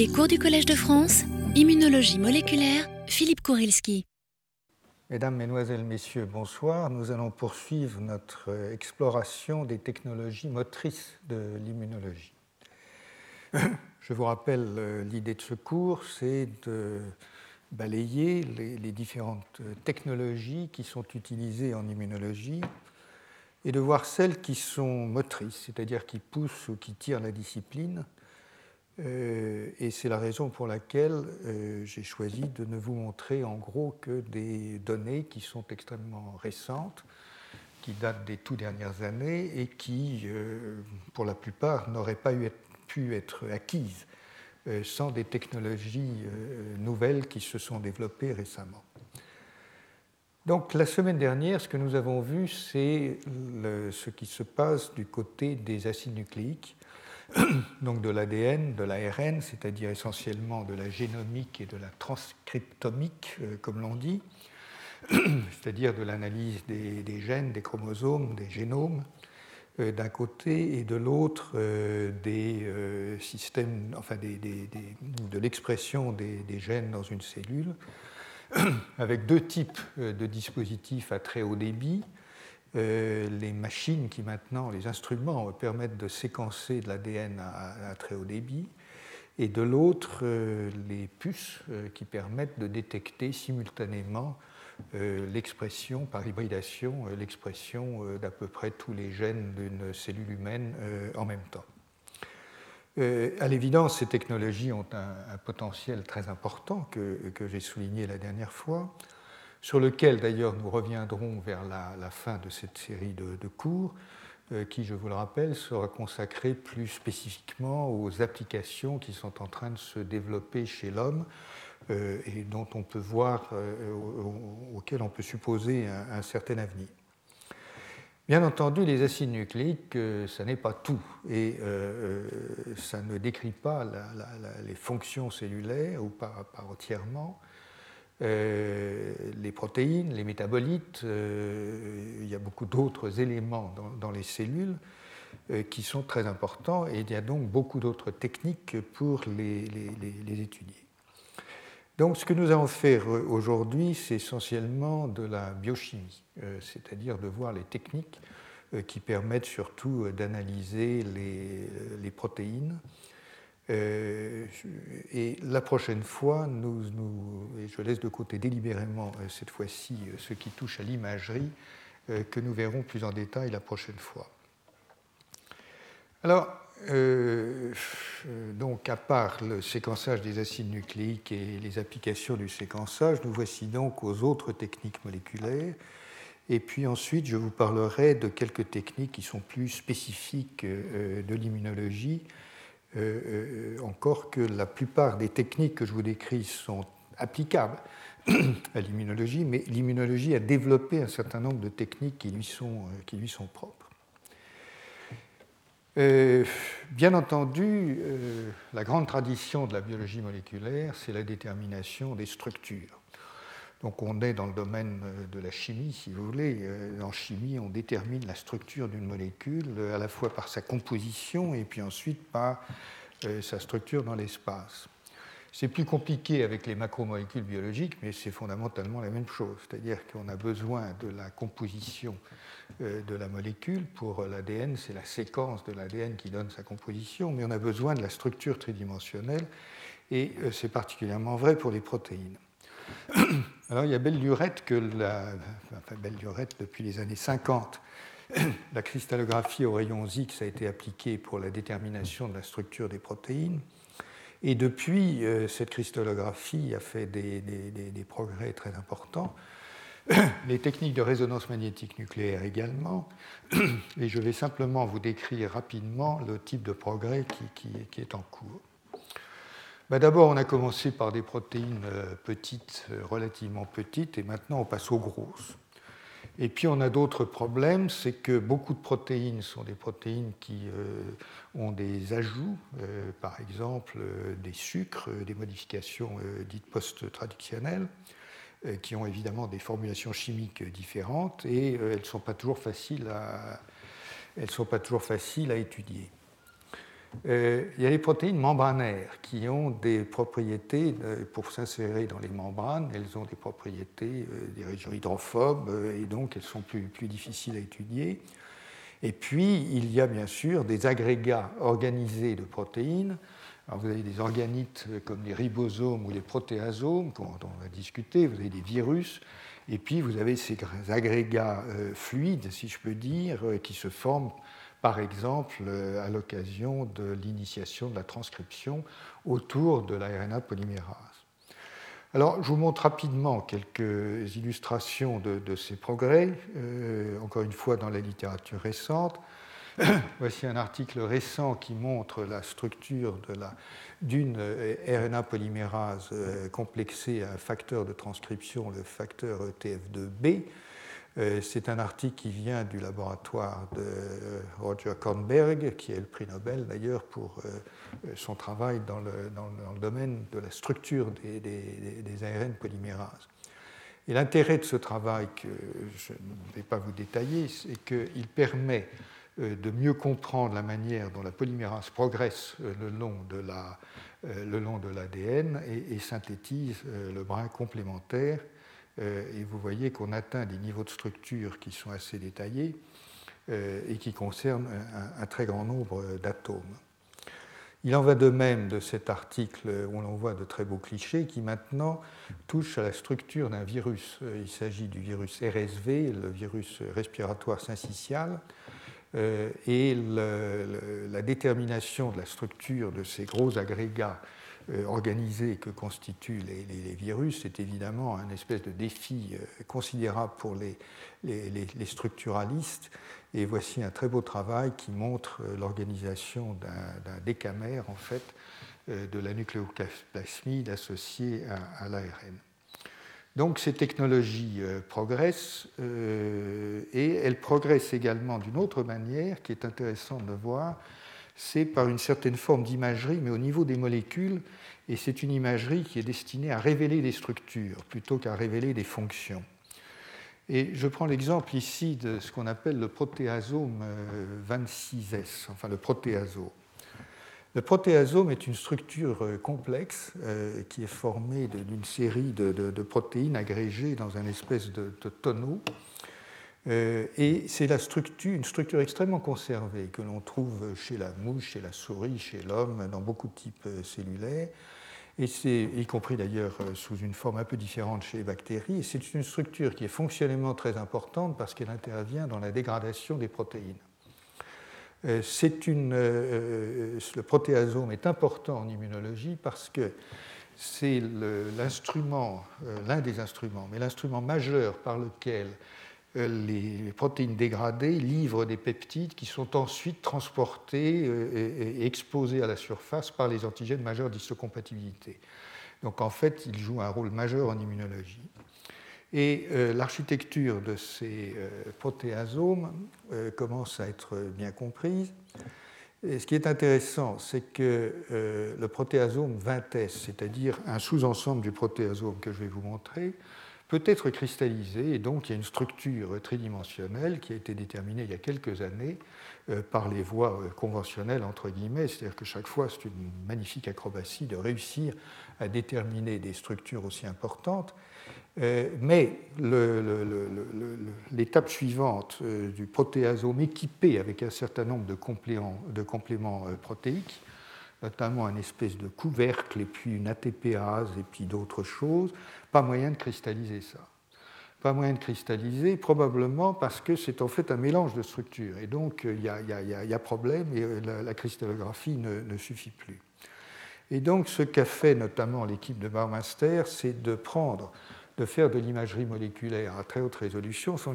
Les cours du Collège de France, Immunologie moléculaire, Philippe Kourilski. Mesdames, Mesdemoiselles, Messieurs, bonsoir. Nous allons poursuivre notre exploration des technologies motrices de l'immunologie. Je vous rappelle euh, l'idée de ce cours, c'est de balayer les, différentes technologies qui sont utilisées en immunologie et de voir celles qui sont motrices, c'est-à-dire qui poussent ou qui tirent la discipline. Euh, et c'est la raison pour laquelle euh, j'ai choisi de ne vous montrer en gros que des données qui sont extrêmement récentes, qui datent des tout dernières années et qui, euh, pour la plupart, n'auraient pas pu être acquises sans des technologies nouvelles qui se sont développées récemment. Donc la semaine dernière, ce que nous avons vu, c'est ce qui se passe du côté des acides nucléiques, donc de l'ADN, de l'ARN, c'est-à-dire essentiellement de la génomique et de la transcriptomique, euh, comme l'on dit, c'est-à-dire de l'analyse des, gènes, des chromosomes, des génomes, euh, d'un côté, et de l'autre, euh, des systèmes, enfin de l'expression des, gènes dans une cellule. avec deux types de dispositifs à très haut débit. Euh, les machines qui maintenant, les instruments permettent de séquencer de l'ADN à, très haut débit, et de l'autre, euh, les puces qui permettent de détecter simultanément l'expression, par hybridation, l'expression d'à peu près tous les gènes d'une cellule humaine en même temps. Euh, à l'évidence, ces technologies ont un, potentiel très important que, j'ai souligné la dernière fois, sur lequel d'ailleurs nous reviendrons vers la, fin de cette série de, cours, euh, qui, je vous le rappelle, sera consacrée plus spécifiquement aux applications qui sont en train de se développer chez l'homme euh, et dont on peut voir, auxquelles on peut supposer un certain avenir. Bien entendu, les acides nucléiques, euh, ça n'est pas tout, et euh, euh, ça ne décrit pas les fonctions cellulaires, ou pas, entièrement. Les protéines, les métabolites, il y a beaucoup d'autres éléments dans, les cellules qui sont très importants, et il y a donc beaucoup d'autres techniques pour les étudier. Donc ce que nous allons faire euh, aujourd'hui, c'est essentiellement de la biochimie, euh, c'est-à-dire de voir les techniques euh, qui permettent surtout d'analyser les, protéines. Et la prochaine fois, je laisse de côté délibérément cette fois-ci ce qui touche à l'imagerie, que nous verrons plus en détail la prochaine fois. Alors, euh, donc, à part le séquençage des acides nucléiques et les applications du séquençage, nous voici donc aux autres techniques moléculaires. Et puis ensuite, je vous parlerai de quelques techniques qui sont plus spécifiques euh, de l'immunologie, euh, encore que la plupart des techniques que je vous décris sont applicables à l'immunologie, mais l'immunologie a développé un certain nombre de techniques qui lui sont, qui lui sont propres. Euh, bien entendu, euh, la grande tradition de la biologie moléculaire, c'est la détermination des structures. Donc on est dans le domaine euh, de la chimie, si vous voulez. En chimie, on détermine la structure d'une molécule à la fois par sa composition et puis ensuite par sa structure dans l'espace. C'est plus compliqué avec les macromolécules biologiques, mais c'est fondamentalement la même chose. C'est-à-dire qu'on a besoin de la composition euh, de la molécule. Pour l'ADN, c'est la séquence de l'ADN qui donne sa composition, mais on a besoin de la structure tridimensionnelle, et euh, c'est particulièrement vrai pour les protéines. Alors il y a belle lurette que la, belle lurette depuis les années 50, la cristallographie aux rayons X a été appliquée pour la détermination de la structure des protéines. Et depuis, euh, cette cristallographie a fait des, progrès très importants. Les techniques de résonance magnétique nucléaire également. Et je vais simplement vous décrire rapidement le type de progrès qui, est en cours. Bah, d'abord, on a commencé par des protéines euh, petites, euh, relativement petites, et maintenant on passe aux grosses. Et puis on a d'autres problèmes, c'est que beaucoup de protéines sont des protéines qui euh, ont des ajouts, par exemple des sucres, des modifications dites post-traditionnelles, qui ont évidemment des formulations chimiques différentes et elles ne sont pas toujours faciles à étudier. Euh, il y a les protéines membranaires qui ont des propriétés euh, pour s'insérer dans les membranes. Elles ont des propriétés euh, des régions hydrophobes et donc elles sont plus, difficiles à étudier. Et puis, il y a bien sûr des agrégats organisés de protéines. Vous avez des organites comme les ribosomes ou les protéasomes, dont on va discuter. Vous avez des virus. Et puis, vous avez ces agrégats fluides, si je peux dire, qui se forment par exemple euh, à l'occasion de l'initiation de la transcription autour de l'ARNA polymérase. Alors, je vous montre rapidement quelques illustrations de, ces progrès, euh, encore une fois dans la littérature récente. Voici un article récent qui montre la structure d'une euh, RNA polymérase complexée à un facteur de transcription, le facteur TF2B, euh, c'est un article qui vient du laboratoire de euh, Roger Kornberg, qui est le prix Nobel d'ailleurs pour euh, son travail dans le, domaine de la structure des, ARN polymérases. Et l'intérêt de ce travail, que je ne vais pas vous détailler, c'est qu'il permet de mieux comprendre la manière dont la polymérase progresse le long de l'ADN et, synthétise le brin complémentaire euh, et vous voyez qu'on atteint des niveaux de structure qui sont assez détaillés euh, et qui concernent un, très grand nombre d'atomes. Il en va de même de cet article où l'on voit de très beaux clichés qui maintenant touchent à la structure d'un virus. Il s'agit du virus RSV, le virus respiratoire syncytial, euh, et la détermination de la structure de ces gros agrégats euh, organisés que constituent les, virus, c'est évidemment un espèce de défi euh, considérable pour les, structuralistes. Et voici un très beau travail qui montre euh, l'organisation d'un décamère, en fait, de la nucléoplasmide associée à, l'ARN. Donc ces technologies progressent et elles progressent également d'une autre manière qui est intéressante de voir, c'est par une certaine forme d'imagerie, mais au niveau des molécules, et c'est une imagerie qui est destinée à révéler des structures plutôt qu'à révéler des fonctions. Et je prends l'exemple ici de ce qu'on appelle le protéasome 26S, euh, enfin le protéasome. Le protéasome est une structure euh, complexe euh, qui est formée d'une série de, protéines agrégées dans un espèce de tonneau euh, et c'est structure, une structure extrêmement conservée que l'on trouve chez la mouche, chez la souris, chez l'homme, dans beaucoup de types euh, cellulaires, et y compris d'ailleurs euh, sous une forme un peu différente chez les bactéries. C'est une structure qui est fonctionnellement très importante parce qu'elle intervient dans la dégradation des protéines. Une, le protéasome est important en immunologie parce que c'est l'instrument, l'un des instruments, mais l'instrument majeur par lequel les protéines dégradées livrent des peptides qui sont ensuite transportés euh, et exposés à la surface par les antigènes majeurs d'histocompatibilité. Donc en fait, ils jouent un rôle majeur en immunologie. Et euh, l'architecture de ces protéasomes commence à être bien comprise. Et ce qui est intéressant, c'est que le protéasome 20S, c'est-à-dire un sous-ensemble du protéasome que je vais vous montrer, peut être cristallisé et donc il y a une structure tridimensionnelle qui a été déterminée il y a quelques années euh, par les voies euh, conventionnelles, entre guillemets, c'est-à-dire que chaque fois c'est une magnifique acrobatie de réussir à déterminer des structures aussi importantes. Euh, mais l'étape suivante du protéasome équipé avec un certain nombre de compléments, de compléments protéiques, notamment un espèce de couvercle et puis une ATPase et puis d'autres choses, pas moyen de cristalliser ça. Pas moyen de cristalliser, probablement parce que c'est en fait un mélange de structures. Et donc, il y, a, problème et euh, la, cristallographie ne, suffit plus. Et donc, ce qu'a fait notamment l'équipe de Barmaster, c'est de prendre, de faire de l'imagerie moléculaire à très haute résolution, c'est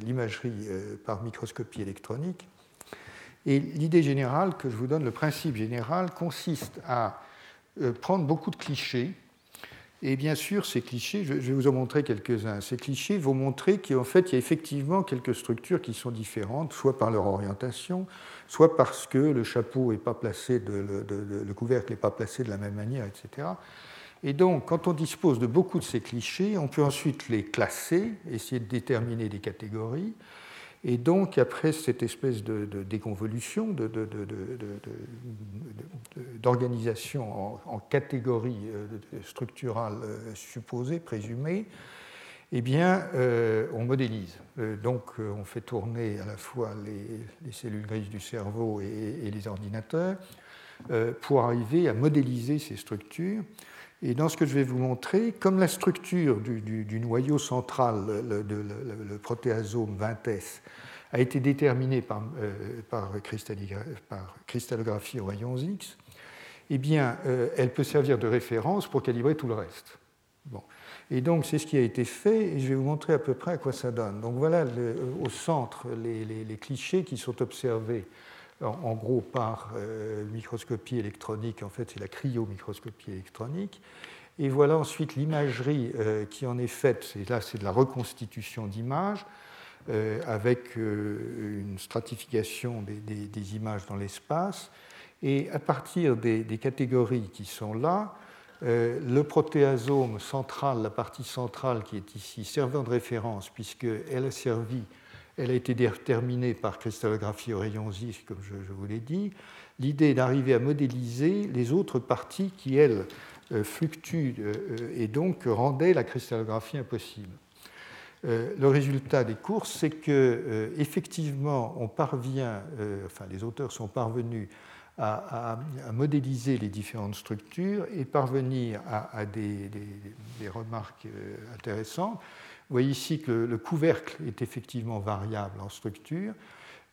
l'imagerie euh, par microscopie électronique. Et l'idée générale que je vous donne, le principe général, consiste à euh, prendre beaucoup de clichés et bien sûr, ces clichés, je vais vous en montrer quelques-uns. Ces clichés vont montrer qu'en fait, il y a effectivement quelques structures qui sont différentes, soit par leur orientation, soit parce que le chapeau n'est pas placé, le, couvercle n'est pas placé de la même manière, etc. Et donc, quand on dispose de beaucoup de ces clichés, on peut ensuite les classer, essayer de déterminer des catégories. Et donc, après cette espèce de, déconvolution, d'organisation en, catégories structurales supposées, présumées, eh bien, on modélise. donc, on fait tourner à la fois les, cellules grises du cerveau et les ordinateurs pour arriver à modéliser ces structures et dans ce que je vais vous montrer, comme la structure du, noyau central, le, protéasome 20S, a été déterminée par, euh, par, cristallographie aux rayons X, eh bien, euh, elle peut servir de référence pour calibrer tout le reste. Bon. Et donc, c'est ce qui a été fait, et je vais vous montrer à peu près à quoi ça donne. Donc, voilà au centre les, clichés qui sont observés en, gros par euh, microscopie électronique, en fait c'est la cryomicroscopie électronique. Et voilà ensuite l'imagerie euh, qui en est faite, là c'est de la reconstitution d'images, euh, avec une stratification des, images dans l'espace. Et à partir des, catégories qui sont là, le protéasome central, la partie centrale qui est ici, servant de référence, puisqu'elle a servi elle a été déterminée par cristallographie aux rayons X, comme je, vous l'ai dit. L'idée d'arriver à modéliser les autres parties qui, elles, euh, fluctuent euh, et donc rendaient la cristallographie impossible. Euh, le résultat des courses, c'est que effectivement, on parvient, enfin, les auteurs sont parvenus à, modéliser les différentes structures et parvenir à, des, remarques intéressantes. Vous voyez ici que le, couvercle est effectivement variable en structure,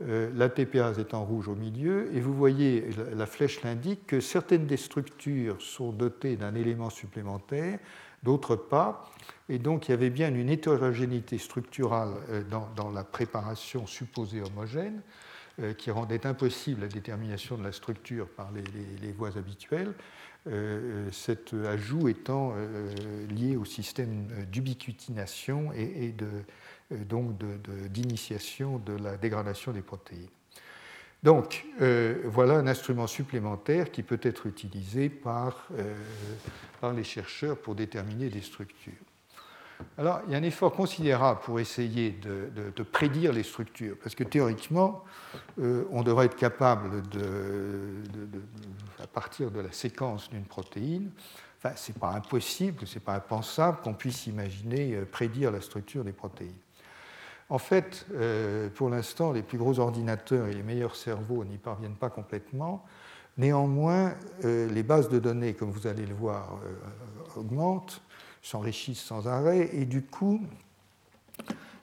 euh, la TPase est en rouge au milieu, et vous voyez, la, flèche l'indique, que certaines des structures sont dotées d'un élément supplémentaire, d'autres pas, et donc il y avait bien une hétérogénéité structurale euh, dans, la préparation supposée homogène, euh, qui rendait impossible la détermination de la structure par les voies habituelles. Euh, cet ajout étant euh, lié au système d'ubiquitination et, euh, donc d'initiation de, la dégradation des protéines. Donc, voilà un instrument supplémentaire qui peut être utilisé par les chercheurs pour déterminer des structures. Alors, il y a un effort considérable pour essayer de, prédire les structures, parce que théoriquement, euh, on devrait être capable, à partir de la séquence d'une protéine, enfin, ce n'est pas impossible, ce n'est pas impensable qu'on puisse imaginer euh, prédire la structure des protéines. En fait, euh, pour l'instant, les plus gros ordinateurs et les meilleurs cerveaux n'y parviennent pas complètement. Néanmoins, les bases de données, comme vous allez le voir, augmentent s'enrichissent sans arrêt, et du coup,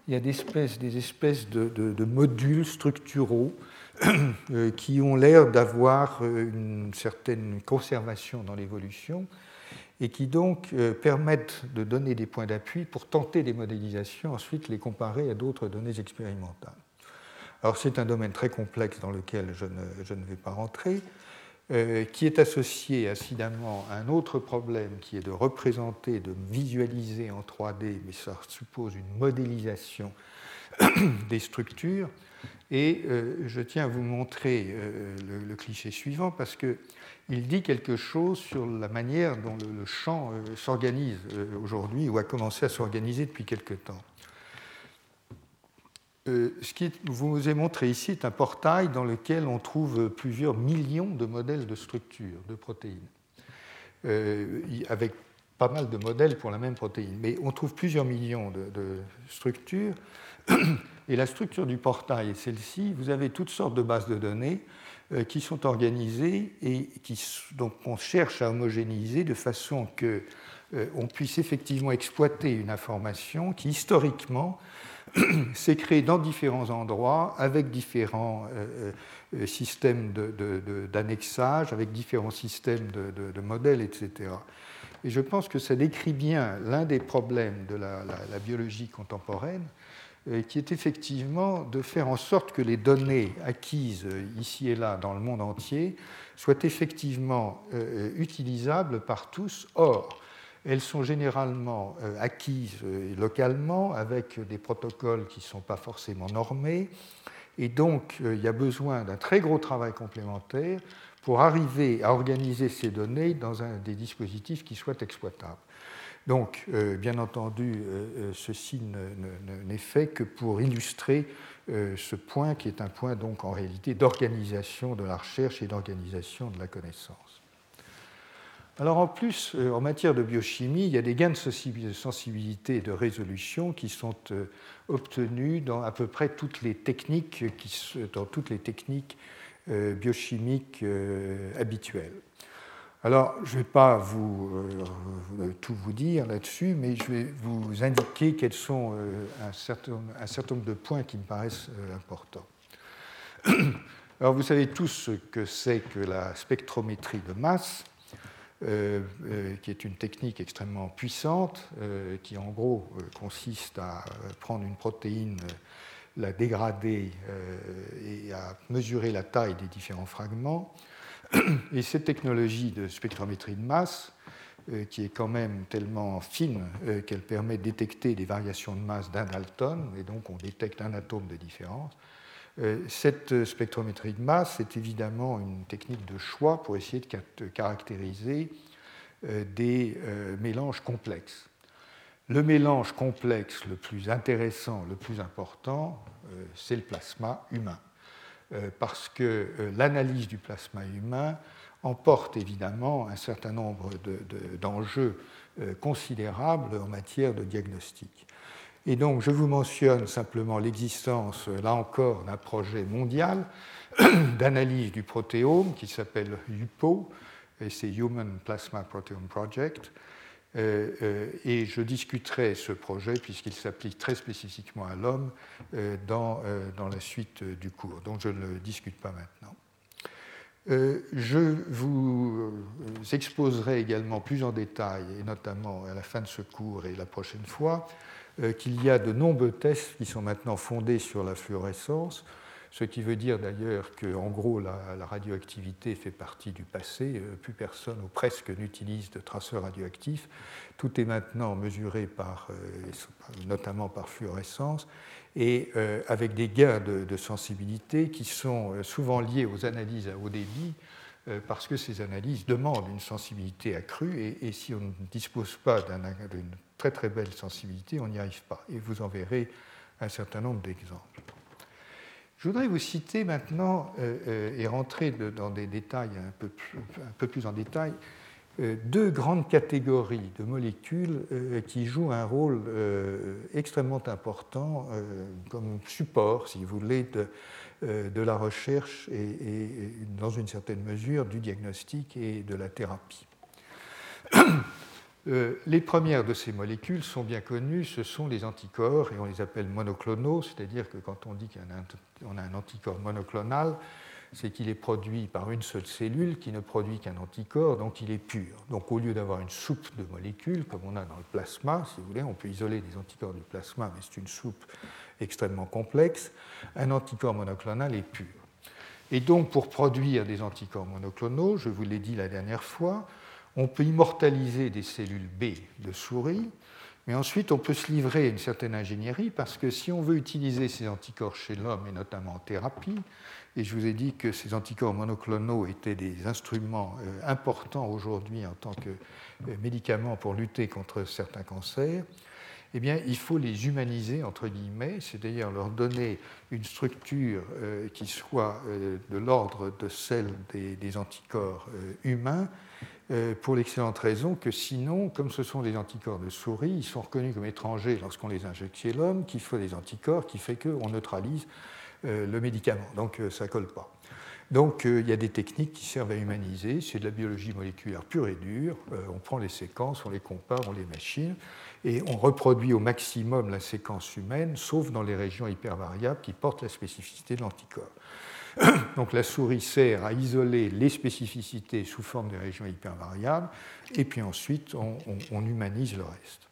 il y a des espèces, des espèces de, modules structuraux euh, qui ont l'air d'avoir euh, une certaine conservation dans l'évolution et qui donc euh, permettent de donner des points d'appui pour tenter des modélisations, ensuite les comparer à d'autres données expérimentales. Alors c'est un domaine très complexe dans lequel je je ne vais pas rentrer, euh, qui est associé incidemment à un autre problème qui est de représenter, de visualiser en 3D, mais ça suppose une modélisation des structures. Et euh, je tiens à vous montrer euh, le, cliché suivant parce qu'il dit quelque chose sur la manière dont le, le champ s'organise aujourd'hui ou a commencé à s'organiser depuis quelque temps. Euh, ce qui vous est montré ici est un portail dans lequel on trouve plusieurs millions de modèles de structures de protéines, euh, avec pas mal de modèles pour la même protéine. Mais on trouve plusieurs millions de, structures. Et la structure du portail est celle-ci. Vous avez toutes sortes de bases de données euh, qui sont organisées et qui, donc on cherche à homogénéiser de façon que on puisse effectivement exploiter une information qui historiquement s'est créé dans différents endroits avec différents euh, euh, systèmes d'annexage, avec différents systèmes de, modèles, etc. Et je pense que ça décrit bien l'un des problèmes de la, biologie contemporaine, euh, qui est effectivement de faire en sorte que les données acquises ici et là dans le monde entier soient effectivement utilisables par tous. Or, elles sont généralement euh, acquises euh, localement avec des protocoles qui ne sont pas forcément normés. Et donc, euh, il y a besoin d'un très gros travail complémentaire pour arriver à organiser ces données dans un, des dispositifs qui soient exploitables. Donc, bien entendu, ceci n'est fait que pour illustrer ce point qui est un point donc en réalité d'organisation de la recherche et d'organisation de la connaissance. Alors en plus, euh, en matière de biochimie, il y a des gains de sensibilité et de résolution qui sont euh, obtenus dans à peu près toutes les techniques, dans toutes les techniques euh, biochimiques habituelles. Alors, je ne vais pas vous, tout vous dire là-dessus, mais je vais vous indiquer quels sont un, certain, nombre de points qui me paraissent importants. Alors, vous savez tous ce que c'est que la spectrométrie de masse. Euh, euh, qui est une technique extrêmement puissante, euh, qui en gros consiste à prendre une protéine, la dégrader et à mesurer la taille des différents fragments. Et cette technologie de spectrométrie de masse, qui est quand même tellement fine qu'elle permet de détecter des variations de masse d'un Dalton, et donc on détecte un atome de différence, cette spectrométrie de masse est évidemment une technique de choix pour essayer de caractériser euh, des euh, mélanges complexes. Le mélange complexe le plus intéressant, le plus important, c'est le plasma humain, parce que l'analyse du plasma humain emporte évidemment un certain nombre d'enjeux considérables en matière de diagnostic. Et donc, je vous mentionne simplement l'existence, là encore, d'un projet mondial d'analyse du protéome qui s'appelle HUPO, et c'est Human Plasma Proteome Project. Euh, euh, et je discuterai ce projet, puisqu'il s'applique très spécifiquement à l'homme, euh, dans, dans, la suite du cours. Donc je ne le discute pas maintenant. je vous exposerai également plus en détail, et notamment à la fin de ce cours et la prochaine fois, qu'il y a de nombreux tests qui sont maintenant fondés sur la fluorescence, ce qui veut dire d'ailleurs qu'en gros la, radioactivité fait partie du passé, euh, plus personne ou presque n'utilise de traceurs radioactifs, tout est maintenant mesuré par, euh, notamment par fluorescence et avec des gains de, sensibilité qui sont souvent liés aux analyses à haut débit parce que ces analyses demandent une sensibilité accrue et, si on ne dispose pas d'une très très belle sensibilité, on n'y arrive pas. Et vous en verrez un certain nombre d'exemples. Je voudrais vous citer maintenant euh, euh, et rentrer dans des détails un peu, plus en détail euh, deux grandes catégories de molécules qui jouent un rôle extrêmement important comme support, si vous voulez, de, de la recherche et, et, dans une certaine mesure du diagnostic et de la thérapie. Euh, les premières de ces molécules sont bien connues, ce sont les anticorps, et on les appelle monoclonaux, c'est-à-dire que quand on dit qu'on a un anticorps monoclonal, c'est qu'il est produit par une seule cellule qui ne produit qu'un anticorps, donc il est pur. Donc au lieu d'avoir une soupe de molécules, comme on a dans le plasma, si vous voulez, on peut isoler des anticorps du plasma, mais c'est une soupe extrêmement complexe, un anticorps monoclonal est pur. Et donc pour produire des anticorps monoclonaux, je vous l'ai dit la dernière fois, on peut immortaliser des cellules B de souris, mais ensuite on peut se livrer à une certaine ingénierie parce que si on veut utiliser ces anticorps chez l'homme et notamment en thérapie, et je vous ai dit que ces anticorps monoclonaux étaient des instruments euh, importants aujourd'hui en tant que euh, médicaments pour lutter contre certains cancers, eh bien, il faut les humaniser, entre guillemets, c'est-à-dire leur donner une structure euh, qui soit de l'ordre de celle des anticorps humains, euh, pour l'excellente raison que sinon, comme ce sont des anticorps de souris, ils sont reconnus comme étrangers lorsqu'on les injecte chez l'homme, qu'il faut des anticorps qui fait qu'on neutralise euh, le médicament. Donc euh, ça ne colle pas. Donc il y a des techniques qui servent à humaniser, c'est de la biologie moléculaire pure et dure, on prend les séquences, on les compare, on les machine, et on reproduit au maximum la séquence humaine, sauf dans les régions hypervariables qui portent la spécificité de l'anticorps. Donc la souris sert à isoler les spécificités sous forme de régions hypervariables, et puis ensuite on, humanise le reste.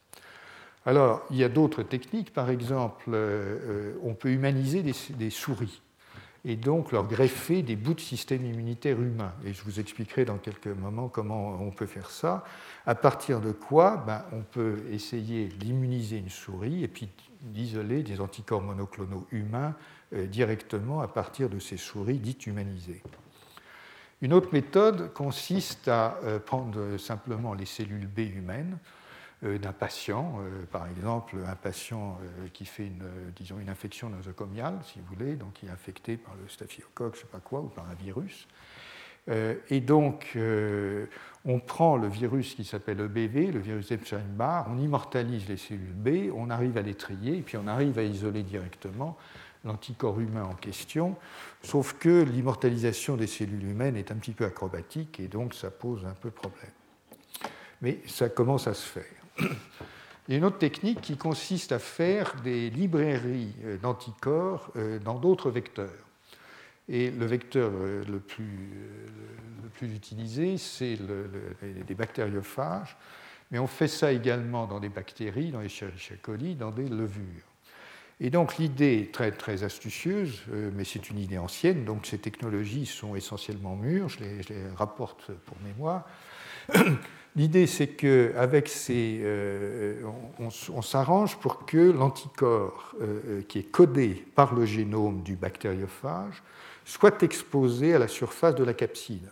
Alors il y a d'autres techniques, par exemple euh, on peut humaniser des, souris et donc leur greffer des bouts de système immunitaire humain. Et je vous expliquerai dans quelques moments comment on peut faire ça. À partir de quoi ben, On peut essayer d'immuniser une souris et puis d'isoler des anticorps monoclonaux humains euh, directement à partir de ces souris dites humanisées. Une autre méthode consiste à euh, prendre simplement les cellules B humaines, d'un patient, par exemple un patient qui fait une, disons, une infection nosocomiale, si vous voulez, donc qui est infecté par le staphylocoque, je ne sais pas quoi, ou par un virus. et donc, on prend le virus qui s'appelle EBV, le virus Epstein-Barr, on immortalise les cellules B, on arrive à les trier, et puis on arrive à isoler directement l'anticorps humain en question, sauf que l'immortalisation des cellules humaines est un petit peu acrobatique, et donc ça pose un peu problème. Mais ça commence à se faire. Il y a une autre technique qui consiste à faire des librairies euh, d'anticorps euh, dans d'autres vecteurs. Et le vecteur euh, le plus, le plus utilisé, c'est le, les bactériophages, mais on fait ça également dans des bactéries, dans les Escherichia dans des levures. Et donc l'idée très, très astucieuse, mais c'est une idée ancienne, donc ces technologies sont essentiellement mûres, je les, rapporte pour mémoire. L'idée, c'est qu'avec ces. Euh, on, s'arrange pour que l'anticorps qui est codé par le génome du bactériophage soit exposé à la surface de la capside.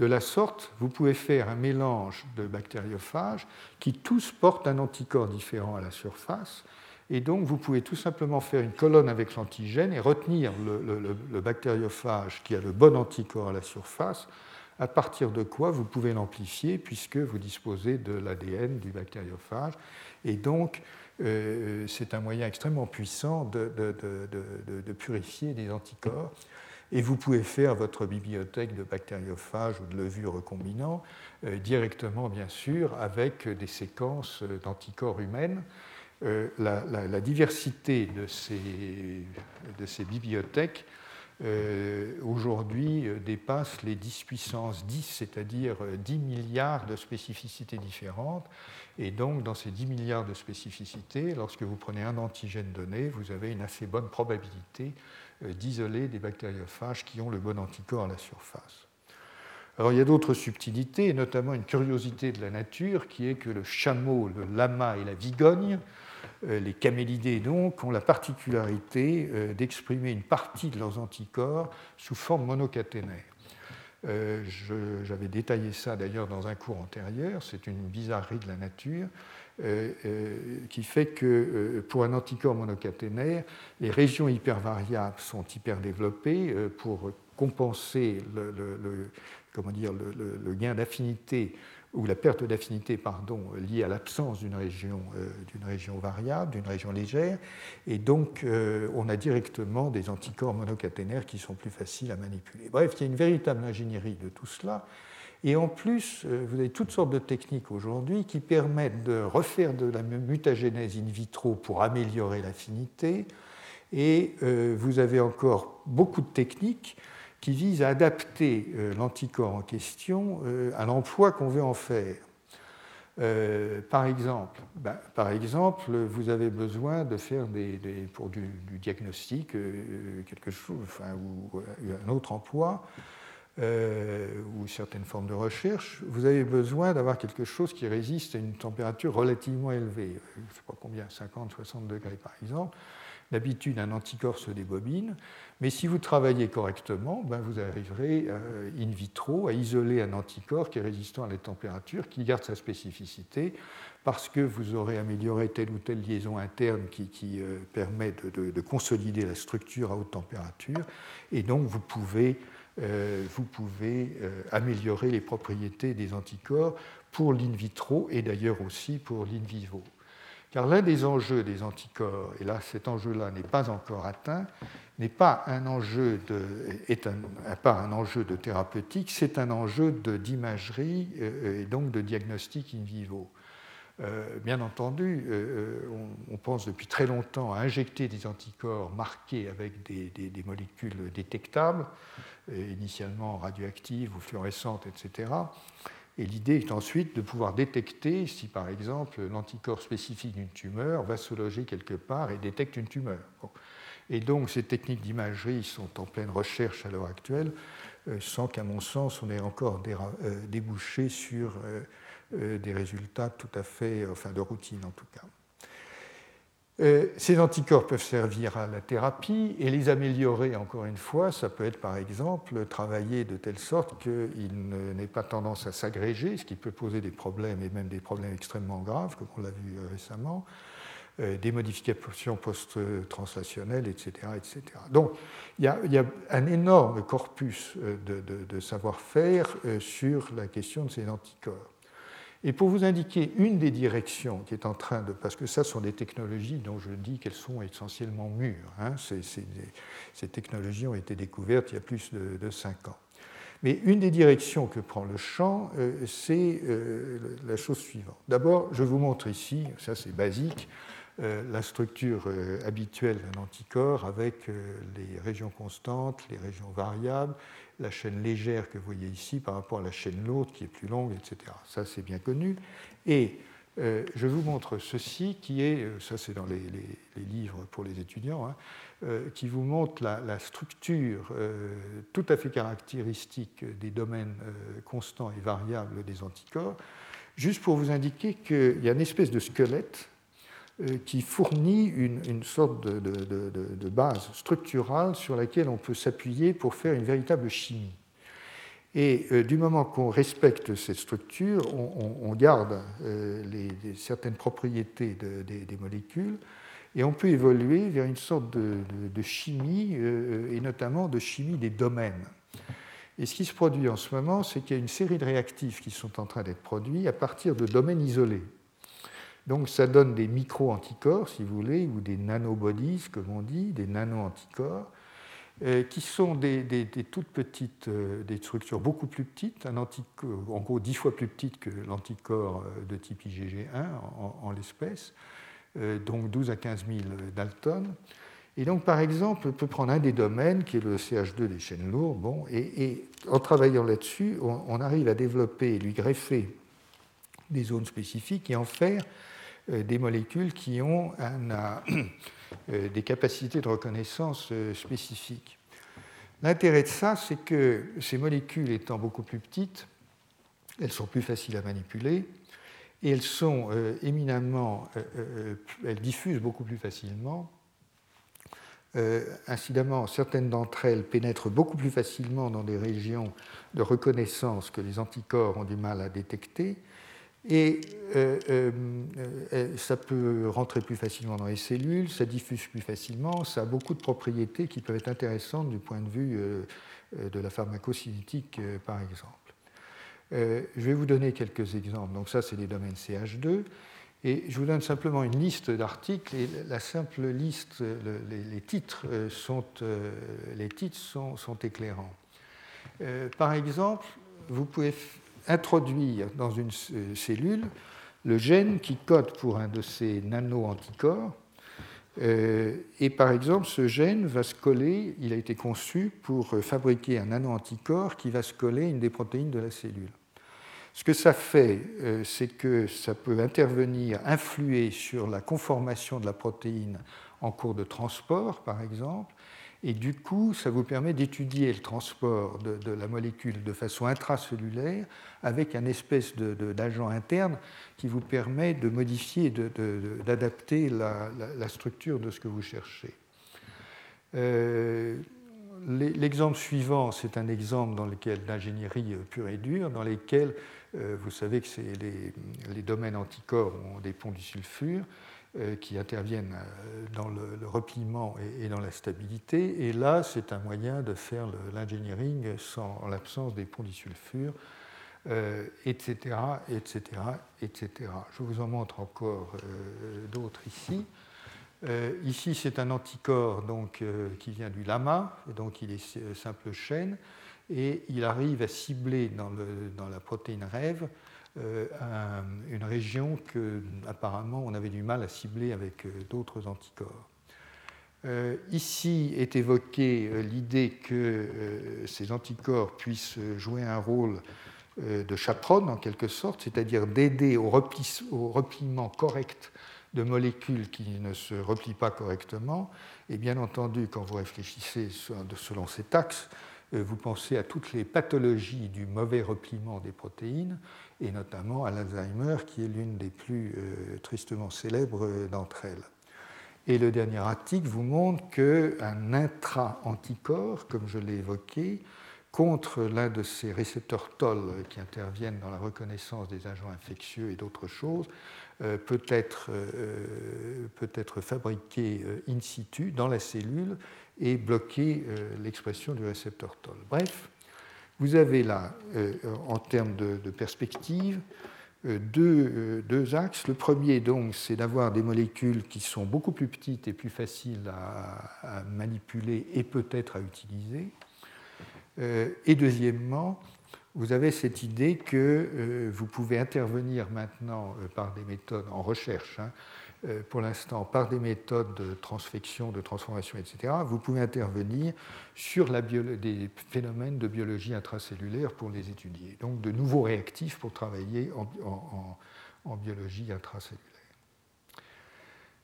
De la sorte, vous pouvez faire un mélange de bactériophages qui tous portent un anticorps différent à la surface. Et donc, vous pouvez tout simplement faire une colonne avec l'antigène et retenir le, bactériophage qui a le bon anticorps à la surface, à partir de quoi vous pouvez l'amplifier puisque vous disposez de l'ADN du bactériophage. Et donc, euh, c'est un moyen extrêmement puissant de, purifier des anticorps. Et vous pouvez faire votre bibliothèque de bactériophages ou de levures recombinants euh, directement, bien sûr, avec des séquences d'anticorps humaines. Euh, la, diversité de ces bibliothèques euh, aujourd'hui euh, dépasse les 10 puissance 10, c'est-à-dire 10 euh, milliards de spécificités différentes. Et donc, dans ces 10 milliards de spécificités, lorsque vous prenez un antigène donné, vous avez une assez bonne probabilité d'isoler des bactériophages qui ont le bon anticorps à la surface. Alors, il y a d'autres subtilités, notamment une curiosité de la nature qui est que le chameau, le lama et la vigogne les camélidés, donc, ont la particularité euh, d'exprimer une partie de leurs anticorps sous forme monocaténaire. Euh, j'avais détaillé ça d'ailleurs dans un cours antérieur, c'est une bizarrerie de la nature, qui fait que pour un anticorps monocaténaire, les régions hypervariables sont hyperdéveloppées pour compenser le gain d'affinité ou la perte d'affinité pardon, liée à l'absence d'une région, euh, d'une région variable, d'une région légère, et donc euh, on a directement des anticorps monocaténaires qui sont plus faciles à manipuler. Bref, il y a une véritable ingénierie de tout cela, et en plus, euh, vous avez toutes sortes de techniques aujourd'hui qui permettent de refaire de la mutagénèse in vitro pour améliorer l'affinité, et vous avez encore beaucoup de techniques qui vise à adapter euh, l'anticorps en question euh, à l'emploi qu'on veut en faire. Euh, par, exemple, ben, par exemple, vous avez besoin de faire des, pour du, diagnostic quelque chose, enfin, ou un autre emploi, ou certaines formes de recherche, vous avez besoin d'avoir quelque chose qui résiste à une température relativement élevée, je ne sais pas combien, 50, 60 degrés par exemple. D'habitude, un anticorps se débobine, mais si vous travaillez correctement, ben vous arriverez euh, in vitro à isoler un anticorps qui est résistant à la température, qui garde sa spécificité, parce que vous aurez amélioré telle ou telle liaison interne qui, euh, permet de, consolider la structure à haute température, et donc vous pouvez, euh, vous pouvez améliorer les propriétés des anticorps pour l'in vitro et d'ailleurs aussi pour l'in vivo. Car l'un des enjeux des anticorps, et là cet enjeu-là n'est pas encore atteint, n'est pas un enjeu de, est pas un enjeu de thérapeutique, c'est un enjeu d'imagerie euh, et donc de diagnostic in vivo. Euh, bien entendu, euh, on, pense depuis très longtemps à injecter des anticorps marqués avec des, des molécules détectables, initialement radioactives ou fluorescentes, etc. Et l'idée est ensuite de pouvoir détecter si, par exemple, l'anticorps spécifique d'une tumeur va se loger quelque part et détecte une tumeur. Et donc, ces techniques d'imagerie sont en pleine recherche à l'heure actuelle, euh, sans qu'à mon sens, on ait encore euh, débouché sur euh, des résultats tout à fait, enfin de routine en tout cas. Euh, ces anticorps peuvent servir à la thérapie et les améliorer, encore une fois, ça peut être par exemple travailler de telle sorte qu'il n'ait pas tendance à s'agréger, ce qui peut poser des problèmes et même des problèmes extrêmement graves, comme on l'a vu euh, récemment, euh, des modifications post-translationnelles, etc., etc. Donc il y, a, un énorme corpus de savoir-faire sur la question de ces anticorps. Et pour vous indiquer une des directions qui est en train de... Parce que ça sont des technologies dont je dis qu'elles sont essentiellement mûres. Hein, ces technologies ont été découvertes il y a plus de, de 5 ans. Mais une des directions que prend le champ, euh, c'est euh, la chose suivante. D'abord, je vous montre ici, ça c'est basique, euh, la structure habituelle d'un anticorps avec les régions constantes, les régions variables la chaîne légère que vous voyez ici par rapport à la chaîne lourde qui est plus longue, etc. Ça, c'est bien connu. Et euh, je vous montre ceci qui est, euh, ça c'est dans les, livres pour les étudiants, hein, euh, qui vous montre la, structure tout à fait caractéristique des domaines constants et variables des anticorps, juste pour vous indiquer qu'il y a une espèce de squelette qui fournit une, sorte de, base structurale sur laquelle on peut s'appuyer pour faire une véritable chimie. Et euh, du moment qu'on respecte cette structure, on, garde euh, certaines propriétés des, molécules et on peut évoluer vers une sorte de, chimie, et notamment de chimie des domaines. Et ce qui se produit en ce moment, c'est qu'il y a une série de réactifs qui sont en train d'être produits à partir de domaines isolés. Donc ça donne des micro-anticorps, si vous voulez, ou des nanobodies, comme on dit, des nano-anticorps, euh, qui sont euh, des structures beaucoup plus petites, en gros dix fois plus petites que l'anticorps euh, de type IgG1 en, l'espèce, donc 12 à 15 000 Dalton. Et donc, par exemple, on peut prendre un des domaines, qui est le CH2 des chaînes lourdes, bon, et, en travaillant là-dessus, on, on, arrive à développer lui greffer des zones spécifiques et en faire euh, des molécules qui ont euh, des capacités de reconnaissance euh, spécifiques. L'intérêt de ça, c'est que ces molécules étant beaucoup plus petites, elles sont plus faciles à manipuler et elles sont éminemment, elles diffusent beaucoup plus facilement. incidemment, certaines d'entre elles pénètrent beaucoup plus facilement dans des régions de reconnaissance que les anticorps ont du mal à détecter et euh, euh, euh, ça peut rentrer plus facilement dans les cellules, ça diffuse plus facilement, ça a beaucoup de propriétés qui peuvent être intéressantes du point de vue de la pharmacocinétique, par exemple. je vais vous donner quelques exemples. Donc ça, c'est les domaines CH2. Et je vous donne simplement une liste d'articles. Et la simple liste, les, titres, sont, les titres sont, sont éclairants. par exemple, vous pouvez introduire dans une cellule le gène qui code pour un de ces nano-anticorps. Euh, et par exemple, ce gène va se coller, il a été conçu pour fabriquer un nano-anticorps qui va se coller à une des protéines de la cellule. Ce que ça fait, euh, c'est que ça peut intervenir, influer sur la conformation de la protéine en cours de transport, par exemple, et du coup, ça vous permet d'étudier le transport de, la molécule de façon intracellulaire avec un espèce d'agent interne qui vous permet de modifier, d'adapter la, structure de ce que vous cherchez. Euh, l'exemple suivant, c'est un exemple dans lequel d'ingénierie pure et dure, dans lequel euh, vous savez que les, les, domaines anticorps ont des ponts du sulfure. Euh, qui interviennent euh, dans le, repliement et, dans la stabilité. Et là, c'est un moyen de faire l'engineering sans l'absence des ponts disulfures, etc., etc., etc. Je vous en montre encore euh, d'autres ici. ici, c'est un anticorps donc, qui vient du lama, donc il est simple chaîne, et il arrive à cibler dans, le, dans la protéine rêve euh, une région que apparemment on avait du mal à cibler avec euh, d'autres anticorps. Euh, ici est évoquée l'idée que ces anticorps puissent jouer un rôle de chaperonne en quelque sorte, c'est-à-dire d'aider au, au, repliement correct de molécules qui ne se replient pas correctement. Et bien entendu, quand vous réfléchissez selon cet axe, vous pensez à toutes les pathologies du mauvais repliement des protéines et notamment à l'Alzheimer, qui est l'une des plus euh, tristement célèbres d'entre elles. Et le dernier article vous montre qu'un intra-anticorps, comme je l'ai évoqué, contre l'un de ces récepteurs TOL qui interviennent dans la reconnaissance des agents infectieux et d'autres choses, euh, peut, être, euh, peut être fabriqué euh, in situ dans la cellule et bloquer l'expression du récepteur TOL. Bref, vous avez là, en termes de, perspective, deux, deux, axes. Le premier, donc, c'est d'avoir des molécules qui sont beaucoup plus petites et plus faciles à, manipuler et peut-être à utiliser. Et deuxièmement, vous avez cette idée que euh, vous pouvez intervenir maintenant euh, par des méthodes en recherche, hein, euh, pour l'instant par des méthodes de transfection, de transformation, etc. Vous pouvez intervenir sur des phénomènes de biologie intracellulaire pour les étudier. Donc de nouveaux réactifs pour travailler en, biologie intracellulaire.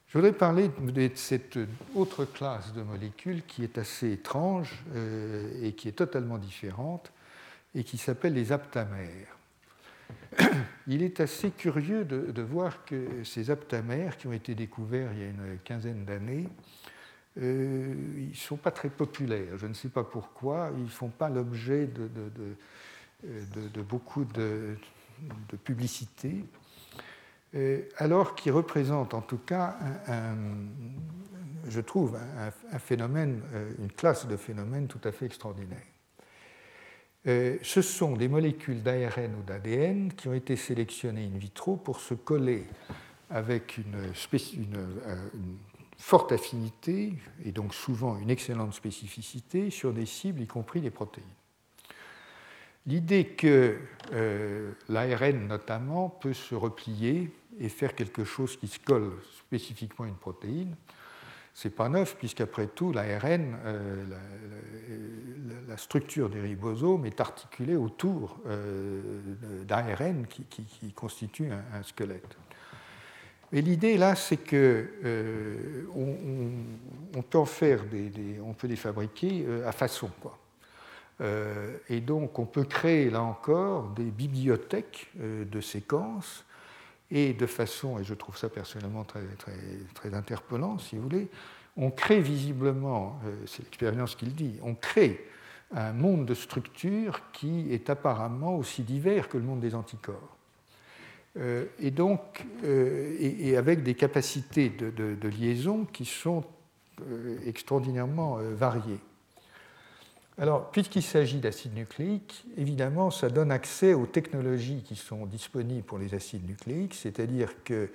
Je voudrais parler de cette autre classe de molécules qui est assez étrange et qui est totalement différente et qui s'appelle les aptamères. Il est assez curieux de, voir que ces aptamères, qui ont été découverts il y a une quinzaine d'années, euh, ils ne sont pas très populaires. Je ne sais pas pourquoi. Ils ne font pas l'objet de, de, beaucoup de, publicité, euh, alors qu'ils représentent en tout cas, je trouve, un, phénomène, euh, une classe de phénomènes tout à fait extraordinaire. Euh, ce sont des molécules d'ARN ou d'ADN qui ont été sélectionnées in vitro pour se coller avec une, euh, forte affinité et donc souvent une excellente spécificité sur des cibles, y compris les protéines. L'idée que euh, l'ARN notamment peut se replier et faire quelque chose qui se colle spécifiquement à une protéine, n'est pas neuf, puisqu'après tout, l'ARN, euh, la, structure des ribosomes est articulée autour euh, d'ARN qui, constitue un, squelette. Et l'idée là, c'est que euh, on, peut en faire on peut les fabriquer à façon, quoi. et donc, on peut créer là encore des bibliothèques de séquences et de façon, et je trouve ça personnellement très, très, très interpellant, si vous voulez, on crée visiblement, euh, c'est l'expérience qui le dit, on crée un monde de structures qui est apparemment aussi divers que le monde des anticorps. Euh, et donc, euh, et, avec des capacités de liaison qui sont extraordinairement variées. Alors, puisqu'il s'agit d'acides nucléiques, évidemment, ça donne accès aux technologies qui sont disponibles pour les acides nucléiques, c'est-à-dire que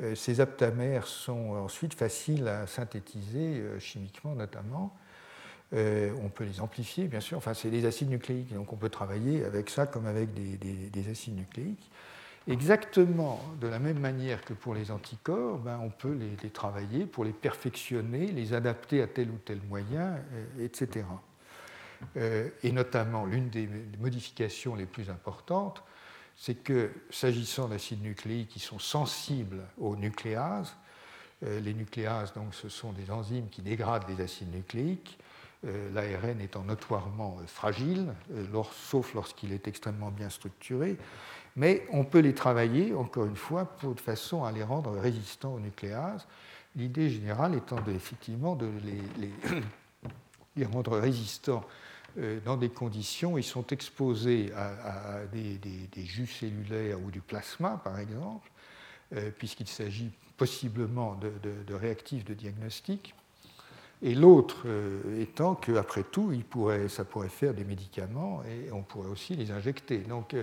euh, ces aptamères sont ensuite faciles à synthétiser euh, chimiquement notamment. Euh, on peut les amplifier, bien sûr. Enfin, c'est des acides nucléiques, donc on peut travailler avec ça comme avec des, acides nucléiques. Exactement de la même manière que pour les anticorps, ben, on peut les, travailler pour les perfectionner, les adapter à tel ou tel moyen, etc. Euh, et notamment l'une des modifications les plus importantes, c'est que s'agissant d'acides nucléiques qui sont sensibles aux nucléases, euh, les nucléases, donc, ce sont des enzymes qui dégradent les acides nucléiques, euh, l'ARN étant notoirement fragile, sauf lorsqu'il est extrêmement bien structuré, mais on peut les travailler, encore une fois, de façon à les rendre résistants aux nucléases. L'idée générale étant effectivement de les, rendre résistants dans des conditions, ils sont exposés à, des, jus cellulaires ou du plasma, par exemple, euh, puisqu'il s'agit possiblement de, réactifs de diagnostic. Et l'autre euh, étant qu'après tout, ça pourrait faire des médicaments et on pourrait aussi les injecter. Donc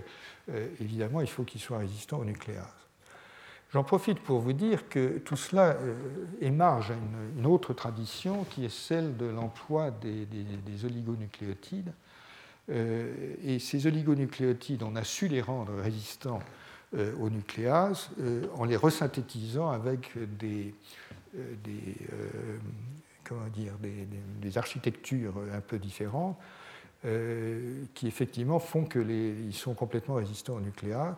évidemment, il faut qu'ils soient résistants au nucléase. J'en profite pour vous dire que tout cela euh, émarge à une, autre tradition qui est celle de l'emploi des, oligonucléotides. Euh, et ces oligonucléotides, on a su les rendre résistants euh, aux nucléases en les resynthétisant avec des, comment dire, des, architectures un peu différentes qui effectivement font qu'ils sont complètement résistants aux nucléases.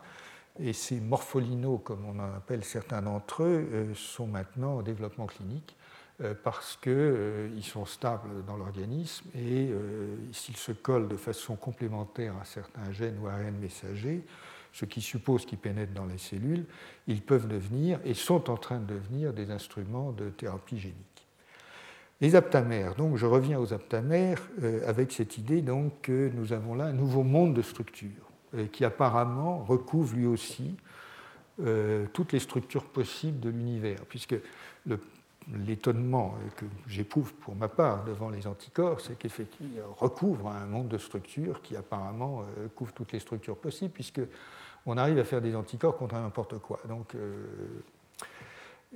Et ces morpholinos, comme on en appelle certains d'entre eux, euh, sont maintenant au développement clinique euh, parce qu'ils euh, sont stables dans l'organisme et s'ils se collent de façon complémentaire à certains gènes ou ARN messagers, ce qui suppose qu'ils pénètrent dans les cellules, ils peuvent devenir et sont en train de devenir des instruments de thérapie génique. Les aptamères, donc je reviens aux aptamères avec cette idée donc que nous avons là un nouveau monde de structures qui apparemment recouvre lui aussi euh, toutes les structures possibles de l'univers, puisque l'étonnement que j'éprouve pour ma part devant les anticorps, c'est qu'effectivement, recouvre un monde de structures qui apparemment couvre toutes les structures possibles, puisque on arrive à faire des anticorps contre n'importe quoi. Donc,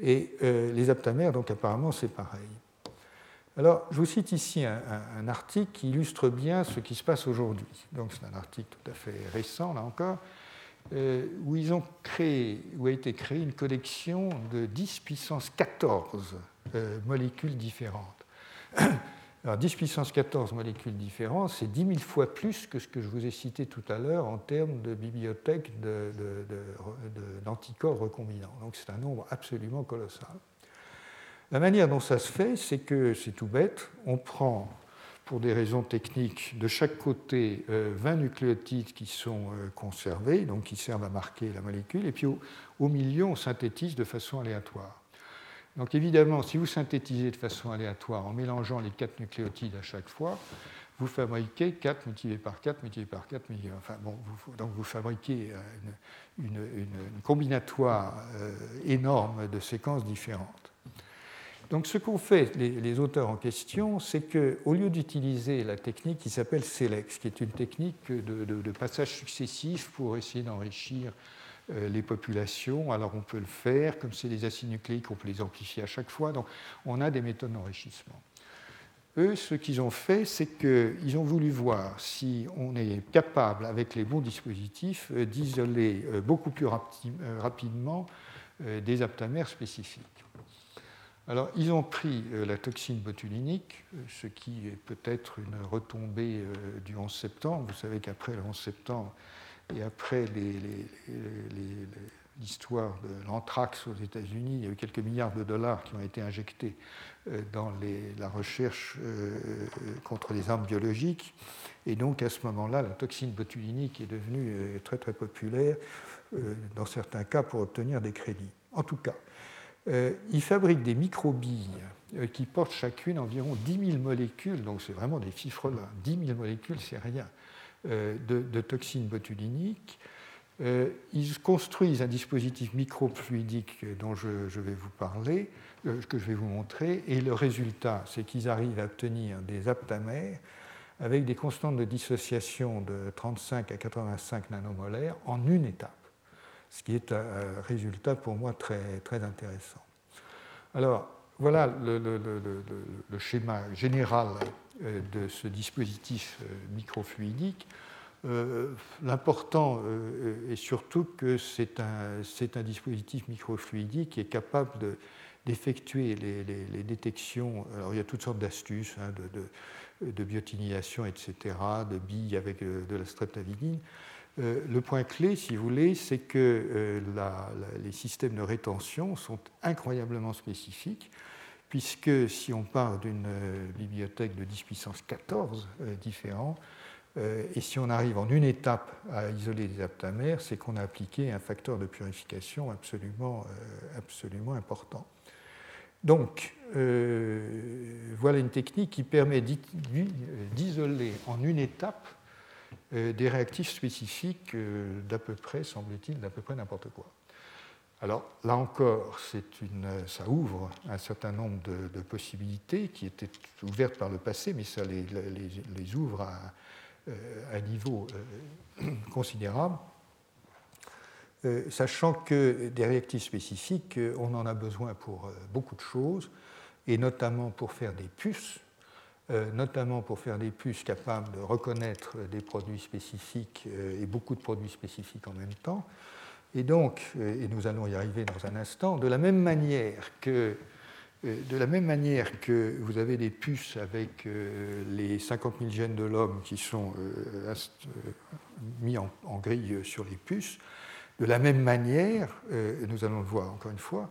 et les aptamères, donc apparemment, c'est pareil. Alors, je vous cite ici un, article qui illustre bien ce qui se passe aujourd'hui. Donc, c'est un article tout à fait récent, là encore, euh, où ils ont créé, où a été créée une collection de 10 puissance 14 euh, molécules différentes. Alors, 10 puissance 14 molécules différentes, c'est 10 000 fois plus que ce que je vous ai cité tout à l'heure en termes de bibliothèque d'anticorps recombinants. Donc, c'est un nombre absolument colossal. La manière dont ça se fait, c'est que c'est tout bête, on prend pour des raisons techniques de chaque côté 20 euh, nucléotides qui sont euh, conservés, donc qui servent à marquer la molécule, et puis au, milieu, on synthétise de façon aléatoire. Donc évidemment, si vous synthétisez de façon aléatoire en mélangeant les 4 nucléotides à chaque fois, vous fabriquez 4 multiplié par 4 multiplié par 4 Enfin bon, donc vous fabriquez euh, une combinatoire énorme de séquences différentes. Donc ce qu'ont fait les, auteurs en question, c'est qu'au lieu d'utiliser la technique qui s'appelle SELEX, qui est une technique de, passage successif pour essayer d'enrichir euh, les populations, alors on peut le faire, comme c'est des acides nucléiques, on peut les amplifier à chaque fois, donc on a des méthodes d'enrichissement. Eux, ce qu'ils ont fait, c'est qu'ils ont voulu voir si on est capable, avec les bons dispositifs, euh, d'isoler euh, beaucoup plus rapidement des aptamères spécifiques. Alors, ils ont pris euh, la toxine botulinique, euh, ce qui est peut-être une retombée euh, du 11 septembre. Vous savez qu'après le 11 septembre et après l'histoire de l'anthrax aux États-Unis, il y a eu quelques milliards de dollars qui ont été injectés dans la recherche contre les armes biologiques. Et donc, à ce moment-là, la toxine botulinique est devenue très, très populaire, dans certains cas, pour obtenir des crédits. En tout cas, ils fabriquent des microbilles euh, qui portent chacune environ 10 000 molécules, donc c'est vraiment des là, 10 000 molécules, c'est rien, euh, de, toxines botuliniques. ils construisent un dispositif microfluidique dont je, vais vous parler, que je vais vous montrer, et le résultat, c'est qu'ils arrivent à obtenir des aptamères avec des constantes de dissociation de 35 à 85 nanomolaires en une étape ce qui est un résultat pour moi très, très intéressant. Alors, voilà le, schéma général euh, de ce dispositif euh, microfluidique. Euh, l'important est surtout que c'est un, un, dispositif microfluidique qui est capable d'effectuer les, les, détections. Alors, il y a toutes sortes d'astuces hein, de, de, de, biotinisation, etc., de billes avec de la streptavidine. Euh, le point clé, si vous voulez, c'est que euh, les systèmes de rétention sont incroyablement spécifiques, puisque si on part d'une euh, bibliothèque de 10 puissance 14 différents, et si on arrive en une étape à isoler des aptamères, c'est qu'on a appliqué un facteur de purification absolument, absolument important. Donc, voilà une technique qui permet d'isoler en une étape des réactifs spécifiques euh, d'à peu près, semble-t-il, d'à peu près n'importe quoi. Alors là encore, ça ouvre un certain nombre de, possibilités qui étaient ouvertes par le passé, mais ça les, ouvre à euh, un niveau considérable. sachant que des réactifs spécifiques, on en a besoin pour beaucoup de choses, et notamment pour faire des puces, euh, notamment pour faire des puces capables de reconnaître des produits spécifiques euh, et beaucoup de produits spécifiques en même temps. Et donc, euh, et nous allons y arriver dans un instant, de la même manière que, de la même manière que vous avez des puces avec les 50 000 gènes de l'homme qui sont mis en, en, grille sur les puces, de la même manière, nous allons le voir encore une fois,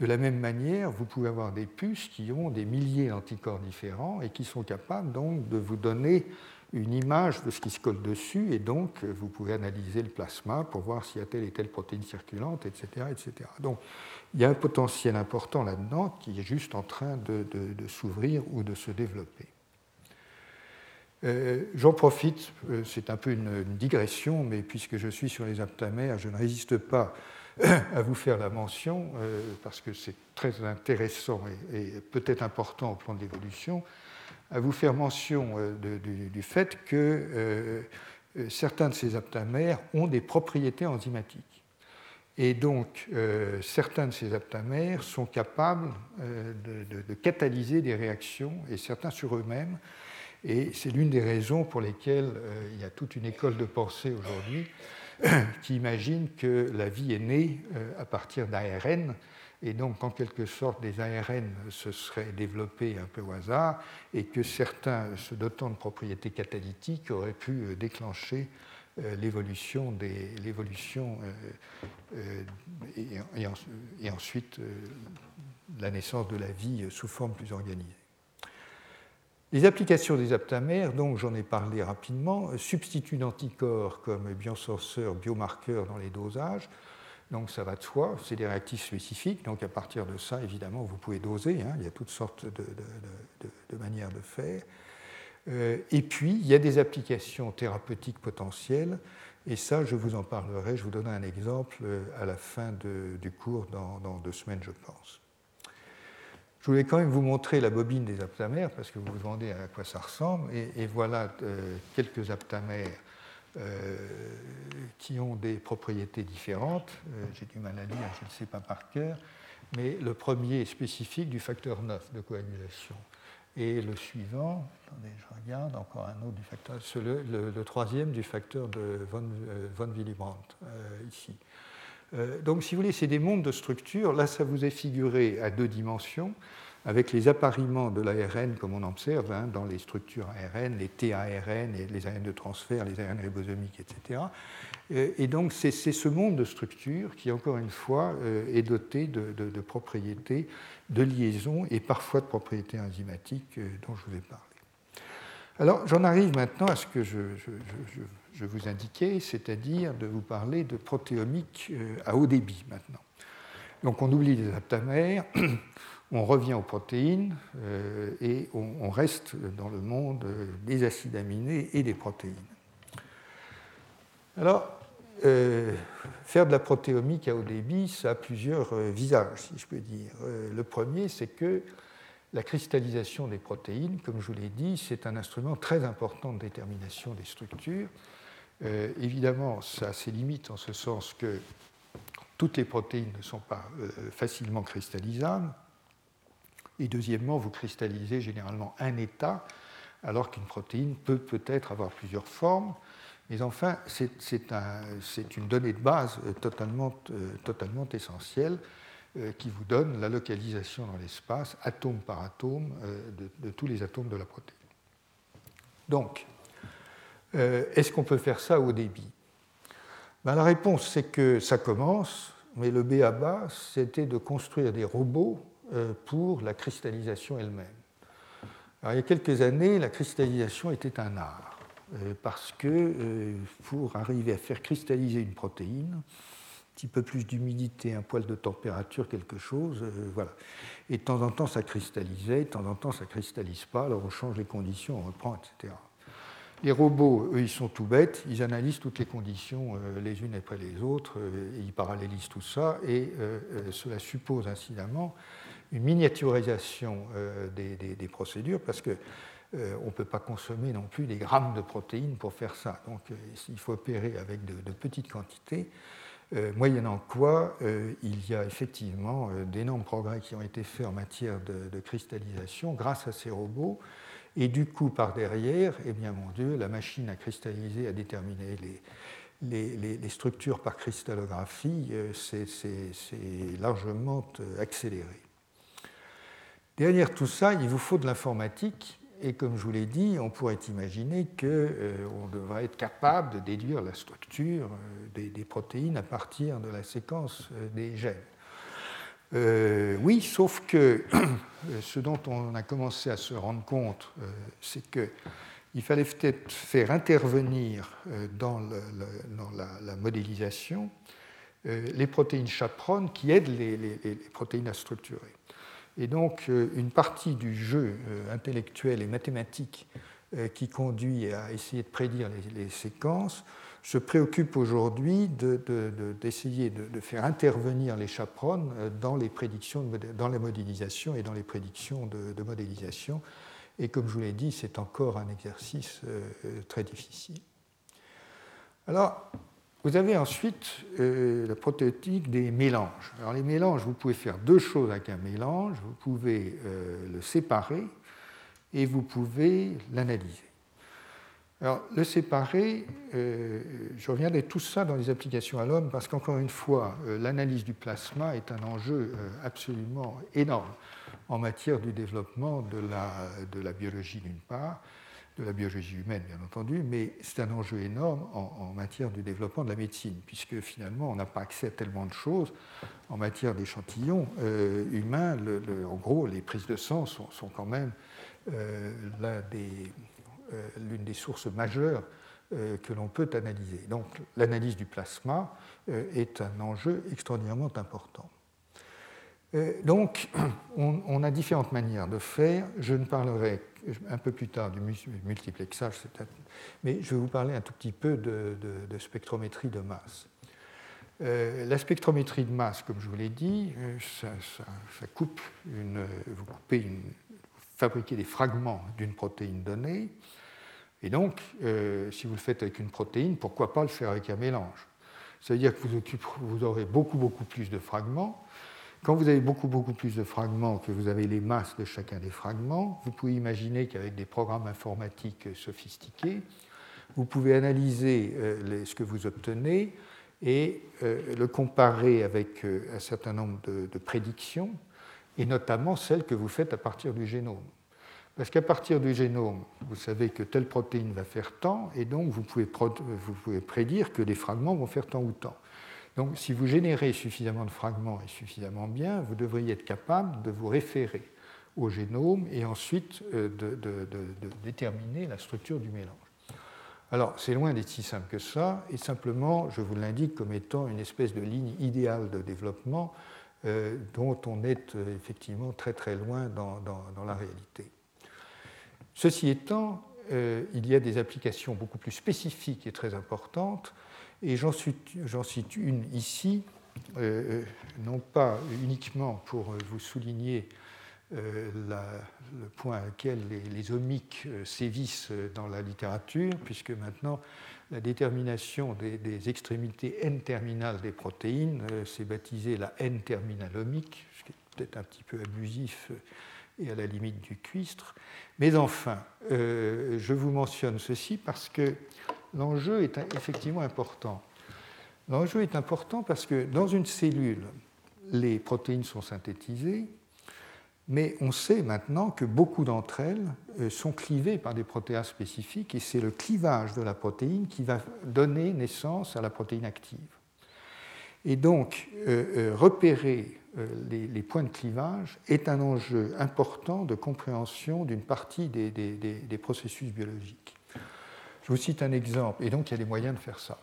de la même manière, vous pouvez avoir des puces qui ont des milliers d'anticorps différents et qui sont capables donc de vous donner une image de ce qui se colle dessus, et donc vous pouvez analyser le plasma pour voir s'il y a telle et telle protéine circulante, etc. etc. Donc il y a un potentiel important là-dedans qui est juste en train de, s'ouvrir ou de se développer. Euh, j'en profite, euh, c'est un peu une, digression, mais puisque je suis sur les aptamères, je ne résiste pas à vous faire la mention, euh, parce que c'est très intéressant et, peut-être important au plan de l'évolution, à vous faire mention du, fait que certains de ces aptamères ont des propriétés enzymatiques. Et donc, certains de ces aptamères sont capables de, catalyser des réactions, et certains sur eux-mêmes. Et c'est l'une des raisons pour lesquelles il y a toute une école de pensée aujourd'hui qui imagine que la vie est née euh, à partir d'ARN, et donc en quelque sorte des ARN se seraient développés un peu au hasard, et que certains, se dotant de propriétés catalytiques, auraient pu euh, déclencher euh, l'évolution et, ensuite la naissance de la vie sous forme plus organisée. Les applications des aptamères, donc j'en ai parlé rapidement, substituent d'anticorps comme biosenseurs, biomarqueurs dans les dosages. Donc ça va de soi, c'est des réactifs spécifiques. Donc à partir de ça, évidemment, vous pouvez doser. Hein. il y a toutes sortes de, manières de faire. Euh, et puis, il y a des applications thérapeutiques potentielles. Et ça, je vous en parlerai. Je vous donnerai un exemple euh, à la fin du cours dans deux semaines, je pense. Je voulais quand même vous montrer la bobine des aptamères parce que vous vous demandez à quoi ça ressemble. Et, voilà euh, quelques aptamères euh, qui ont des propriétés différentes. Euh, j'ai du mal à lire, je ne sais pas par cœur. Mais le premier est spécifique du facteur 9 de coagulation. Et le suivant, attendez, je regarde, encore un autre du facteur, le, le, troisième du facteur de von, von Willibrandt, ici. Euh, donc, si vous voulez, c'est des mondes de structures. Là, ça vous est figuré à deux dimensions, avec les appariements de l'ARN, comme on observe hein, dans les structures ARN, les TARN, les ARN de transfert, les ARN ribosomiques, etc. Euh, et donc, c'est ce monde de structures qui, encore une fois, euh, est doté de, propriétés de liaison et parfois de propriétés enzymatiques dont je vous ai parlé. Alors, j'en arrive maintenant à ce que je vous indiquais, c'est-à-dire de vous parler de protéomique euh, à haut débit maintenant. Donc on oublie les aptamères, on revient aux protéines euh, et on, reste dans le monde des acides aminés et des protéines. Alors, euh, faire de la protéomique à haut débit, ça a plusieurs visages, si je peux dire. le premier, c'est que la cristallisation des protéines, comme je vous l'ai dit, c'est un instrument très important de détermination des structures. Euh, évidemment, ça a ses limites en ce sens que toutes les protéines ne sont pas euh, facilement cristallisables. Et deuxièmement, vous cristallisez généralement un état, alors qu'une protéine peut peut-être avoir plusieurs formes. Mais enfin, c'est une donnée de base euh, totalement, totalement essentielle qui vous donne la localisation dans l'espace, atome par atome, de, de, tous les atomes de la protéine. Donc, euh, est-ce qu'on peut faire ça au débit? Ben, La réponse, c'est que ça commence, mais le B à bas, c'était de construire des robots euh, pour la cristallisation elle-même. il y a quelques années, la cristallisation était un art, euh, parce que pour arriver à faire cristalliser une protéine, un petit peu plus d'humidité, un poil de température, quelque chose, voilà. Et de temps en temps, ça cristallisait, de temps en temps, ça cristallise pas, alors on change les conditions, on reprend, etc. Les robots, eux, ils sont tout bêtes, ils analysent toutes les conditions euh, les unes après les autres, euh, ils parallélisent tout ça, et euh, cela suppose incidemment une miniaturisation des, procédures, parce qu'on ne peut pas consommer non plus des grammes de protéines pour faire ça. Donc il faut opérer avec de, petites quantités, moyennant quoi il y a effectivement d'énormes progrès qui ont été faits en matière de cristallisation grâce à ces robots et du coup, par derrière, eh bien mon Dieu, la machine à cristalliser, à déterminer les, structures par cristallographie, euh, c'est largement euh, accéléré. Derrière tout ça, il vous faut de l'informatique, et comme je vous l'ai dit, on pourrait imaginer qu'on euh, devrait être capable de déduire la structure des, protéines à partir de la séquence des gènes. Euh, oui, sauf que ce dont on a commencé à se rendre compte, euh, c'est que il fallait peut-être faire intervenir dans, la, modélisation les protéines chaperones qui aident les, protéines à structurer. Et donc, une partie du jeu intellectuel et mathématique qui conduit à essayer de prédire les, séquences se préoccupe aujourd'hui d'essayer de, faire intervenir les chaperones dans les prédictions, dans la modélisation et dans les prédictions de, modélisation. Et comme je vous l'ai dit, c'est encore un exercice euh, très difficile. Alors, vous avez ensuite euh, la protétique des mélanges. Alors, les mélanges, vous pouvez faire deux choses avec un mélange. Vous pouvez euh, le séparer et vous pouvez l'analyser. Alors, le séparer, euh, je reviendrai tout ça dans les applications à l'homme parce qu'encore une fois, euh, l'analyse du plasma est un enjeu euh, absolument énorme en matière du développement de la, de la biologie d'une part, de la biologie humaine bien entendu, mais c'est un enjeu énorme en, matière du développement de la médecine, puisque finalement on n'a pas accès à tellement de choses en matière d'échantillons humains. en gros, les prises de sang sont, sont quand même l'un des l'une des sources majeures euh, que l'on peut analyser. Donc l'analyse du plasma euh, est un enjeu extraordinairement important. Donc on, a différentes manières de faire. Je ne parlerai un peu plus tard du multiplexage, mais je vais vous parler un tout petit peu de, spectrométrie de masse. la spectrométrie de masse, comme je vous l'ai dit, ça, coupe une, vous coupez une, fabriquer des fragments d'une protéine donnée. Et donc, euh, si vous le faites avec une protéine, pourquoi pas le faire avec un mélange? Ça veut dire que vous, vous, aurez beaucoup, beaucoup plus de fragments. Quand vous avez beaucoup, beaucoup plus de fragments, que vous avez les masses de chacun des fragments, vous pouvez imaginer qu'avec des programmes informatiques sophistiqués, vous pouvez analyser euh, ce que vous obtenez et euh, le comparer avec un certain nombre de prédictions et notamment celles que vous faites à partir du génome. Parce qu'à partir du génome, vous savez que telle protéine va faire tant, et donc vous pouvez, prédire que les fragments vont faire tant ou tant. Donc si vous générez suffisamment de fragments et suffisamment bien, vous devriez être capable de vous référer au génome et ensuite euh, de, de déterminer la structure du mélange. Alors, c'est loin d'être si simple que ça, et simplement, je vous l'indique comme étant une espèce de ligne idéale de développement euh, dont on est euh, effectivement très très loin dans, la réalité. Ceci étant, euh, il y a des applications beaucoup plus spécifiques et très importantes, et j'en cite une ici, non pas uniquement pour vous souligner le point à lequel les, les omiques sévissent dans la littérature, puisque maintenant la détermination des, extrémités N-terminales des protéines, euh, c'est baptisé la N-terminalomique, ce qui est peut-être un petit peu abusif euh, et à la limite du cuistre. Mais enfin, euh, je vous mentionne ceci parce que l'enjeu est effectivement important. L'enjeu est important parce que dans une cellule, les protéines sont synthétisées, mais on sait maintenant que beaucoup d'entre elles euh, sont clivées par des protéases spécifiques et c'est le clivage de la protéine qui va donner naissance à la protéine active. Et donc, euh, repérer les, points de clivage est un enjeu important de compréhension d'une partie des processus biologiques. Je vous cite un exemple, et donc il y a des moyens de faire ça.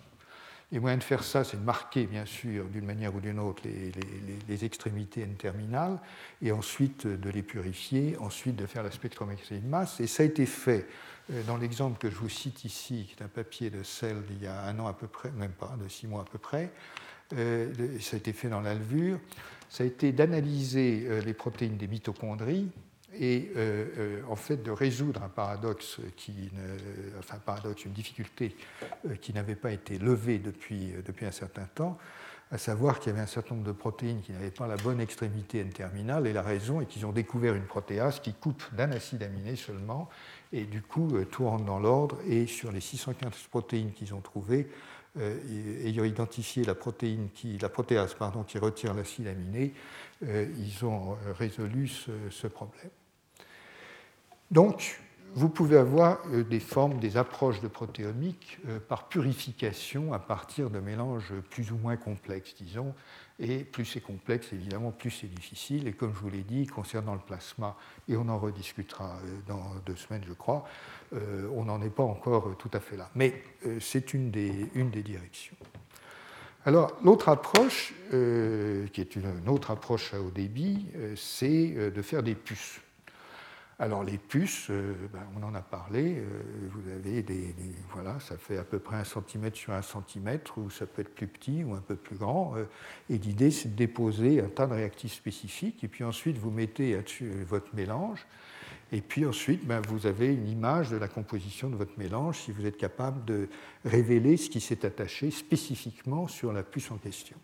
Les moyens de faire ça, c'est de marquer, bien sûr, d'une manière ou d'une autre, les, extrémités N-terminales, et ensuite de les purifier, ensuite de faire la spectrométrie de masse. Et ça a été fait euh, dans l'exemple que je vous cite ici, qui est un papier de Cell d'il y a un an à peu près, même pas, de six mois à peu près. Euh, ça a été fait dans l'alvure. Ça a été d'analyser euh, les protéines des mitochondries et euh, en fait de résoudre un paradoxe, enfin un paradoxe, une difficulté qui n'avait pas été levée depuis, depuis un certain temps, à savoir qu'il y avait un certain nombre de protéines qui n'avaient pas la bonne extrémité N-terminale, et la raison est qu'ils ont découvert une protéase qui coupe d'un acide aminé seulement, et du coup tout rentre dans l'ordre, et sur les 615 protéines qu'ils ont trouvées, ayant identifié la, protéine qui, la protéase pardon, qui retire l'acide aminé, ils ont résolu ce problème. Donc, vous pouvez avoir euh, des formes, des approches de protéomique euh, par purification à partir de mélanges plus ou moins complexes, disons. Et plus c'est complexe, évidemment, plus c'est difficile. Et comme je vous l'ai dit, concernant le plasma, et on en rediscutera euh, dans deux semaines, je crois, on n'en est pas encore tout à fait là. Mais c'est une des, une des directions. Alors, l'autre approche, qui est une autre approche à haut débit, c'est de faire des puces. Alors les puces, euh, ben, on en a parlé, euh, vous avez des, Voilà, ça fait à peu près un centimètre sur un centimètre, ou ça peut être plus petit ou un peu plus grand. Euh, et l'idée, c'est de déposer un tas de réactifs spécifiques, et puis ensuite vous mettez votre mélange, et puis ensuite ben, vous avez une image de la composition de votre mélange si vous êtes capable de révéler ce qui s'est attaché spécifiquement sur la puce en question.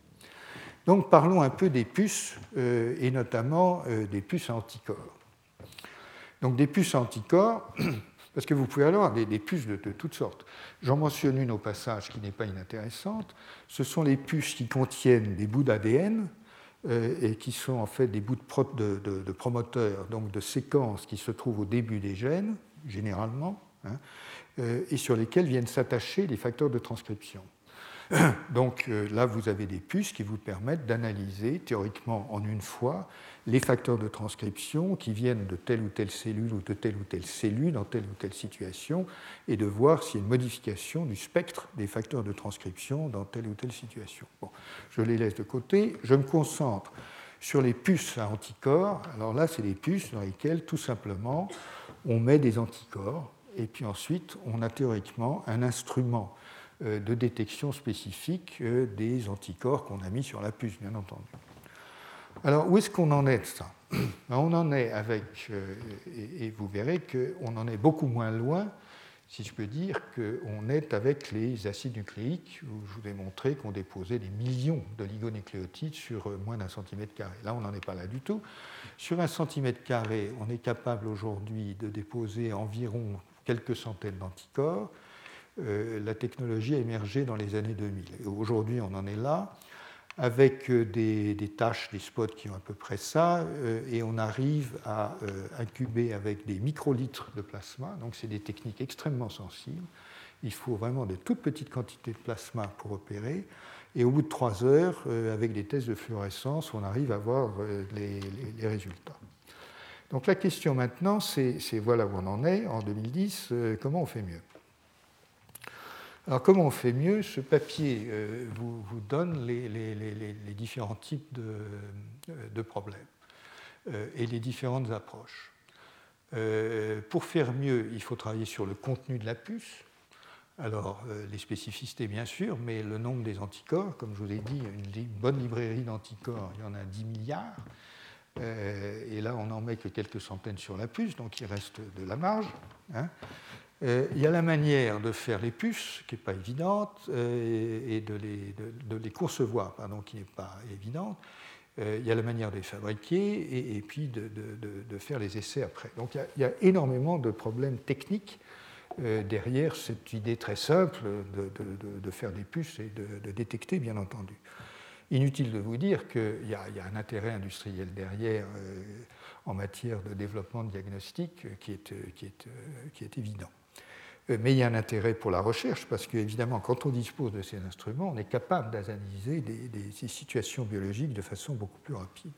Donc parlons un peu des puces, et notamment des puces à anticorps. Donc des puces anticorps, parce que vous pouvez avoir des, puces de, toutes sortes. J'en mentionne une au passage qui n'est pas inintéressante. Ce sont les puces qui contiennent des bouts d'ADN euh, et qui sont en fait des bouts de, promoteurs, donc de séquences qui se trouvent au début des gènes, généralement, hein, euh, et sur lesquelles viennent s'attacher les facteurs de transcription. Donc euh, là, vous avez des puces qui vous permettent d'analyser théoriquement en une fois les facteurs de transcription qui viennent de telle ou telle cellule ou de telle ou telle cellule dans telle ou telle situation et de voir s'il y a une modification du spectre des facteurs de transcription dans telle ou telle situation. Je les laisse de côté. Je me concentre sur les puces à anticorps. Alors là, c'est des puces dans lesquelles tout simplement on met des anticorps et puis ensuite on a théoriquement un instrument euh, de détection spécifique euh, des anticorps qu'on a mis sur la puce, bien entendu. Alors, où est-ce qu'on en est de ça? Ben, On en est avec, euh, et vous verrez qu'on en est beaucoup moins loin, si je peux dire, qu'on est avec les acides nucléiques, où je vous ai montré qu'on déposait des millions de d'oligonucléotides sur moins d'un centimètre carré. Là, on n'en est pas là du tout. Sur un centimètre carré, on est capable aujourd'hui de déposer environ quelques centaines d'anticorps. Euh, la technologie a émergé dans les années 2000. Aujourd'hui, on en est là, avec euh, des, tâches, des spots qui ont à peu près ça, euh, et on arrive à incuber avec des microlitres de plasma. Donc, c'est des techniques extrêmement sensibles. Il faut vraiment de toutes petites quantités de plasma pour opérer. Et au bout de trois heures, avec des tests de fluorescence, on arrive à voir les résultats. Donc la question maintenant, c'est voilà où on en est en 2010, comment on fait mieux? Alors comment on fait mieux Ce papier euh, vous, donne les, différents types de, euh, problèmes euh, et les différentes approches. pour faire mieux, il faut travailler sur le contenu de la puce. Alors, les spécificités, bien sûr, mais le nombre des anticorps, comme je vous ai dit, une, bonne librairie d'anticorps, il y en a 10 milliards. et là, on n'en met que quelques centaines sur la puce, donc il reste de la marge. Hein. Euh, il y a la manière de faire les puces, qui n'est pas évidente, euh, et de les, de, concevoir, qui n'est pas évidente. Euh, il y a la manière de les fabriquer et, puis de, faire les essais après. Donc il y a, énormément de problèmes techniques derrière cette idée très simple de, faire des puces et de, détecter, bien entendu. Inutile de vous dire qu'il y, a un intérêt industriel derrière en matière de développement de diagnostic qui est évident. Euh, mais il y a un intérêt pour la recherche, parce qu'évidemment, quand on dispose de ces instruments, on est capable d'analyser des, situations biologiques de façon beaucoup plus rapide.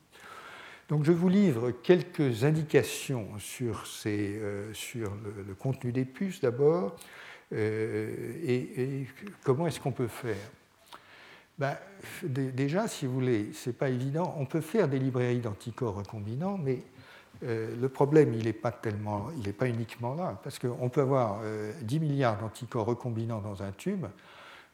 Donc je vous livre quelques indications sur, euh, sur le, contenu des puces d'abord, euh, et, comment est-ce qu'on peut faire? Ben, Déjà, si vous voulez, ce n'est pas évident, on peut faire des librairies d'anticorps recombinants, mais euh, le problème, il n'est pas, tellement, il n'est pas uniquement là, parce qu'on peut avoir 10 euh, milliards d'anticorps recombinants dans un tube.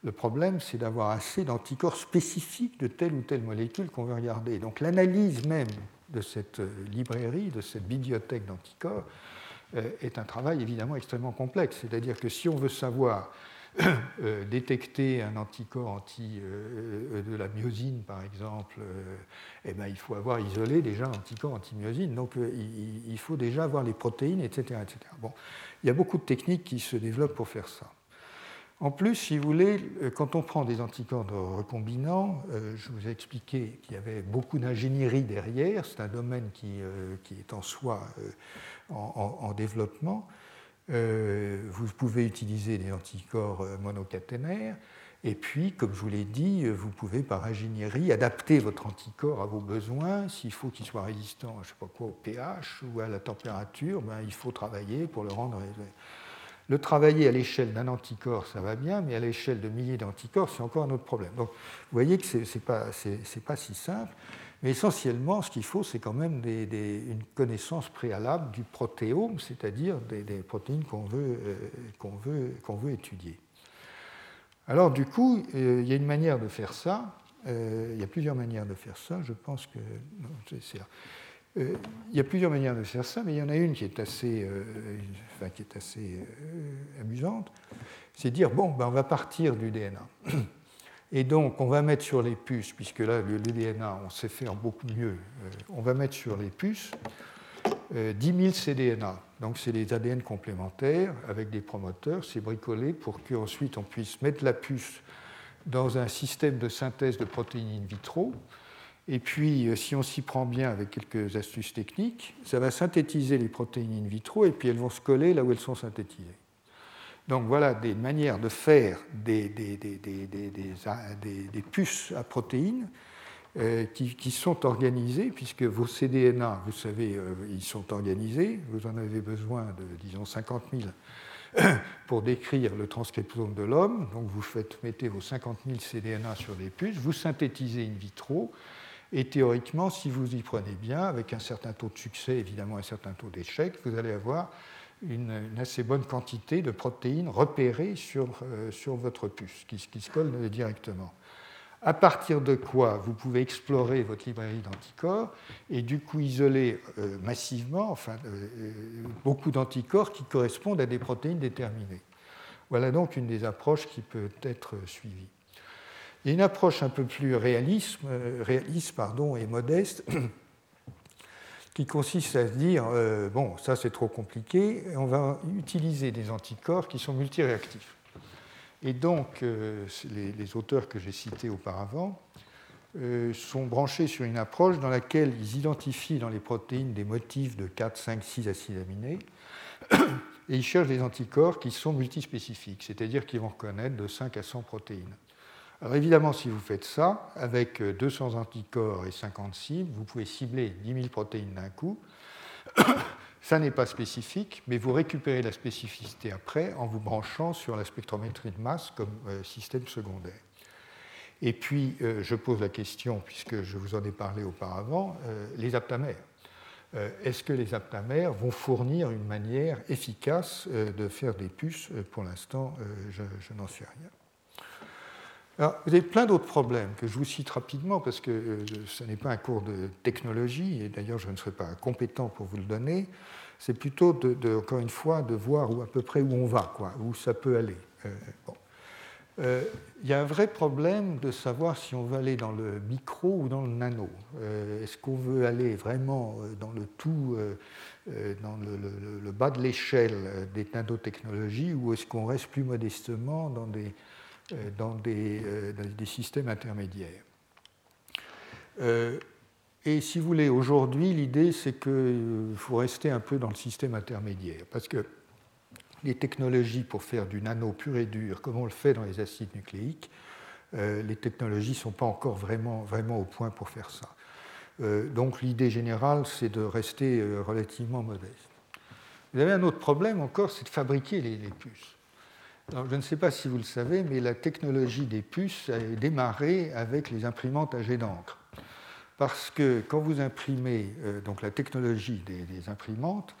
Le problème, c'est d'avoir assez d'anticorps spécifiques de telle ou telle molécule qu'on veut regarder. Donc l'analyse même de cette euh, librairie, de cette bibliothèque d'anticorps, est un travail évidemment extrêmement complexe. C'est-à-dire que si on veut savoir Euh, détecter un anticorps anti, euh, de la myosine, par exemple, euh, eh ben, il faut avoir isolé déjà l'anticorps anti-myosine. Donc il, faut déjà avoir les protéines, etc., etc. Bon, il y a beaucoup de techniques qui se développent pour faire ça. En plus, si vous voulez, quand on prend des anticorps recombinants, je vous ai expliqué qu'il y avait beaucoup d'ingénierie derrière. C'est un domaine qui, qui, est en soi en développement. Vous pouvez utiliser des anticorps monocaténaires. Et puis, comme je vous l'ai dit, vous pouvez par ingénierie adapter votre anticorps à vos besoins. S'il faut qu'il soit résistant, je sais pas quoi, au pH ou à la température, ben, il faut travailler pour le rendre. Le travailler à l'échelle d'un anticorps, ça va bien, mais à l'échelle de milliers d'anticorps, c'est encore un autre problème. Donc, vous voyez que ce n'est pas, pas, si simple. Mais essentiellement, ce qu'il faut, c'est quand même une connaissance préalable du protéome, c'est-à-dire des, protéines qu'on veut, euh, qu'on veut, étudier. Alors du coup, euh, il y a une manière de faire ça. Euh, il y a plusieurs manières de faire ça. Je pense que euh, il y a plusieurs manières de faire ça, mais il y en a une qui est assez, qui est assez amusante. C'est dire bon, ben, on va partir du DNA. Et donc, on va mettre sur les puces, puisque là, le, DNA, on sait faire beaucoup mieux, on va mettre sur les puces 10 000 cDNA. Donc, c'est des ADN complémentaires avec des promoteurs. C'est bricolé pour qu'ensuite on puisse mettre la puce dans un système de synthèse de protéines in vitro. Et puis, euh, si on s'y prend bien avec quelques astuces techniques, ça va synthétiser les protéines in vitro et puis elles vont se coller là où elles sont synthétisées. Donc voilà des manières de faire des, des, des, des puces à protéines euh, qui, sont organisés, puisque vos cDNA, vous savez, euh, ils sont organisés, vous en avez besoin de, disons, 50 000 pour décrire le transcriptome de l'homme. Donc vous faites, mettez vos 50 000 cDNA sur des puces, vous synthétisez in vitro, et théoriquement, si vous y prenez bien, avec un certain taux de succès, évidemment un certain taux d'échec, vous allez avoir une, assez bonne quantité de protéines repérées sur, euh, sur votre puce, qui, qui se collent directement à partir de quoi vous pouvez explorer votre librairie d'anticorps et du coup isoler euh, massivement enfin, euh, beaucoup d'anticorps qui correspondent à des protéines déterminées. Voilà donc une des approches qui peut être suivie. Il une approche un peu plus réaliste, réaliste pardon, et modeste qui consiste à se dire bon, ça c'est trop compliqué, on va utiliser des anticorps qui sont multiréactifs. Et donc, euh, les, auteurs que j'ai cités auparavant euh, sont branchés sur une approche dans laquelle ils identifient dans les protéines des motifs de 4, 5, 6 acides aminés, et ils cherchent des anticorps qui sont multispécifiques, c'est-à-dire qu'ils vont reconnaître de 5 à 100 protéines. Alors évidemment, si vous faites ça, avec 200 anticorps et 50 cibles, vous pouvez cibler 10 000 protéines d'un coup. Ça n'est pas spécifique, mais vous récupérez la spécificité après en vous branchant sur la spectrométrie de masse comme euh, système secondaire. Et puis, euh, je pose la question, puisque je vous en ai parlé auparavant, euh, les aptamères. Est-ce que les aptamères vont fournir une manière efficace de faire des puces Pour l'instant, je, je n'en sais rien. Alors, vous avez plein d'autres problèmes que je vous cite rapidement parce que euh, ce n'est pas un cours de technologie et d'ailleurs je ne serai pas compétent pour vous le donner. C'est plutôt, de, encore une fois, de voir où, à peu près où on va, quoi, où ça peut aller. Euh, euh, il y a un vrai problème de savoir si on veut aller dans le micro ou dans le nano. Est-ce qu'on veut aller vraiment dans le tout, dans le, bas de l'échelle des nanotechnologies, ou est-ce qu'on reste plus modestement dans des dans des, euh, dans des, systèmes intermédiaires. Euh, et si vous voulez, aujourd'hui, l'idée, c'est qu'il faut rester un peu dans le système intermédiaire, parce que les technologies pour faire du nano pur et dur, comme on le fait dans les acides nucléiques, les technologies ne sont pas encore vraiment, vraiment au point pour faire ça. donc l'idée générale, c'est de rester relativement modeste. Vous avez un autre problème encore, c'est de fabriquer les puces je ne sais pas si vous le savez, mais la technologie des puces a démarré avec les imprimantes à jet d'encre. Parce que quand vous imprimez euh, donc la technologie des, imprimantes,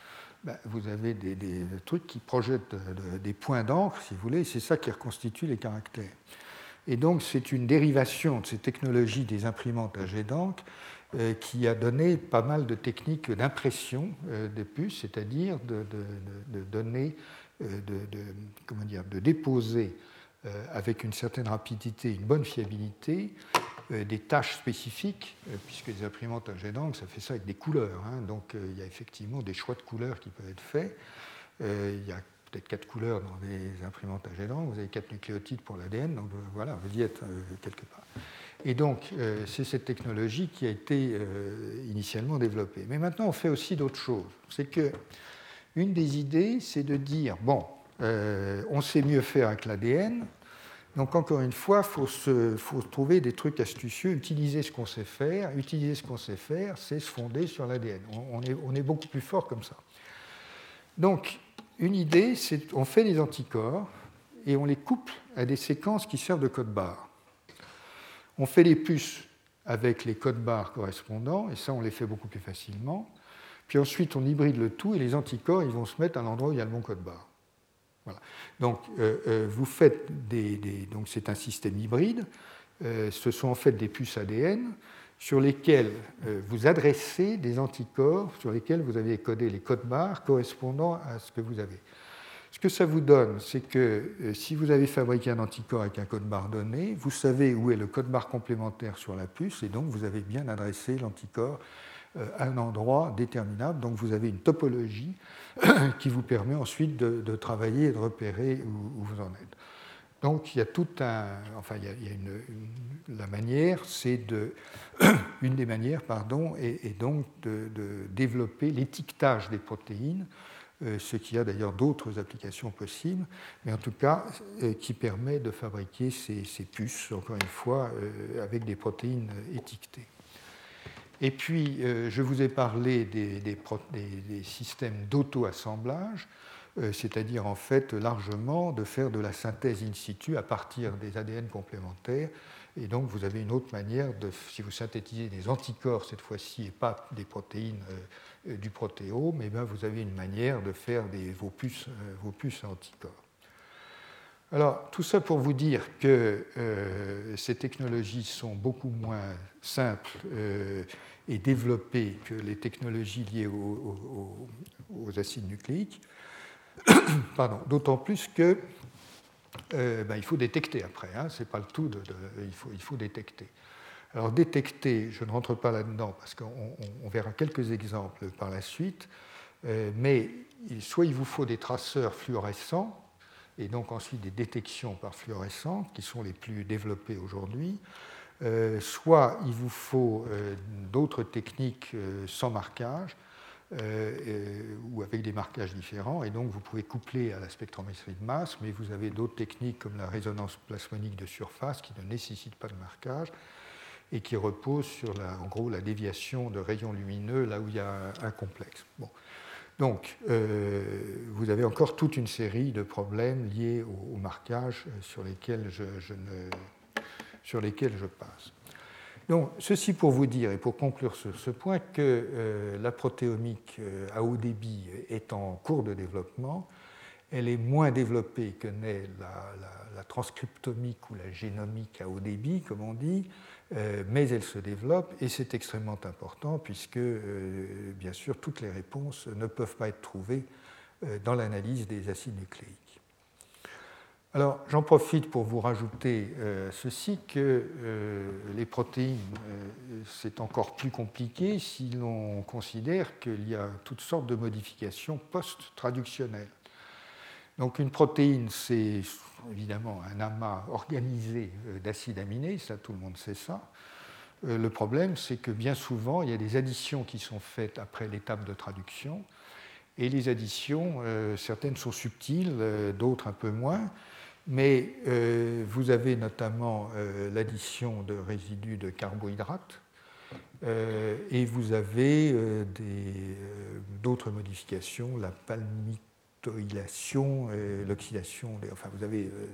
ben, vous avez des, trucs qui projettent des points d'encre, si vous voulez, c'est ça qui reconstitue les caractères. Et donc c'est une dérivation de ces technologies des imprimantes à jet d'encre euh, qui a donné pas mal de techniques d'impression euh, des puces, c'est-à-dire de, donner euh, de, comment dire, de déposer euh, avec une certaine rapidité, une bonne fiabilité, euh, des tâches spécifiques, puisque les imprimantes à jet d'encre, ça fait ça avec des couleurs. Hein. donc il y a effectivement des choix de couleurs qui peuvent être faits. il y a peut-être quatre couleurs dans les imprimantes à jet d'encre, vous avez quatre nucléotides pour l'ADN, donc voilà, vous y êtes quelque part. Et donc, c'est cette technologie qui a été initialement développée. Mais maintenant, on fait aussi d'autres choses. C'est que Une des idées, c'est de dire, bon, on sait mieux faire avec l'ADN, donc encore une fois, il faut, trouver des trucs astucieux, utiliser ce qu'on sait faire. Utiliser ce qu'on sait faire, c'est se fonder sur l'ADN. On, on, est, beaucoup plus fort comme ça. Donc une idée, c'est qu'on fait des anticorps et on les couple à des séquences qui servent de code barre. On fait les puces avec les codes barres correspondants, et ça on les fait beaucoup plus facilement. Puis ensuite on hybride le tout et les anticorps ils vont se mettre à l'endroit où il y a le bon code barre. Donc, euh, euh, vous faites des, donc c'est un système hybride. Euh, ce sont en fait des puces ADN sur lesquelles vous adressez des anticorps sur lesquels vous avez codé les codes barres correspondant à ce que vous avez. Ce que ça vous donne, c'est que si vous avez fabriqué un anticorps avec un code barre donné, vous savez où est le code barre complémentaire sur la puce et donc vous avez bien adressé l'anticorps à un endroit déterminable. Donc vous avez une topologie qui vous permet ensuite de, travailler et de repérer où, vous en êtes. Donc il y a tout un, enfin il y a, une, la manière, c'est de, une des manières, pardon, est, donc de, développer l'étiquetage des protéines, euh, ce qui a d'ailleurs d'autres applications possibles, mais en tout cas euh, qui permet de fabriquer ces, puces, encore une fois, euh, avec des protéines étiquetées. Et puis, euh, je vous ai parlé des, systèmes d'auto-assemblage, euh, c'est-à-dire en fait largement de faire de la synthèse in situ à partir des ADN complémentaires. Et donc, vous avez une autre manière de, si vous synthétisez des anticorps cette fois-ci et pas des protéines euh, du protéome, eh bien vous avez une manière de faire des, vos, puces, vos puces anticorps. Alors, tout ça pour vous dire que euh, ces technologies sont beaucoup moins simples euh, et développées que les technologies liées aux, acides nucléiques. Pardon. D'autant plus que euh, ben, il faut détecter après. Hein, c'est pas le tout. Il, faut, détecter. Alors détecter, je ne rentre pas là-dedans parce qu'on verra quelques exemples par la suite. mais soit il vous faut des traceurs fluorescents et donc ensuite des détections par fluorescence qui sont les plus développées aujourd'hui. Euh, soit il vous faut euh, d'autres techniques euh, sans marquage ou avec des marquages différents, et donc vous pouvez coupler à la spectrométrie de masse, mais vous avez d'autres techniques comme la résonance plasmonique de surface qui ne nécessitent pas de marquage et qui reposent sur la, en gros la déviation de rayons lumineux là où il y a un, complexe. Donc, euh, vous avez encore toute une série de problèmes liés au, marquage euh, sur lesquels je, sur lesquels je passe. Donc, ceci pour vous dire et pour conclure sur ce point que euh, la protéomique à haut débit est en cours de développement. Elle est moins développée que n'est la, transcriptomique ou la génomique à haut débit, comme on dit. Euh, mais elle se développe et c'est extrêmement important puisque, euh, bien sûr, toutes les réponses ne peuvent pas être trouvées euh, dans l'analyse des acides nucléiques. Alors, j'en profite pour vous rajouter ceci que les protéines, c'est encore plus compliqué si l'on considère qu'il y a toutes sortes de modifications post-traductionnelles. Donc, une protéine, c'est évidemment un amas organisé euh, d'acides aminés, ça tout le monde sait ça. Euh, le problème, c'est que bien souvent, il y a des additions qui sont faites après l'étape de traduction, et les additions, euh, certaines sont subtiles, d'autres un peu moins, mais vous avez notamment l'addition de résidus de carbohydrates, et vous avez d'autres modifications, la palmite l'oxydation, enfin vous avez euh,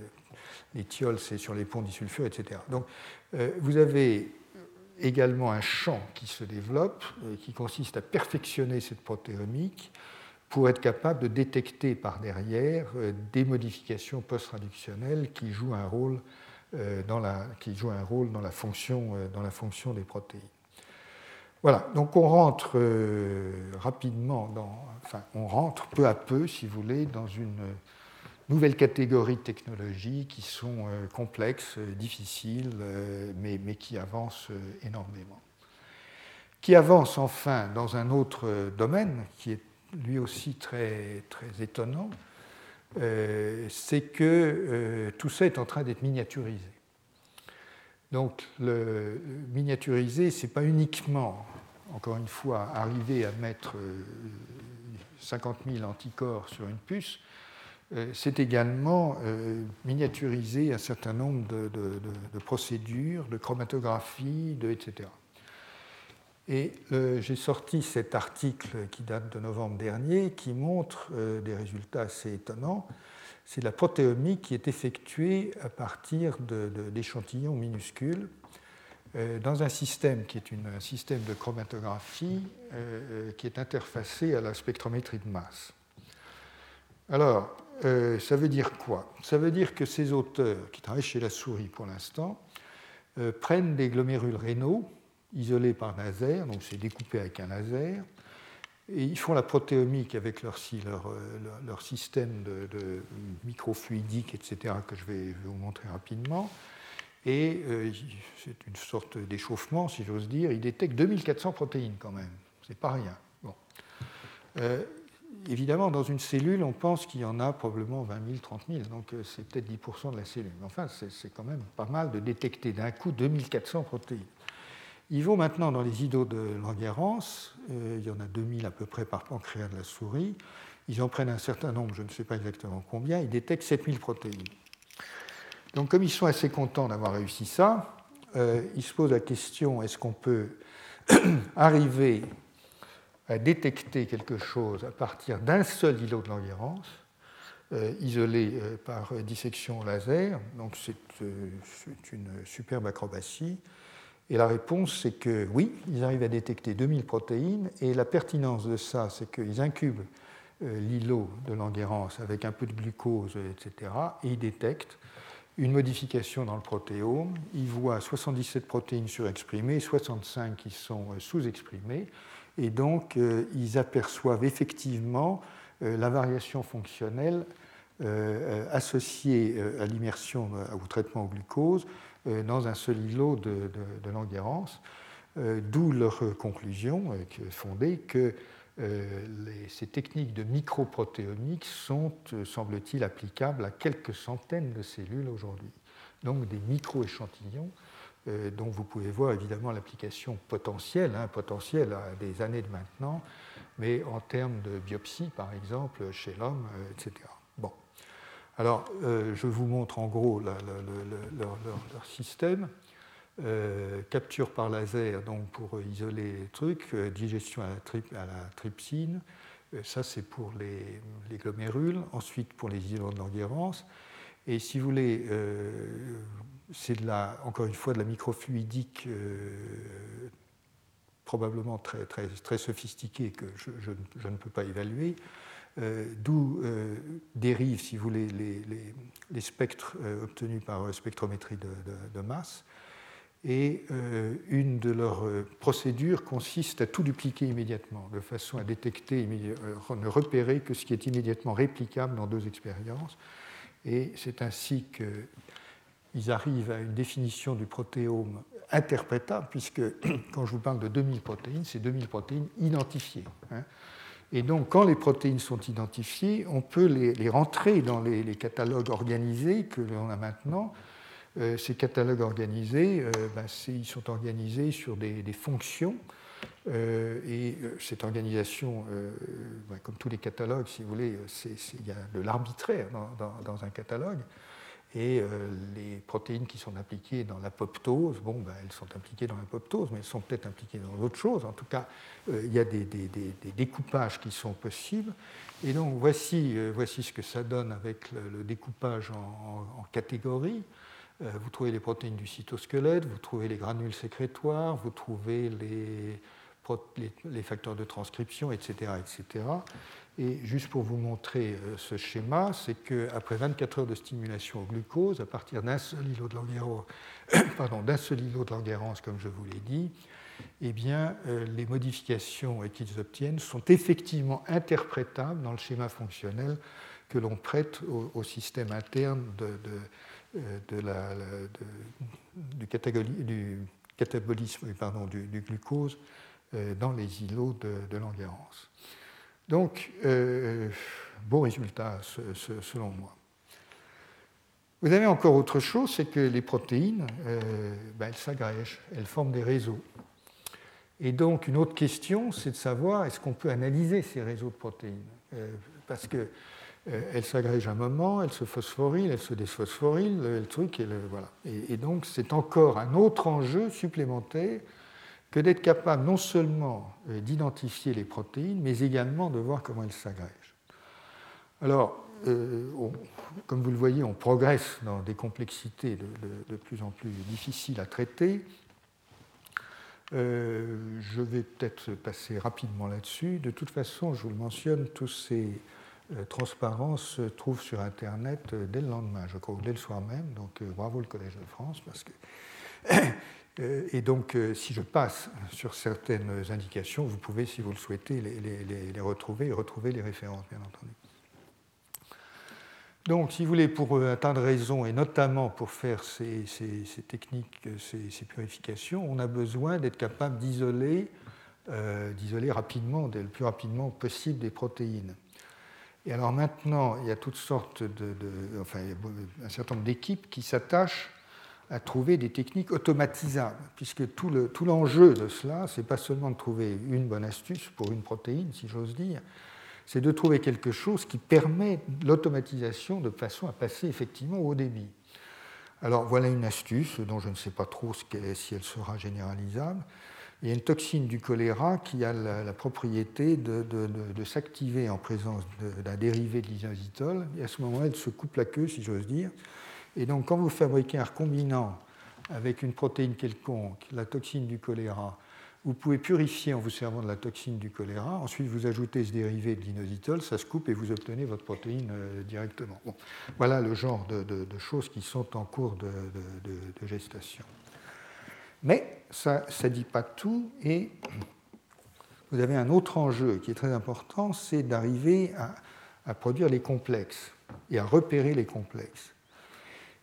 les thiols, c'est sur les ponts disulfures, etc. Donc euh, vous avez également un champ qui se développe, euh, qui consiste à perfectionner cette protéomique pour être capable de détecter par derrière des modifications post-traductionnelles qui jouent un rôle dans la, qui un rôle dans la fonction, dans la fonction des protéines. Voilà, donc on rentre euh, rapidement dans, enfin, on rentre peu à peu, si vous voulez, dans une nouvelle catégorie de technologies qui sont euh, complexes, difficiles, euh, mais, mais, qui avancent énormément. Qui avance enfin dans un autre domaine qui est lui aussi très, très étonnant, c'est que tout ça est en train d'être miniaturisé. Donc, le miniaturiser, ce n'est pas uniquement, encore une fois, arriver à mettre 50 000 anticorps sur une puce, c'est également miniaturiser un certain nombre de, procédures, de chromatographie, de, etc. Et j'ai sorti cet article qui date de novembre dernier qui montre des résultats assez étonnants c'est la protéomie qui est effectuée à partir d'échantillons minuscules euh, dans un système qui est un système de chromatographie euh, euh, qui est interfacé à la spectrométrie de masse. Alors, ça veut dire quoi? Ça veut dire que ces auteurs, qui travaillent chez la souris pour l'instant, prennent des glomérules rénaux isolés par laser, donc c'est découpé avec un laser, ils font la protéomique avec leur, leur, système de, microfluidique, etc., que je vais vous montrer rapidement. Et euh, c'est une sorte d'échauffement, si j'ose dire. Ils détectent 2400 protéines quand même. C'est pas rien. Bon. Euh, évidemment, dans une cellule, on pense qu'il y en a probablement 20 000, 30 000, donc euh, c'est peut-être 10% de la cellule. Enfin, c'est quand même pas mal de détecter d'un coup 2400 protéines. Ils vont maintenant dans les îlots de Langerhans, euh, il y en a 2000 à peu près par pancréas de la souris, ils en prennent un certain nombre, je ne sais pas exactement combien, ils détectent 7000 protéines. Donc comme ils sont assez contents d'avoir réussi ça, euh, ils se posent la question, est-ce qu'on peut arriver à détecter quelque chose à partir d'un seul îlot de Langerhans, euh, isolé par dissection laser, donc c'est une superbe acrobatie, et la réponse, c'est que oui, ils arrivent à détecter 2000 protéines, et la pertinence de ça, c'est qu'ils incubent euh, l'îlot de Langerhans avec un peu de glucose, etc., et ils détectent une modification dans le protéome. Ils voient 77 protéines surexprimées, 65 qui sont euh, sous-exprimées, et donc euh, ils aperçoivent effectivement la variation fonctionnelle associée à l'immersion au traitement au glucose dans un seul îlot de, de, euh, d'où leur conclusion euh, fondée que ces techniques de microprotéomique sont, semble-t-il, applicables à quelques centaines de cellules aujourd'hui. Donc des micro-échantillons dont vous pouvez voir évidemment l'application potentielle, hein, potentielle à des années de maintenant, mais en termes de biopsie, par exemple, chez l'homme, etc. Alors, euh, je vous montre en gros leur, système. Euh, capture par laser donc pour isoler les trucs, euh, digestion à la, trypsine, ça c'est pour les, glomérules, ensuite pour les îlots de. Et si vous voulez, c'est encore une fois de la microfluidique probablement très, très, très sophistiquée que je, ne peux pas évaluer. Euh, d'où euh, dérivent, si vous voulez, les, spectres euh, obtenus par spectrométrie de, masse. Et une de leurs procédures consiste à tout dupliquer immédiatement, de façon à détecter, ne repérer que ce qui est immédiatement réplicable dans deux expériences. Et c'est ainsi qu'ils arrivent à une définition du protéome interprétable, puisque quand je vous parle de 2000 protéines, c'est 2000 protéines identifiées. Hein. Et donc, quand les protéines sont identifiées, on peut les, rentrer dans les, catalogues organisés que l'on a maintenant. Euh, ces catalogues organisés, euh, ben, ils sont organisés sur des, fonctions. Euh, et cette organisation, ben, comme tous les catalogues, si vous voulez, il y a de l'arbitraire dans, un catalogue. Et euh, les protéines qui sont impliquées dans l'apoptose, bon, ben, elles sont impliquées dans l'apoptose, mais elles sont peut-être impliquées dans d'autres choses. En tout cas, euh, il y a des, découpages qui sont possibles. Et donc, voici, euh, voici ce que ça donne avec le, découpage en, catégories. vous trouvez les protéines du cytosquelette, vous trouvez les granules sécrétoires, vous trouvez les, les facteurs de transcription, etc. etc. Et juste pour vous montrer euh, ce schéma, c'est qu'après 24 heures de stimulation au glucose, à partir d'un seul îlot de Langerhans, comme je vous l'ai dit, eh bien, euh, les modifications qu'ils obtiennent sont effectivement interprétables dans le schéma fonctionnel que l'on prête au, système interne euh, du, catabolisme pardon, du, glucose dans les îlots de, de. Donc, euh, bon résultat selon moi. Vous avez encore autre chose, c'est que les protéines, euh, ben, elles s'agrègent, elles forment des réseaux. Et donc, une autre question, c'est de savoir est-ce qu'on peut analyser ces réseaux de protéines? Parce que elle s'agrège un moment, elle se phosphoryle, elle se désphosphoryle, le, truc, et, voilà. et donc c'est encore un autre enjeu supplémentaire que d'être capable non seulement euh, d'identifier les protéines, mais également de voir comment elles s'agrègent. Alors, euh, comme vous le voyez, on progresse dans des complexités de, plus en plus difficiles à traiter. Euh, je vais peut-être passer rapidement là-dessus. De toute façon, je vous le mentionne, tous ces transparences se trouvent sur Internet dès le lendemain, je crois, ou dès le soir même. Donc bravo le Collège de France, parce que et donc, euh, si je passe sur certaines indications, vous pouvez, si vous le souhaitez, les, retrouver et retrouver les références, bien entendu. Donc, si vous voulez, pour un tas de raisons, et notamment pour faire ces, techniques, ces, purifications, on a besoin d'être capable d'isoler, euh, rapidement, le plus rapidement possible des protéines. Et alors maintenant, il y a toutes sortes de, enfin, il y a un certain nombre d'équipes qui s'attachent à trouver des techniques automatisables, puisque tout l'enjeu de cela, c'est pas seulement de trouver une bonne astuce pour une protéine, si j'ose dire, c'est de trouver quelque chose qui permet l'automatisation de façon à passer effectivement au débit. Alors voilà une astuce dont je ne sais pas trop si elle sera généralisable. Il y a une toxine du choléra qui a la, propriété de, de s'activer en présence d'un dérivé de l'inositol, et à ce moment-là, elle se coupe la queue, si j'ose dire, et donc, quand vous fabriquez un recombinant avec une protéine quelconque, la toxine du choléra, vous pouvez purifier en vous servant de la toxine du choléra. Ensuite, vous ajoutez ce dérivé de l'inositol, ça se coupe et vous obtenez votre protéine euh, directement. voilà le genre de, choses qui sont en cours de, gestation. Mais ça ne dit pas tout et vous avez un autre enjeu qui est très important, c'est d'arriver à produire les complexes et à repérer les complexes.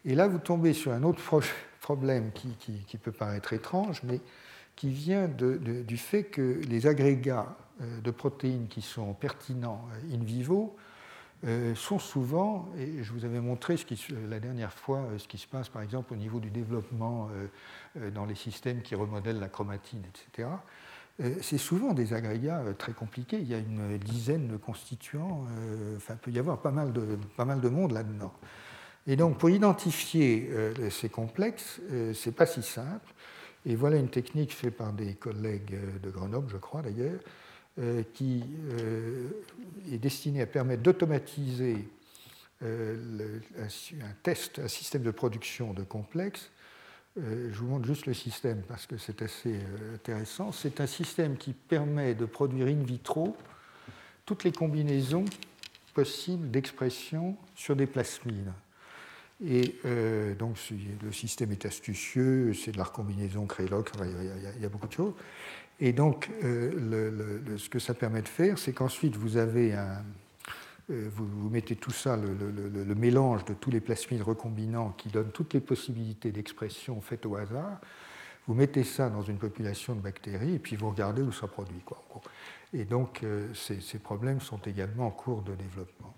Et là, vous tombez sur un autre problème qui, peut paraître étrange, mais qui vient du fait que les agrégats euh, de protéines qui sont pertinents euh, in vivo euh, sont souvent, et je vous avais montré la dernière fois ce qui se passe par exemple au niveau du développement dans les systèmes qui remodèlent la chromatine, etc., c'est souvent des agrégats très compliqués. Il y a une dizaine de constituants, enfin, il peut y avoir pas mal de, pas mal de monde là-dedans. Et donc, pour identifier euh, ces complexes, euh, ce n'est pas si simple. Et voilà une technique faite par des collègues euh, de Grenoble, je crois d'ailleurs, qui est destinée à permettre d'automatiser un test, un système de production de complexes. Je vous montre juste le système parce que c'est assez intéressant. C'est un système qui permet de produire in vitro toutes les combinaisons possibles d'expression sur des plasmides. Et euh, donc le système est astucieux, c'est de la recombinaison Krelok, il, y a beaucoup de choses. Et donc euh, ce que ça permet de faire, c'est qu'ensuite vous avez un, euh, vous, mettez tout ça, le, mélange de tous les plasmides recombinants qui donnent toutes les possibilités d'expression faites au hasard. Vous mettez ça dans une population de bactéries et puis vous regardez où ça produit. Quoi, et donc ces problèmes sont également en cours de développement.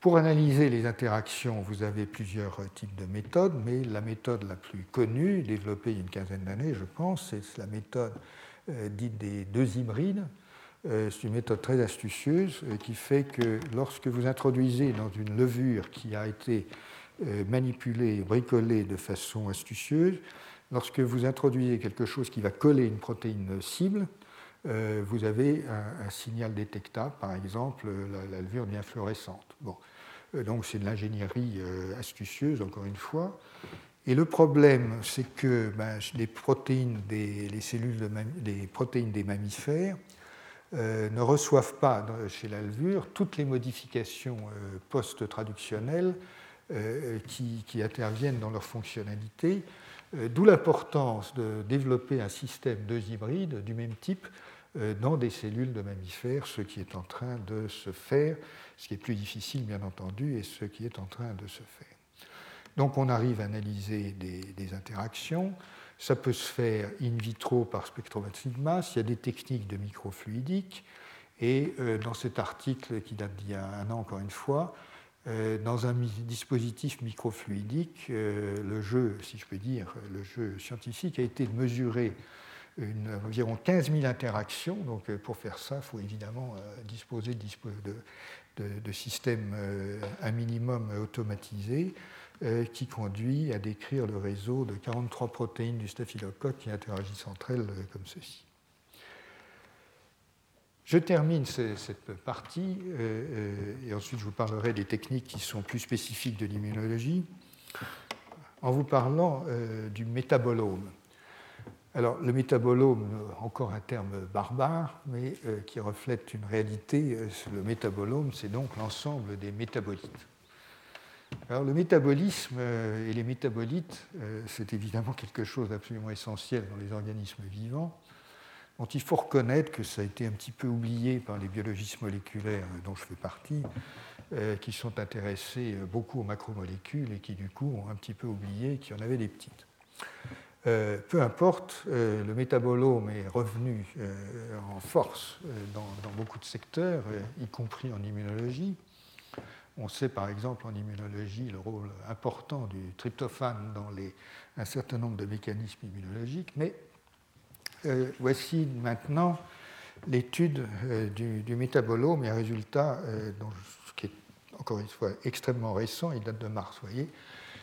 Pour analyser les interactions, vous avez plusieurs types de méthodes, mais la méthode la plus connue, développée il y a une quinzaine d'années, je pense, c'est la méthode euh, dite des deux hybrides. Euh, c'est une méthode très astucieuse euh, qui fait que lorsque vous introduisez dans une levure qui a été manipulée, bricolée de façon astucieuse, lorsque vous introduisez quelque chose qui va coller une protéine cible, vous avez un, signal détectable, par exemple la, levure bien fluorescente. Bon. Euh, donc c'est de l'ingénierie euh, astucieuse, encore une fois. Et le problème, c'est que ben, les, protéines des, mammifères euh, ne reçoivent pas chez la levure toutes les modifications post-traductionnelles qui, interviennent dans leur fonctionnalité, d'où l'importance de développer un système de hybrides du même type dans des cellules de mammifères, ce qui est en train de se faire ce qui est plus difficile bien entendu et ce qui est en train de se faire. Donc on arrive à analyser des, interactions. Ça peut se faire in vitro par spectrométrie de masse. Il y a des techniques de microfluidique. Et euh, dans cet article qui date d'il y a un an encore une fois, euh, dans un dispositif microfluidique, euh, le jeu, si je peux dire, le jeu scientifique a été de mesurer environ 15 000 interactions. Donc pour faire ça, il faut évidemment disposer de, systèmes un minimum automatisés qui conduit à décrire le réseau de 43 protéines du staphylocoque qui interagissent entre elles comme ceci. Je termine cette partie euh, euh, et ensuite je vous parlerai des techniques qui sont plus spécifiques de l'immunologie en vous parlant euh, du métabolome. Alors le métabolome, encore un terme barbare, mais qui reflète une réalité, le métabolome, c'est donc l'ensemble des métabolites. Alors le métabolisme et les métabolites, c'est évidemment quelque chose d'absolument essentiel dans les organismes vivants dont il faut reconnaître que ça a été un petit peu oublié par les biologistes moléculaires dont je fais partie, euh, qui sont intéressés euh, beaucoup aux macromolécules et qui du coup ont un petit peu oublié qu'il y en avait des petites. Euh, peu importe, le métabolome est revenu en force dans, beaucoup de secteurs, y compris en immunologie. On sait par exemple en immunologie le rôle important du tryptophane dans un certain nombre de mécanismes immunologiques, mais euh, voici maintenant l'étude euh, du, métabolome et un résultat euh, qui est encore une fois extrêmement récent, il date de mars, voyez,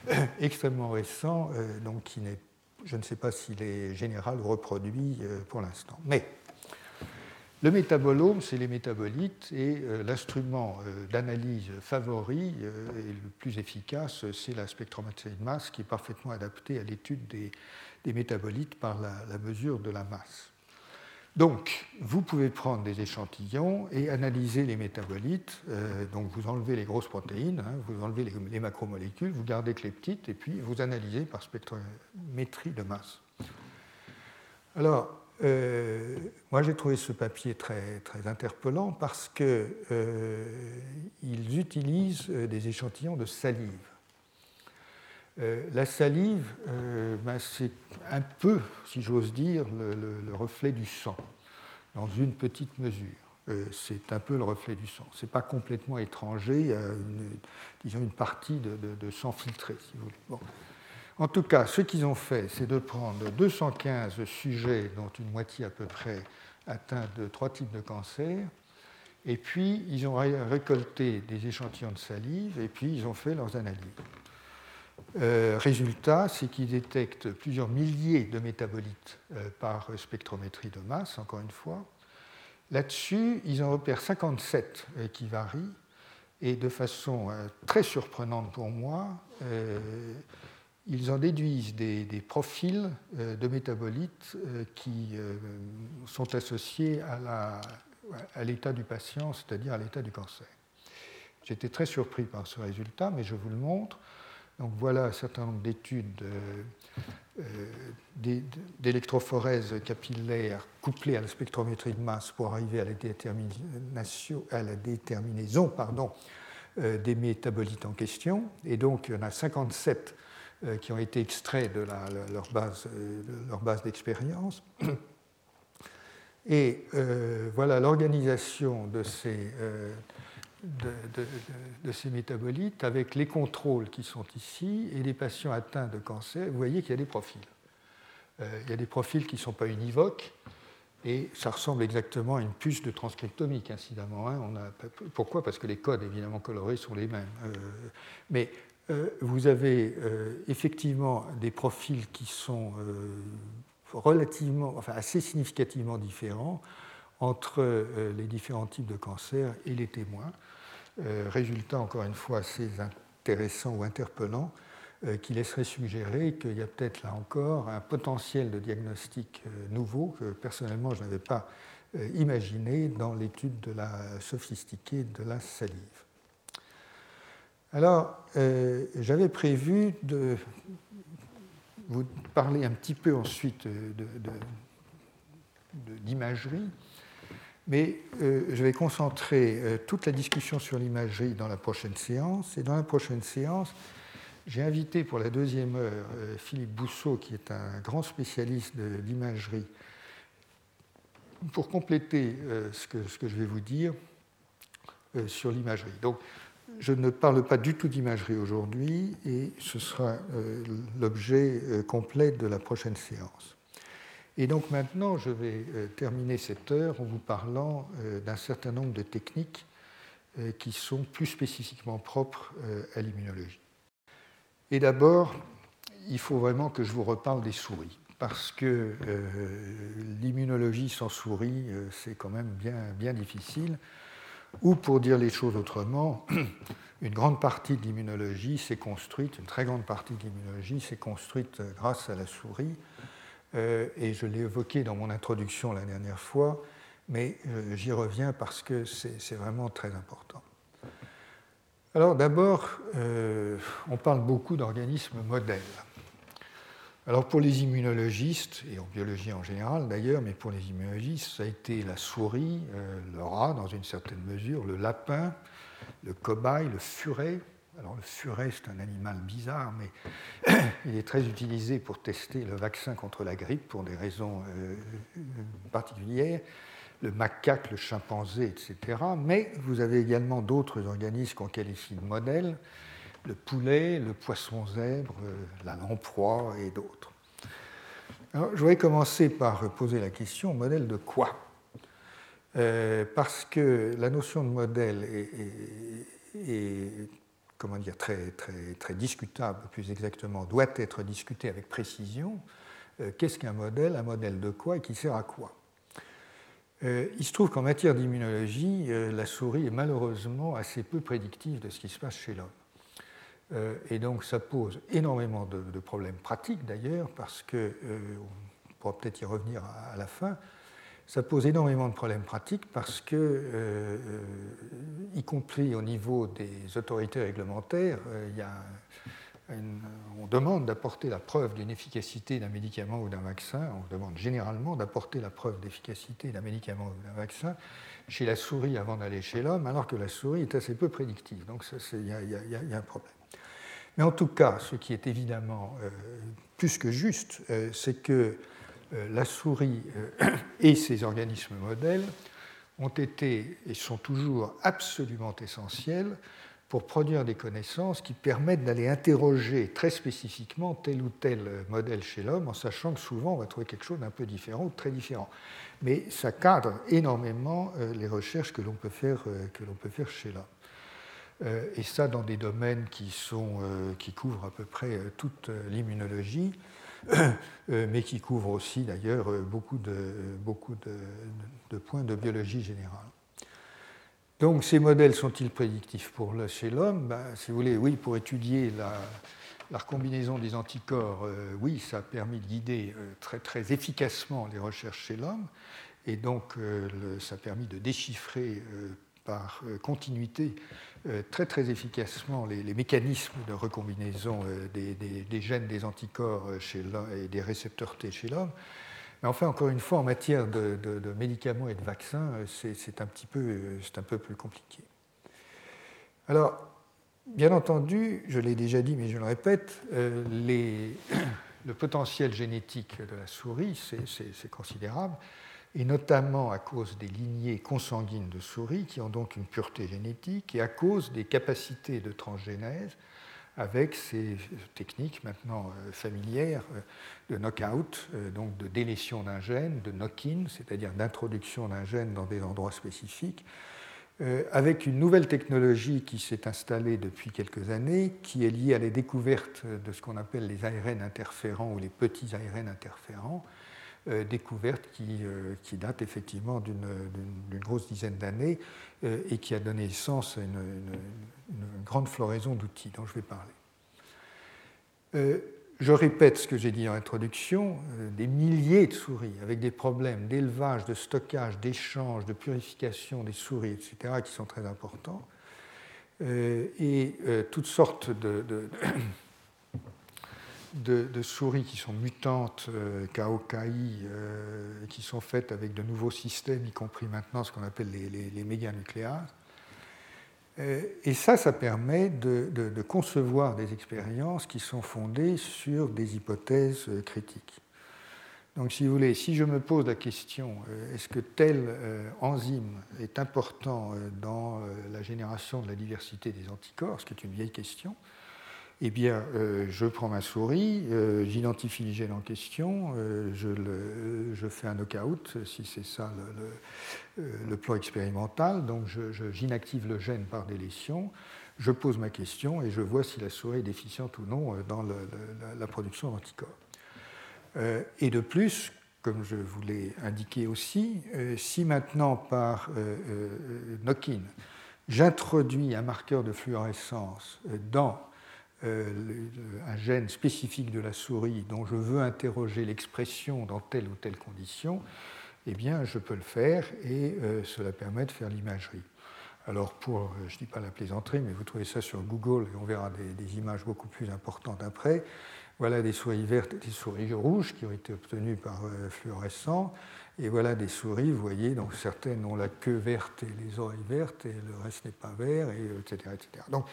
extrêmement récent, donc qui n'est, je ne sais pas s'il est général ou reproduit pour l'instant. Mais le métabolome, c'est les métabolites et l'instrument d'analyse favori et le plus efficace, c'est la spectrométrie de masse qui est parfaitement adaptée à l'étude des métabolites par la, mesure de la masse. Donc, vous pouvez prendre des échantillons et analyser les métabolites. Euh, donc, vous enlevez les grosses protéines, hein, vous enlevez les, macromolécules, vous gardez que les petites, et puis vous analysez par spectrométrie de masse. Alors, euh, moi, j'ai trouvé ce papier très, très interpellant parce qu'ils euh, utilisent des échantillons de salive. Euh, la salive, euh, ben, c'est un peu, si j'ose dire, le, reflet du sang, dans une petite mesure. Euh, c'est un peu le reflet du sang. Ce n'est pas complètement étranger à une, disons, une partie de, sang filtré. En tout cas, ce qu'ils ont fait, c'est de prendre 215 sujets, dont une moitié à peu près atteints de trois types de cancers, et puis ils ont récolté des échantillons de salive, et puis ils ont fait leurs analyses. Euh, résultat, c'est qu'ils détectent plusieurs milliers de métabolites euh, par spectrométrie de masse, encore une fois. Là-dessus, ils en repèrent 57 euh, qui varient, et de façon très surprenante pour moi, ils en déduisent des, profils de métabolites qui sont associés à l'état du patient, c'est-à-dire à l'état du cancer. J'étais très surpris par ce résultat, mais je vous le montre. Donc voilà un certain nombre d'études euh, euh, d'électrophorèse capillaire couplées à la spectrométrie de masse pour arriver à la, détermination, déterminaison euh, des métabolites en question. Et donc il y en a 57 qui ont été extraits de, leur base d'expérience. Et voilà l'organisation de ces de, ces métabolites avec les contrôles qui sont ici et les patients atteints de cancer, vous voyez qu'il y a des profils. Euh, il y a des profils qui ne sont pas univoques et ça ressemble exactement à une puce de transcriptomique, incidemment. Hein. On a, pourquoi? Parce que les codes, évidemment colorés, sont les mêmes. Euh, mais euh, vous avez effectivement des profils qui sont relativement, enfin assez significativement différents entre les différents types de cancers et les témoins. Euh, résultat encore une fois assez intéressant ou interpellant euh, qui laisserait suggérer qu'il y a peut-être là encore un potentiel de diagnostic euh, nouveau que personnellement je n'avais pas imaginé dans l'étude de la sophistiquée de la salive. Alors, j'avais prévu de vous parler un petit peu ensuite d'imagerie. Mais euh, je vais concentrer euh, toute la discussion sur l'imagerie dans la prochaine séance. Et dans la prochaine séance, j'ai invité pour la deuxième heure euh, Philippe Bousseau, qui est un grand spécialiste de l'imagerie, pour compléter ce que, ce, que, je vais vous dire sur l'imagerie. Donc, je ne parle pas du tout d'imagerie aujourd'hui et ce sera l'objet complet de la prochaine séance. Et donc maintenant, je vais terminer cette heure en vous parlant d'un certain nombre de techniques qui sont plus spécifiquement propres à l'immunologie. Et d'abord, il faut vraiment que je vous reparle des souris, parce que l'immunologie sans souris, c'est quand même bien, bien difficile. Ou pour dire les choses autrement, une grande partie de l'immunologie s'est construite, une très grande partie de l'immunologie s'est construite grâce à la souris. Euh, et je l'ai évoqué dans mon introduction la dernière fois, mais euh, j'y reviens parce que c'est vraiment très important. Alors d'abord, euh, on parle beaucoup d'organismes modèles. Alors pour les immunologistes, et en biologie en général d'ailleurs, mais pour les immunologistes, ça a été la souris, le rat dans une certaine mesure, le lapin, le cobaye, le furet. Alors le furet, c'est un animal bizarre, mais il est très utilisé pour tester le vaccin contre la grippe pour des raisons euh, particulières. Le macaque, le chimpanzé, etc. Mais vous avez également d'autres organismes qu'on qualifie de modèles le poulet, le poisson zèbre, euh, la lamproie et d'autres. je voudrais commencer par poser la question modèle de quoi? Euh, Parce que la notion de modèle est, comment dire, très, très, discutable, plus exactement, doit être discutée avec précision. Euh, qu'est-ce qu'un modèle Un modèle de quoi et qui sert à quoi il se trouve qu'en matière d'immunologie, la souris est malheureusement assez peu prédictive de ce qui se passe chez l'homme. Euh, et donc ça pose énormément de, problèmes pratiques d'ailleurs, parce que, euh, on pourra peut-être y revenir à, la fin, ça pose énormément de problèmes pratiques parce que, euh, y compris au niveau des autorités réglementaires, a on demande d'apporter la preuve d'une efficacité d'un médicament ou d'un vaccin, on demande généralement d'apporter la preuve d'efficacité d'un médicament ou d'un vaccin chez la souris avant d'aller chez l'homme, alors que la souris est assez peu prédictive. Donc il y, a un problème. Mais en tout cas, ce qui est évidemment euh, plus que juste, euh, c'est que euh, la souris et ses organismes modèles ont été et sont toujours absolument essentiels pour produire des connaissances qui permettent d'aller interroger très spécifiquement tel ou tel modèle chez l'homme, en sachant que souvent on va trouver quelque chose d'un peu différent ou très différent. Mais ça cadre énormément les recherches que l'on peut, peut faire chez l'homme. Euh, et ça dans des domaines qui, sont, euh, qui couvrent à peu près euh, toute l'immunologie, mais qui couvrent aussi d'ailleurs beaucoup, de, beaucoup de, points de biologie générale. Donc ces modèles sont-ils prédictifs pour chez l'homme? Ben, Si vous voulez, oui, pour étudier la, la recombinaison des anticorps, oui, ça a permis de guider très, très efficacement les recherches chez l'homme, et donc ça a permis de déchiffrer par continuité euh, très très efficacement les, mécanismes de recombinaison euh, des, gènes des anticorps euh, chez et des récepteurs T chez l'homme. Mais enfin, encore une fois, en matière de, médicaments et de vaccins, c'est un petit peu, un peu plus compliqué. Alors, bien entendu, je l'ai déjà dit, mais je le répète, le potentiel génétique de la souris, c'est considérable et notamment à cause des lignées consanguines de souris qui ont donc une pureté génétique et à cause des capacités de transgénèse avec ces techniques maintenant euh, familières euh, de knockout, euh, donc de délétion d'un gène, de knock-in, c'est-à-dire d'introduction d'un gène dans des endroits spécifiques, avec une nouvelle technologie qui s'est installée depuis quelques années, qui est liée à la découverte de ce qu'on appelle les ARN interférents ou les petits ARN interférents, euh, découverte qui, euh, qui, date effectivement d'une grosse dizaine d'années euh, et qui a donné sens à une, grande floraison d'outils dont je vais parler. je répète ce que j'ai dit en introduction, des milliers de souris avec des problèmes d'élevage, de stockage, d'échange, de purification des souris, etc., qui sont très importants, et toutes sortes de, de, souris qui sont mutantes, euh, euh, qui sont faites avec de nouveaux systèmes, y compris maintenant ce qu'on appelle les, les, méganucléases. Euh, et ça, ça permet de, concevoir des expériences qui sont fondées sur des hypothèses critiques. Donc, si vous voulez, si je me pose la question, est-ce que tel enzyme est important dans la génération de la diversité des anticorps, ce qui est une vieille question, eh bien, euh, je prends ma souris, euh, j'identifie le gène en question, euh, je, fais un knockout, si c'est ça le, plan expérimental. Donc, j'inactive le gène par délétion, je pose ma question et je vois si la souris est déficiente ou non dans la, production d'anticorps. et de plus, comme je vous l'ai indiqué aussi, si maintenant par knock-in, j'introduis un marqueur de fluorescence dans euh, un gène spécifique de la souris dont je veux interroger l'expression dans telle ou telle condition, eh bien, je peux le faire et euh, cela permet de faire l'imagerie. Alors, pour, euh, je ne dis pas la plaisanterie, mais vous trouvez ça sur Google et on verra des images beaucoup plus importantes après. Voilà des souris vertes et des souris rouges qui ont été obtenues par euh, fluorescent. Et voilà des souris, vous voyez, donc certaines ont la queue verte et les oreilles vertes, et le reste n'est pas vert, et, etc., euh, etc. Donc,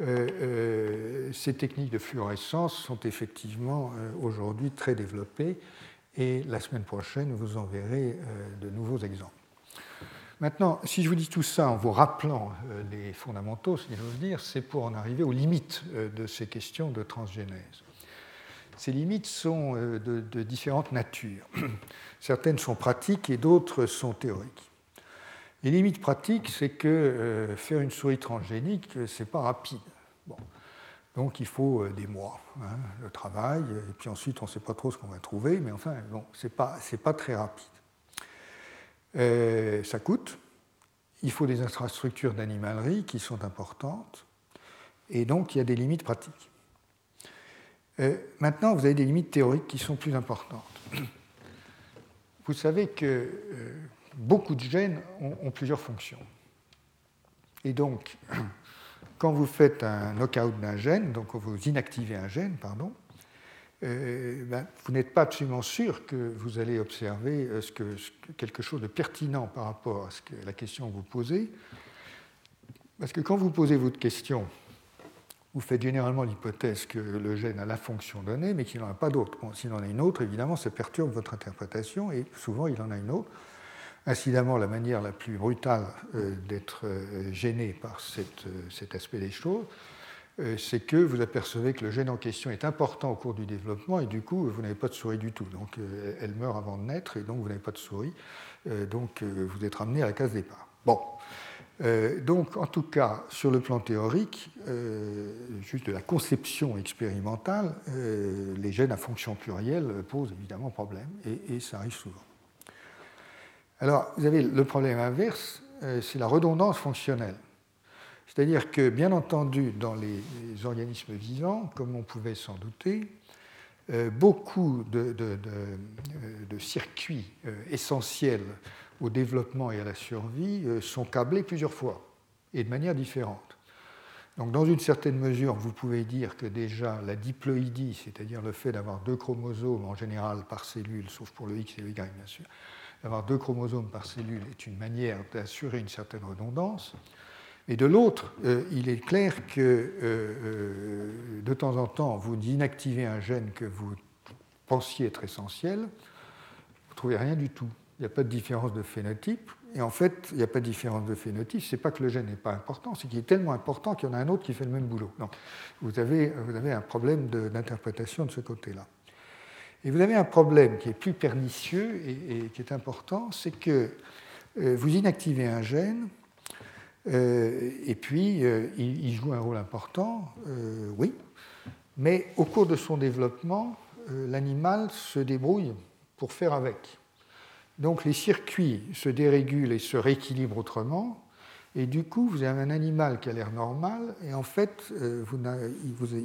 euh, ces techniques de fluorescence sont effectivement aujourd'hui très développées, et la semaine prochaine, vous en verrez de nouveaux exemples. Maintenant, si je vous dis tout ça en vous rappelant les fondamentaux, si j'ose dire, c'est pour en arriver aux limites de ces questions de transgénèse. Ces limites sont euh, de, différentes natures. Certaines sont pratiques et d'autres sont théoriques. Les limites pratiques, c'est que euh, faire une souris transgénique, euh, ce n'est pas rapide. Donc il faut des mois, hein, le travail, et puis ensuite on ne sait pas trop ce qu'on va trouver, mais enfin, bon, ce n'est pas, pas, très rapide. ça coûte, il faut des infrastructures d'animalerie qui sont importantes, et donc il y a des limites pratiques. Euh, maintenant, vous avez des limites théoriques qui sont plus importantes. Vous savez que euh, beaucoup de gènes ont, plusieurs fonctions. Et donc, quand vous faites un knockout d'un gène, donc vous inactivez un gène, pardon, euh, ben, vous n'êtes pas absolument sûr que vous allez observer quelque chose de pertinent par rapport à la question que vous posez. Parce que quand vous posez votre question vous faites généralement l'hypothèse que le gène a la fonction donnée, mais qu'il n'en a pas d'autre. S'il en a une autre, évidemment, ça perturbe votre interprétation, et souvent il en a une autre. Incidemment, la manière la plus brutale euh, d'être euh, gêné par euh, cet aspect des choses, c'est que vous apercevez que le gène en question est important au cours du développement, et du coup, vous n'avez pas de souris du tout. Donc, elle meurt avant de naître, et donc vous n'avez pas de souris. Donc, vous êtes ramené à la case départ. Bon, euh, donc, en tout cas, sur le plan théorique, euh, juste de la conception expérimentale, euh, les gènes à fonction plurielle posent évidemment problème, et, ça arrive souvent. Alors, vous avez le problème inverse, c'est la redondance fonctionnelle. C'est-à-dire que, bien entendu, dans les, organismes vivants, comme on pouvait s'en douter, beaucoup de, de circuits essentiels au développement et à la survie euh, sont câblés plusieurs fois et de manière différente. Donc, dans une certaine mesure, vous pouvez dire que déjà la diploïdie, c'est-à-dire le fait d'avoir deux chromosomes en général par cellule, sauf pour le X et le Y bien sûr, d'avoir deux chromosomes par cellule est une manière d'assurer une certaine redondance. Et de l'autre, euh, il est clair que euh, de temps en temps, vous inactivez un gène que vous pensiez être essentiel, vous ne trouvez rien du tout il n'y a pas de différence de phénotype. Et en fait, il n'y a pas de différence de phénotype, ce n'est pas que le gène n'est pas important, c'est qu'il est tellement important qu'il y en a un autre qui fait le même boulot. Vous avez, un problème d'interprétation de, ce côté-là. Et vous avez un problème qui est plus pernicieux et, qui est important, c'est que euh, vous inactivez un gène, euh, et puis euh, il, joue un rôle important, oui, mais au cours de son développement, l'animal se débrouille pour faire avec. Donc les circuits se dérégulent et se rééquilibrent autrement, et du coup, vous avez un animal qui a l'air normal, et en fait, euh,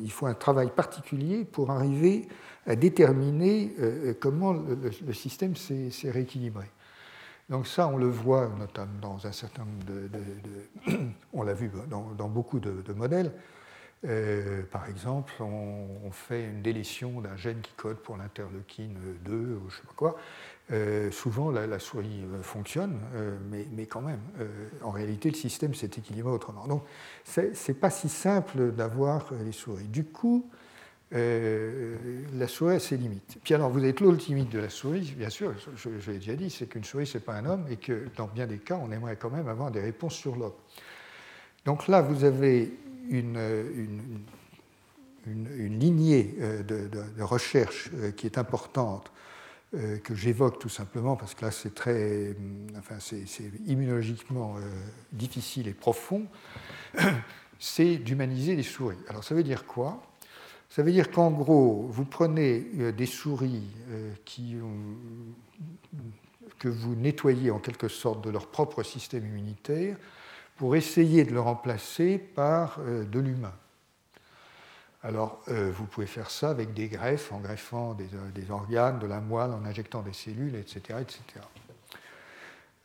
il faut un travail particulier pour arriver à déterminer euh, comment le, système s'est rééquilibré. Donc ça, on le voit notamment dans un certain nombre de... on l'a vu dans, beaucoup de, modèles. Euh, par exemple, on, fait une délétion d'un gène qui code pour l'interleukine 2 ou je ne sais pas quoi, euh, souvent, la, souris euh, fonctionne, euh, mais, quand même, en réalité, le système s'est équilibré autrement. Donc, ce n'est pas si simple d'avoir les souris. Du coup, la souris a ses limites. Puis alors, vous avez l'autre limite de la souris, bien sûr, je, l'ai déjà dit, c'est qu'une souris, ce n'est pas un homme, et que dans bien des cas, on aimerait quand même avoir des réponses sur l'homme. Donc là, vous avez une, une, lignée de, recherche qui est importante, que j'évoque tout simplement parce que là c'est très, enfin c'est immunologiquement difficile et profond, c'est d'humaniser les souris. Alors ça veut dire quoi? Ça veut dire qu'en gros, vous prenez des souris qui que vous nettoyez en quelque sorte de leur propre système immunitaire pour essayer de le remplacer par euh, de l'humain. Alors, euh, vous pouvez faire ça avec des greffes, en greffant des, euh, organes, de la moelle, en injectant des cellules, etc. etc.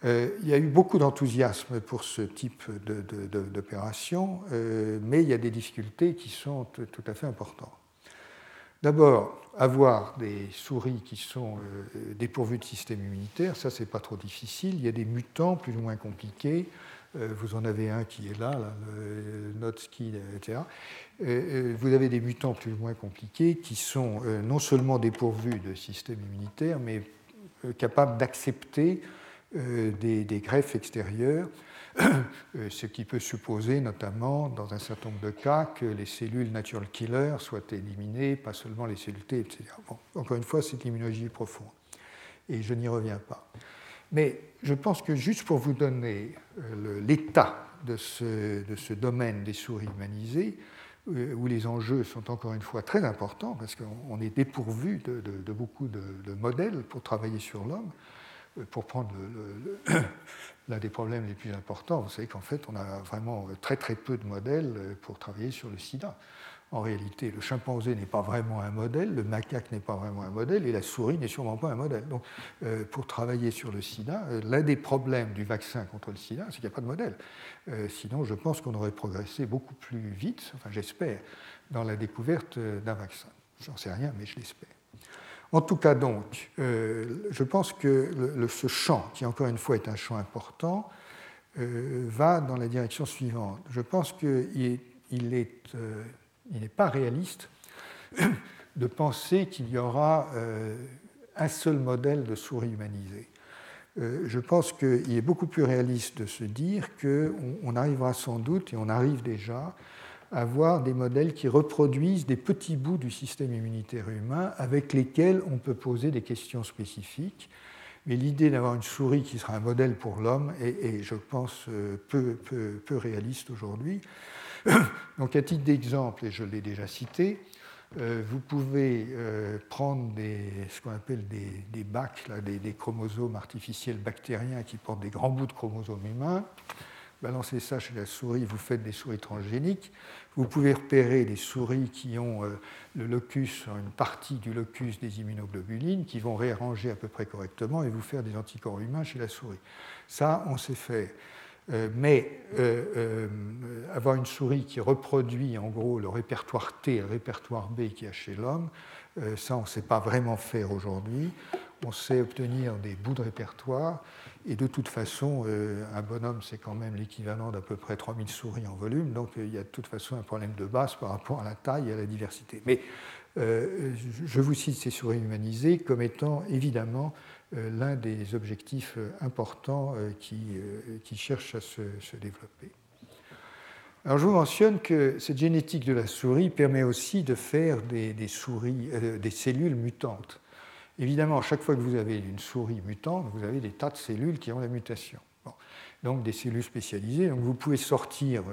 il y a eu beaucoup d'enthousiasme pour ce type d'opération, mais il y a des difficultés qui sont tout à fait importantes. D'abord, avoir des souris qui sont dépourvues de système immunitaire, ça, c'est pas trop difficile. Il y a des mutants plus ou moins compliqués. Euh, vous en avez un qui est là, le Notsky, etc. Vous avez des mutants plus ou moins compliqués qui sont euh, non seulement dépourvus de système immunitaire, mais euh, capables d'accepter des, greffes extérieures, ce qui peut supposer notamment, dans un certain nombre de cas, que les cellules natural killer soient éliminées, pas seulement les cellules T, etc. encore une fois, c'est l'immunologie profonde. Et je n'y reviens pas. Mais je pense que juste pour vous donner euh, l'état de ce, domaine des souris humanisées, euh, où les enjeux sont encore une fois très importants, parce qu'on est dépourvu de, beaucoup de, modèles pour travailler sur l'homme, euh, pour prendre l'un des problèmes les plus importants, vous savez qu'en fait, on a vraiment très très peu de modèles pour travailler sur le sida. En réalité, le chimpanzé n'est pas vraiment un modèle, le macaque n'est pas vraiment un modèle et la souris n'est sûrement pas un modèle. Donc, euh, pour travailler sur le sida, euh, l'un des problèmes du vaccin contre le sida, c'est qu'il n'y a pas de modèle. Euh, sinon, je pense qu'on aurait progressé beaucoup plus vite, enfin j'espère, dans la découverte d'un vaccin. J'en sais rien, mais je l'espère. En tout cas, donc, je pense que ce champ, qui encore une fois est un champ important, va dans la direction suivante. Je pense qu'il il est il n'est pas réaliste de penser qu'il y aura euh, un seul modèle de souris humanisée. Euh, je pense qu'il est beaucoup plus réaliste de se dire qu'on arrivera sans doute, et on arrive déjà, à avoir des modèles qui reproduisent des petits bouts du système immunitaire humain avec lesquels on peut poser des questions spécifiques. Mais l'idée d'avoir une souris qui sera un modèle pour l'homme est, je pense, euh, peu, peu réaliste aujourd'hui. Donc à titre d'exemple, et je l'ai déjà cité, euh, vous pouvez euh, prendre ce qu'on appelle des, bacs, des, chromosomes artificiels bactériens qui portent des grands bouts de chromosomes humains, balancer ça chez la souris, vous faites des souris transgéniques. Vous pouvez repérer des souris qui ont euh, le locus, une partie du locus des immunoglobulines, qui vont réarranger à peu près correctement et vous faire des anticorps humains chez la souris. Ça, on sait faire. Euh, mais euh, euh, avoir une souris qui reproduit en gros le répertoire T et le répertoire B qu'il y a chez l'homme, ça on ne sait pas vraiment faire aujourd'hui. On sait obtenir des bouts de répertoire et de toute façon, un bonhomme c'est quand même l'équivalent d'à peu près 3000 souris en volume, donc il y a de toute façon un problème de base par rapport à la taille et à la diversité. Mais je vous cite ces souris humanisées comme étant évidemment l'un des objectifs euh, importants euh, qui, cherchent à se, développer. Alors je vous mentionne que cette génétique de la souris permet aussi de faire des, souris, des cellules mutantes. Évidemment, chaque fois que vous avez une souris mutante, vous avez des tas de cellules qui ont la mutation. Donc des cellules spécialisées. Donc vous pouvez sortir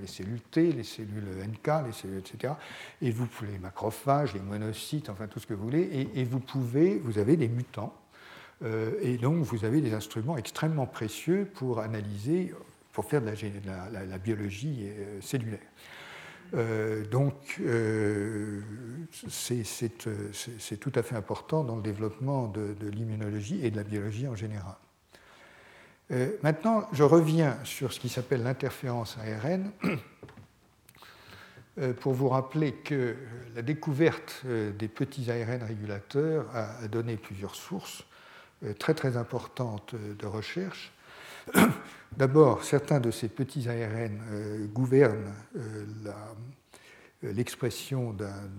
les cellules T, les cellules NK, les cellules, etc. Et vous pouvez les macrophages, les monocytes, enfin tout ce que vous voulez. Et, et vous pouvez, vous avez des mutants euh, et donc, vous avez des instruments extrêmement précieux pour analyser, pour faire de la, biologie euh, cellulaire. Euh, donc, c'est tout à fait important dans le développement de, l'immunologie et de la biologie en général. maintenant, je reviens sur ce qui s'appelle l'interférence ARN pour vous rappeler que la découverte des petits ARN régulateurs a donné plusieurs sources. Euh, très très importante euh, de recherche. D'abord, certains de ces petits ARN euh, gouvernent l'expression d'un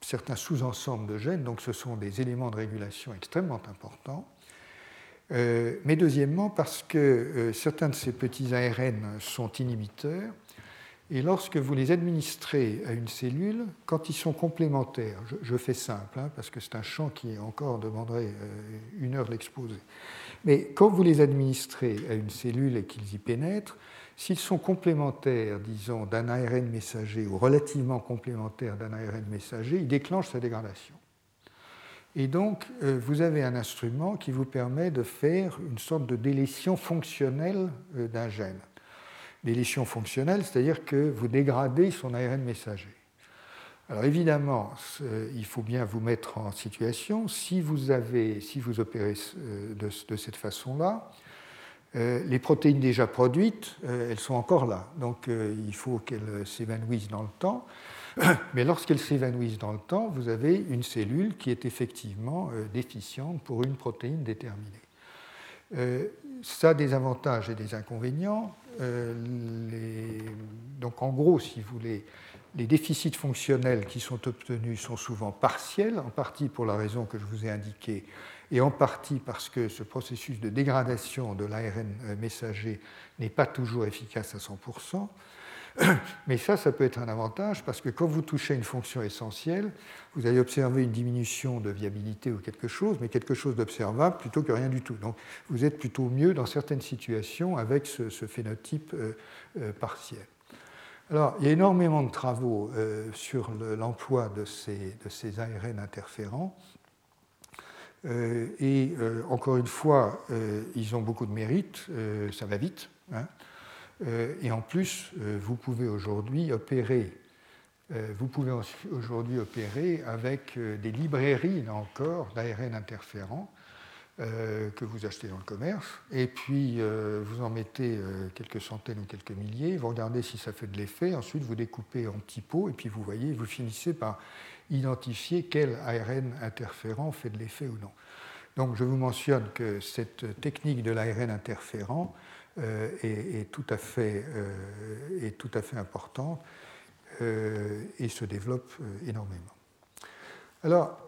certain sous-ensemble de gènes, donc ce sont des éléments de régulation extrêmement importants. mais deuxièmement, parce que certains de ces petits ARN sont inhibiteurs, Et lorsque vous les administrez à une cellule, quand ils sont complémentaires, je, fais simple, hein, parce que c'est un champ qui encore demanderait euh, une heure de l'exposer, mais quand vous les administrez à une cellule et qu'ils y pénètrent, s'ils sont complémentaires, disons, d'un ARN messager ou relativement complémentaires d'un ARN messager, ils déclenchent sa dégradation. Et donc, euh, vous avez un instrument qui vous permet de faire une sorte de délétion fonctionnelle euh, d'un gène. Délétion fonctionnelle, c'est-à-dire que vous dégradez son ARN messager. Alors évidemment, il faut bien vous mettre en situation, si vous, avez, si vous opérez euh, de, cette façon-là, les protéines déjà produites, elles sont encore là. Donc il faut qu'elles s'évanouissent dans le temps. Mais lorsqu'elles s'évanouissent dans le temps, vous avez une cellule qui est effectivement euh, déficiente pour une protéine déterminée. Euh, ça a des avantages et des inconvénients. Euh, donc en gros, si vous voulez, les déficits fonctionnels qui sont obtenus sont souvent partiels, en partie pour la raison que je vous ai indiquée, et en partie parce que ce processus de dégradation de l'ARN messager n'est pas toujours efficace à 100%. Mais ça, ça peut être un avantage parce que quand vous touchez une fonction essentielle, vous allez observer une diminution de viabilité ou quelque chose, mais quelque chose d'observable plutôt que rien du tout. Donc vous êtes plutôt mieux dans certaines situations avec ce, phénotype euh, euh, partiel. Alors, il y a énormément de travaux euh, sur l'emploi de, ces, ARN interférents. et encore une fois, ils ont beaucoup de mérite, ça va vite. Hein. Euh, et en plus, euh, vous pouvez aujourd'hui opérer, euh, vous pouvez opérer avec des librairies, là encore, d'ARN interférents que vous achetez dans le commerce, et puis vous en mettez quelques centaines ou quelques milliers, vous regardez si ça fait de l'effet, ensuite vous découpez en petits pots, et puis vous voyez, vous finissez par identifier quel ARN interférent fait de l'effet ou non. Donc je vous mentionne que cette technique de l'ARN interférent euh, est, tout à fait, euh, est tout à fait important euh, et se développe énormément. Alors,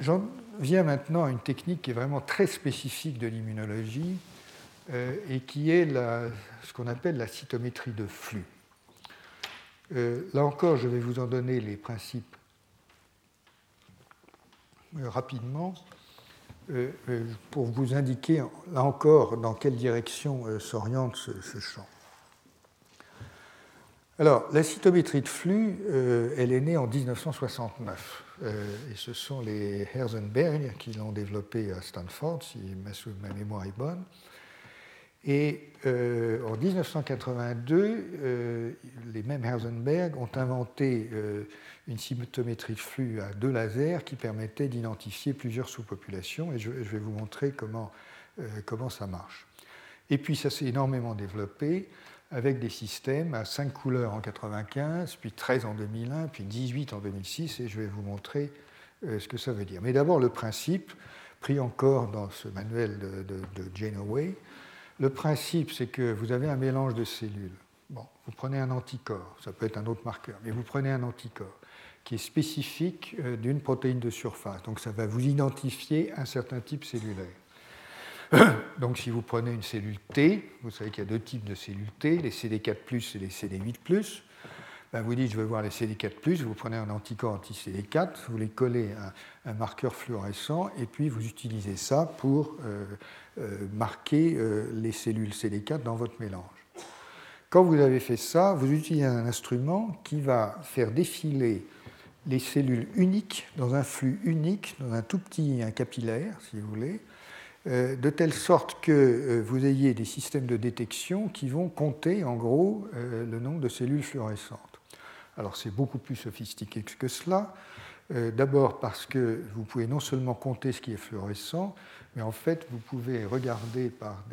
j'en viens maintenant à une technique qui est vraiment très spécifique de l'immunologie et qui est ce qu'on appelle la cytométrie de flux. là encore, je vais vous en donner les principes rapidement. Euh, euh, pour vous indiquer, là encore, dans quelle direction euh, s'oriente ce, champ. Alors, la cytométrie de flux, elle est née en 1969. et ce sont les Herzenberg qui l'ont développée à Stanford, si ma mémoire est bonne. Et euh, en 1982, euh, les mêmes Herzenberg ont inventé euh, une cytométrie de flux à deux lasers qui permettait d'identifier plusieurs sous-populations, et je, vais vous montrer comment, comment ça marche. Et puis ça s'est énormément développé avec des systèmes à 5 couleurs en 1995, puis 13 en 2001, puis 18 en 2006, et je vais vous montrer ce que ça veut dire. Mais d'abord le principe, pris encore dans ce manuel de, de, de Janeway, le principe, c'est que vous avez un mélange de cellules. Bon, vous prenez un anticorps, ça peut être un autre marqueur, mais vous prenez un anticorps qui est spécifique euh, d'une protéine de surface. Donc ça va vous identifier un certain type cellulaire. Donc si vous prenez une cellule T, vous savez qu'il y a deux types de cellules T, les CD4 et les CD8 ben vous dites je veux voir les CD4 vous prenez un anticorps anti-CD4, vous les collez à un marqueur fluorescent et puis vous utilisez ça pour euh, euh, marquer euh, les cellules CD4 dans votre mélange. Quand vous avez fait ça, vous utilisez un instrument qui va faire défiler les cellules uniques dans un flux unique, dans un tout petit un capillaire, si vous voulez, de telle sorte que vous ayez des systèmes de détection qui vont compter en gros le nombre de cellules fluorescentes. Alors c'est beaucoup plus sophistiqué que cela. D'abord parce que vous pouvez non seulement compter ce qui est fluorescent, mais en fait, vous pouvez regarder par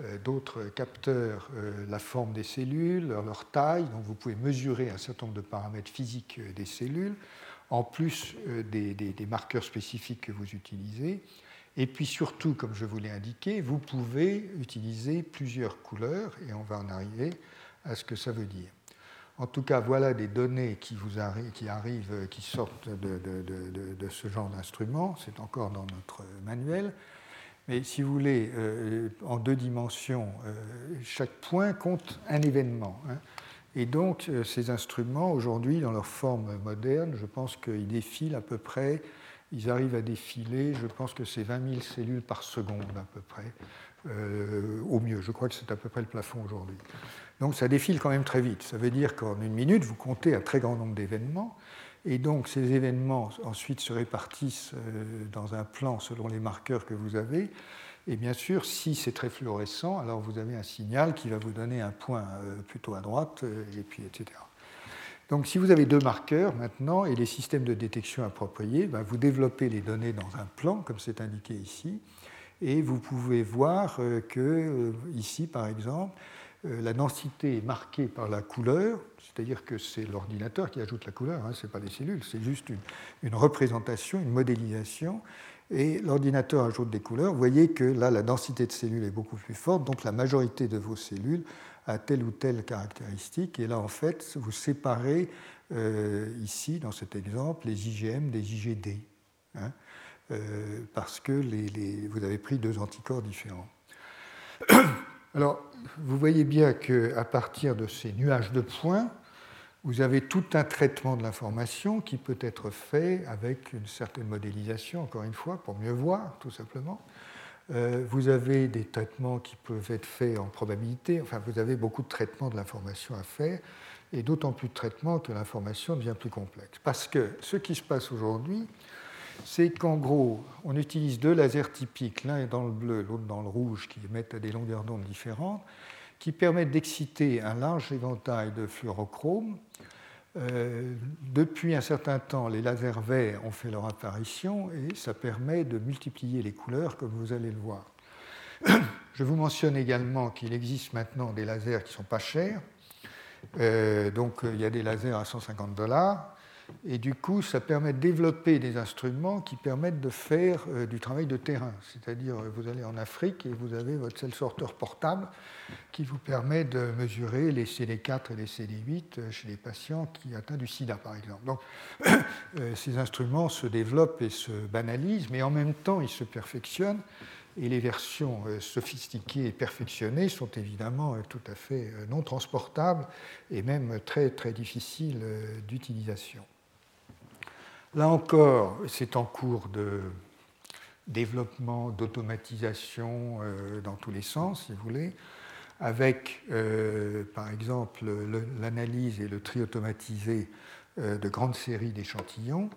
euh, d'autres capteurs euh, la forme des cellules, leur, taille, donc vous pouvez mesurer un certain nombre de paramètres physiques euh, des cellules, en plus des, marqueurs spécifiques que vous utilisez. Et puis surtout, comme je vous l'ai indiqué, vous pouvez utiliser plusieurs couleurs, et on va en arriver à ce que ça veut dire. En tout cas, voilà des données qui, arrivent, qui sortent de, ce genre d'instrument. C'est encore dans notre manuel. Mais si vous voulez, euh, en deux dimensions, euh, chaque point compte un événement. Hein. Et donc, ces instruments, aujourd'hui, dans leur forme moderne, je pense qu'ils défilent à peu près, ils arrivent à défiler, je pense que c'est 20 000 cellules par seconde à peu près, au mieux. Je crois que c'est à peu près le plafond aujourd'hui. Donc ça défile quand même très vite. Ça veut dire qu'en une minute, vous comptez un très grand nombre d'événements. Et donc ces événements ensuite se répartissent euh, dans un plan selon les marqueurs que vous avez. Et bien sûr, si c'est très fluorescent, alors vous avez un signal qui va vous donner un point euh, plutôt à droite, euh, et puis etc. Donc si vous avez deux marqueurs maintenant et les systèmes de détection appropriés, ben, vous développez les données dans un plan, comme c'est indiqué ici, et vous pouvez voir que ici, par exemple, la densité est marquée par la couleur, c'est-à-dire que c'est l'ordinateur qui ajoute la couleur, hein, ce n'est pas les cellules, c'est juste une, représentation, une modélisation, et l'ordinateur ajoute des couleurs. Vous voyez que là, la densité de cellules est beaucoup plus forte, donc la majorité de vos cellules a telle ou telle caractéristique, et là, en fait, vous séparez euh, ici, dans cet exemple, les IgM des IgD, hein, euh, parce que vous avez pris deux anticorps différents. Alors, vous voyez bien qu'à partir de ces nuages de points, vous avez tout un traitement de l'information qui peut être fait avec une certaine modélisation, encore une fois, pour mieux voir, tout simplement. Euh, vous avez des traitements qui peuvent être faits en probabilité, enfin, vous avez beaucoup de traitements de l'information à faire, et d'autant plus de traitements que l'information devient plus complexe. Parce que ce qui se passe aujourd'hui, c'est qu'en gros, on utilise deux lasers typiques, l'un est dans le bleu, l'autre dans le rouge, qui émettent à des longueurs d'onde différentes, qui permettent d'exciter un large éventail de fluorochromes. Euh, depuis un certain temps, les lasers verts ont fait leur apparition et ça permet de multiplier les couleurs, comme vous allez le voir. Je vous mentionne également qu'il existe maintenant des lasers qui ne sont pas chers. Euh, donc il y a des lasers à 150 dollars et du coup, ça permet de développer des instruments qui permettent de faire euh, du travail de terrain. C'est-à-dire, euh, vous allez en Afrique et vous avez votre cell sorteur portable qui vous permet de mesurer les CD4 et les CD8 euh, chez les patients qui atteignent du sida, par exemple. Donc, ces instruments se développent et se banalisent, mais en même temps, ils se perfectionnent. Et les versions sophistiquées et perfectionnées sont évidemment tout à fait non transportables et même très, très difficiles d'utilisation. Là encore, c'est en cours de développement, d'automatisation euh, dans tous les sens, si vous voulez, avec, euh, par exemple, l'analyse et le tri automatisé euh, de grandes séries d'échantillons.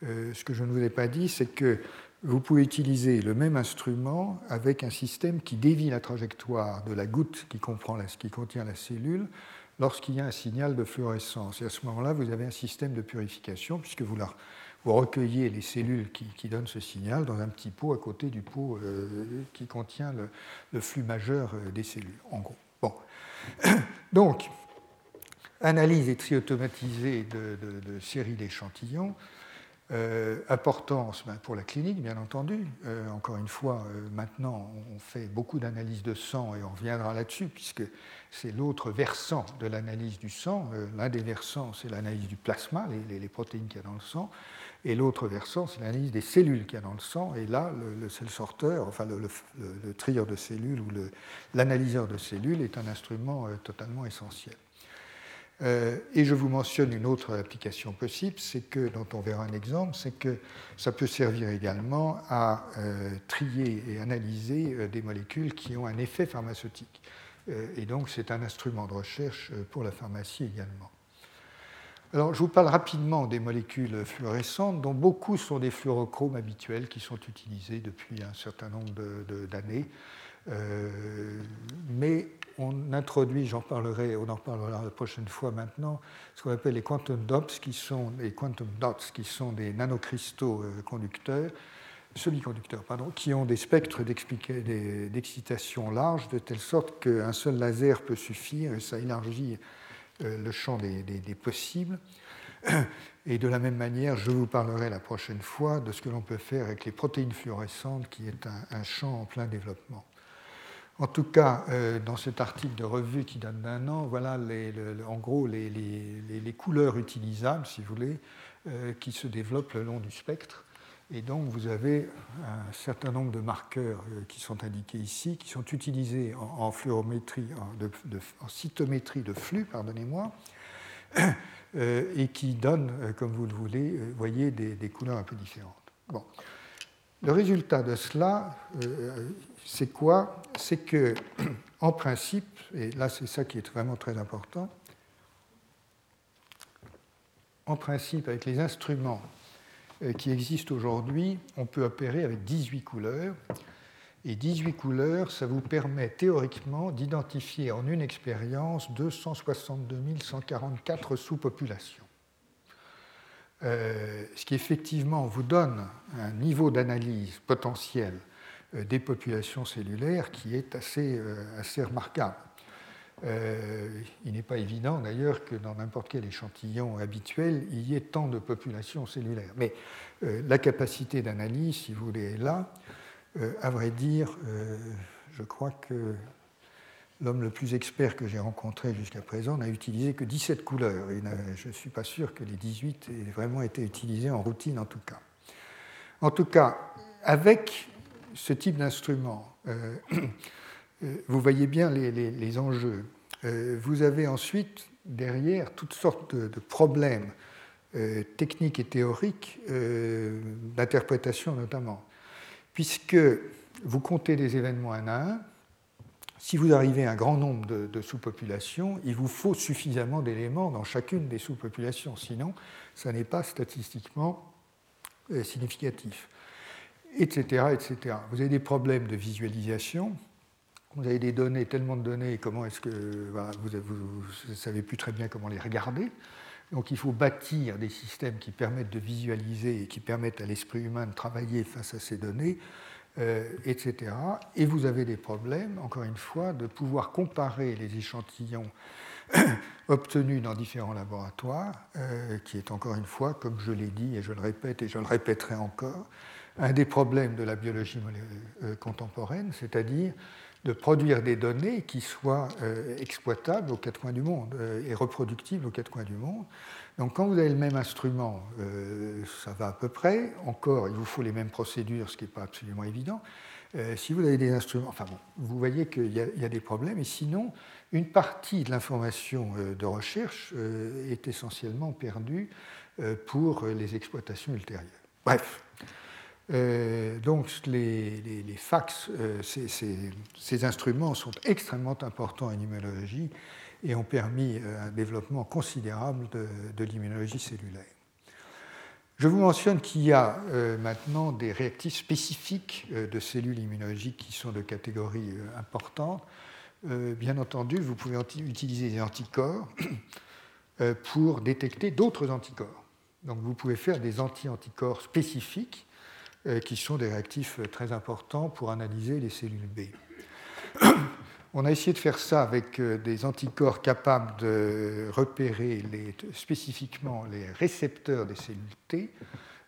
ce que je ne vous ai pas dit, c'est que vous pouvez utiliser le même instrument avec un système qui dévie la trajectoire de la goutte qui, contient la cellule lorsqu'il y a un signal de fluorescence. Et à ce moment-là, vous avez un système de purification, puisque vous, recueillez les cellules qui, donnent ce signal dans un petit pot à côté du pot euh, qui contient le, flux majeur euh, des cellules, en gros. Donc, analyse et tri automatisée de séries d'échantillons. Euh, importance ben, pour la clinique, bien entendu. Euh, encore une fois, euh, maintenant, on fait beaucoup d'analyses de sang et on reviendra là-dessus, puisque c'est l'autre versant de l'analyse du sang. L'un des versants, c'est l'analyse du plasma, les, protéines qu'il y a dans le sang, et l'autre versant, c'est l'analyse des cellules qu'il y a dans le sang. Et là, le, cell sorteur, enfin le, le trieur de cellules ou l'analyseur de cellules est un instrument totalement essentiel. Euh, et je vous mentionne une autre application possible, c'est que, dont on verra un exemple, c'est que ça peut servir également à euh, trier et analyser euh, des molécules qui ont un effet pharmaceutique. et donc c'est un instrument de recherche pour la pharmacie également. Alors je vous parle rapidement des molécules fluorescentes, dont beaucoup sont des fluorochromes habituels qui sont utilisés depuis un certain nombre d'années. mais on introduit, j'en parlerai, on en parlera la prochaine fois maintenant, ce qu'on appelle les quantum dots, qui sont, des nanocristaux euh, conducteurs, semi-conducteurs, pardon, qui ont des spectres d'excitation larges, de telle sorte qu'un seul laser peut suffire, et ça élargit euh, le champ des, possibles. Et de la même manière, je vous parlerai la prochaine fois de ce que l'on peut faire avec les protéines fluorescentes, qui est un champ en plein développement. En tout cas, euh, dans cet article de revue qui date d'un an, voilà en gros les, couleurs utilisables, si vous voulez, euh, qui se développent le long du spectre. Et donc vous avez un certain nombre de marqueurs qui sont indiqués ici, qui sont utilisés en, fluorométrie, en, cytométrie de flux, pardonnez-moi, et qui donnent, comme vous le voulez, voyez, des, couleurs un peu différentes. Bon. Le résultat de cela, euh, c'est quoi? C'est que, en principe, et là c'est ça qui est vraiment très important, en principe, avec les instruments euh, qui existent aujourd'hui, on peut opérer avec 18 couleurs. Et 18 couleurs, ça vous permet théoriquement d'identifier en une expérience 262 144 sous-populations. Euh, ce qui effectivement vous donne un niveau d'analyse potentiel des populations cellulaires qui est assez, euh, assez remarquable. il n'est pas évident d'ailleurs que dans n'importe quel échantillon habituel, il y ait tant de populations cellulaires. Mais la capacité d'analyse, si vous voulez, est là. à vrai dire, je crois que l'homme le plus expert que j'ai rencontré jusqu'à présent n'a utilisé que 17 couleurs. Je ne suis pas sûr que les 18 aient vraiment été utilisées en routine, en tout cas. En tout cas, avec ce type d'instrument, euh, euh, vous voyez bien les, enjeux. Euh, vous avez ensuite derrière toutes sortes de, problèmes techniques et théoriques, d'interprétation notamment, puisque vous comptez des événements un à un, si vous arrivez à un grand nombre de, sous-populations, il vous faut suffisamment d'éléments dans chacune des sous-populations, sinon ça n'est pas statistiquement euh, significatif, etc.. Vous avez des problèmes de visualisation, vous avez des données, tellement de données, comment est-ce que vous ne savez plus très bien comment les regarder. Donc il faut bâtir des systèmes qui permettent de visualiser et qui permettent à l'esprit humain de travailler face à ces données. Euh, etc. Et vous avez des problèmes, encore une fois, de pouvoir comparer les échantillons obtenus dans différents laboratoires, euh, qui est encore une fois, comme je l'ai dit et je le répète et je le répéterai encore, un des problèmes de la biologie euh, contemporaine, c'est-à-dire de produire des données qui soient exploitables aux quatre coins du monde et reproductibles aux quatre coins du monde. Donc quand vous avez le même instrument, euh, ça va à peu près. Encore, il vous faut les mêmes procédures, ce qui n'est pas absolument évident. Euh, si vous avez des instruments, enfin bon, vous voyez qu'il y, a des problèmes. Et sinon, une partie de l'information euh, de recherche est essentiellement perdue pour les exploitations ultérieures. Bref. Donc les, fax, ces, ces, instruments sont extrêmement importants en immunologie et ont permis euh, un développement considérable de, l'immunologie cellulaire. Je vous mentionne qu'il y a euh, maintenant des réactifs spécifiques euh, de cellules immunologiques qui sont de catégorie importante. bien entendu, vous pouvez utiliser des anticorps pour détecter d'autres anticorps. Donc vous pouvez faire des anti-anticorps spécifiques qui sont des réactifs très importants pour analyser les cellules B. On a essayé de faire ça avec euh, des anticorps capables de repérer spécifiquement les récepteurs des cellules T.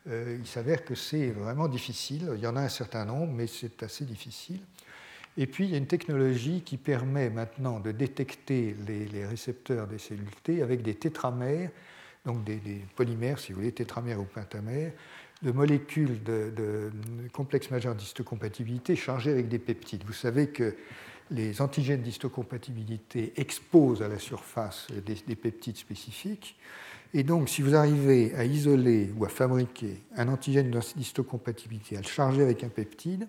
Euh, il s'avère que c'est vraiment difficile. Il y en a un certain nombre, mais c'est assez difficile. Et puis, il y a une technologie qui permet maintenant de détecter les, récepteurs des cellules T avec des tétramères, donc des, polymères, si vous voulez, tétramères ou pentamères, de molécules de, de complexe majeur d'histocompatibilité chargées avec des peptides. Vous savez que les antigènes d'histocompatibilité exposent à la surface des, peptides spécifiques. Et donc, si vous arrivez à isoler ou à fabriquer un antigène d'histocompatibilité, à le charger avec un peptide,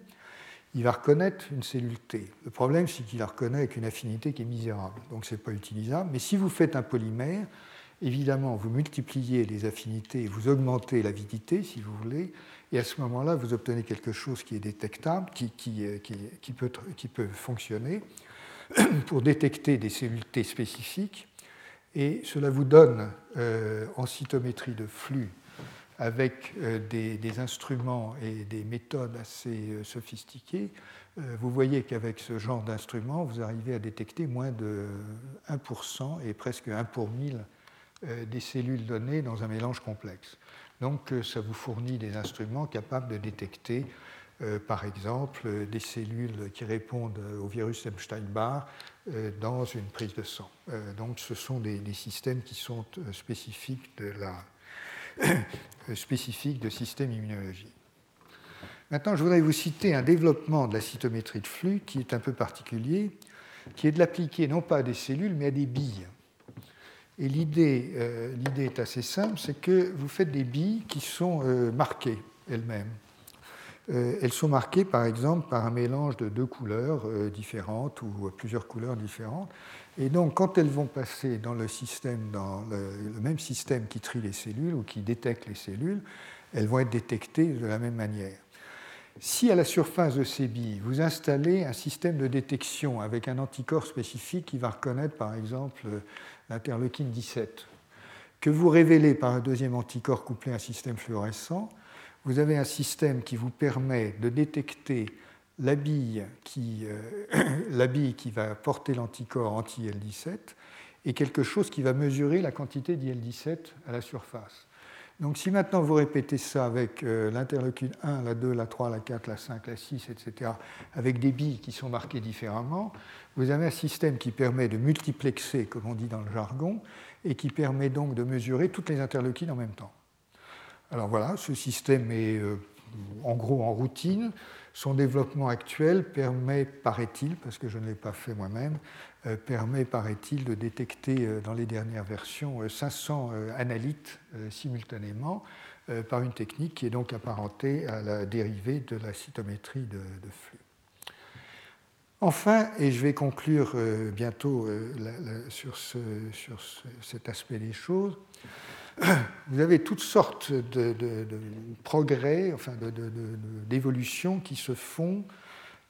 il va reconnaître une cellule T. Le problème, c'est qu'il la reconnaît avec une affinité qui est misérable, donc ce n'est pas utilisable. Mais si vous faites un polymère, évidemment, vous multipliez les affinités vous augmentez l'avidité, si vous voulez, et à ce moment-là, vous obtenez quelque chose qui est détectable, qui, euh, peut, fonctionner pour détecter des cellules T spécifiques. Et cela vous donne, euh, en cytométrie de flux, avec euh, des, instruments et des méthodes assez sophistiquées, vous voyez qu'avec ce genre d'instruments, vous arrivez à détecter moins de 1% et presque 1 pour 1000 des cellules données dans un mélange complexe. Donc euh, ça vous fournit des instruments capables de détecter, euh, par exemple, des cellules qui répondent au virus Epstein-Barr euh, dans une prise de sang. donc ce sont des, systèmes qui sont spécifiques de la spécifiques de systèmes immunologiques. Maintenant, je voudrais vous citer un développement de la cytométrie de flux qui est un peu particulier, qui est de l'appliquer non pas à des cellules, mais à des billes. Et l'idée, euh, est assez simple, c'est que vous faites des billes qui sont euh, marquées elles-mêmes. Euh, elles sont marquées par exemple par un mélange de deux couleurs différentes ou plusieurs couleurs différentes. Et donc quand elles vont passer dans le système, dans le, même système qui trie les cellules ou qui détecte les cellules, elles vont être détectées de la même manière. Si à la surface de ces billes, vous installez un système de détection avec un anticorps spécifique qui va reconnaître par exemple l'interleukine 17, que vous révélez par un deuxième anticorps couplé à un système fluorescent, vous avez un système qui vous permet de détecter la bille qui, euh, va porter l'anticorps anti-IL-17 et quelque chose qui va mesurer la quantité d'IL-17 à la surface. Donc si maintenant vous répétez ça avec euh, l'interleukine 1, la 2, la 3, la 4, la 5, la 6, etc., avec des billes qui sont marquées différemment, vous avez un système qui permet de multiplexer, comme on dit dans le jargon, et qui permet donc de mesurer toutes les interleukines en même temps. Alors voilà, ce système est euh, en gros en routine. Son développement actuel permet, paraît-il, parce que je ne l'ai pas fait moi-même, permet, paraît-il, de détecter euh, dans les dernières versions 500 analytes simultanément par une technique qui est donc apparentée à la dérivée de la cytométrie de, flux. Enfin, et je vais conclure bientôt sur, cet aspect des choses, vous avez toutes sortes de, progrès, enfin d'évolutions qui se font,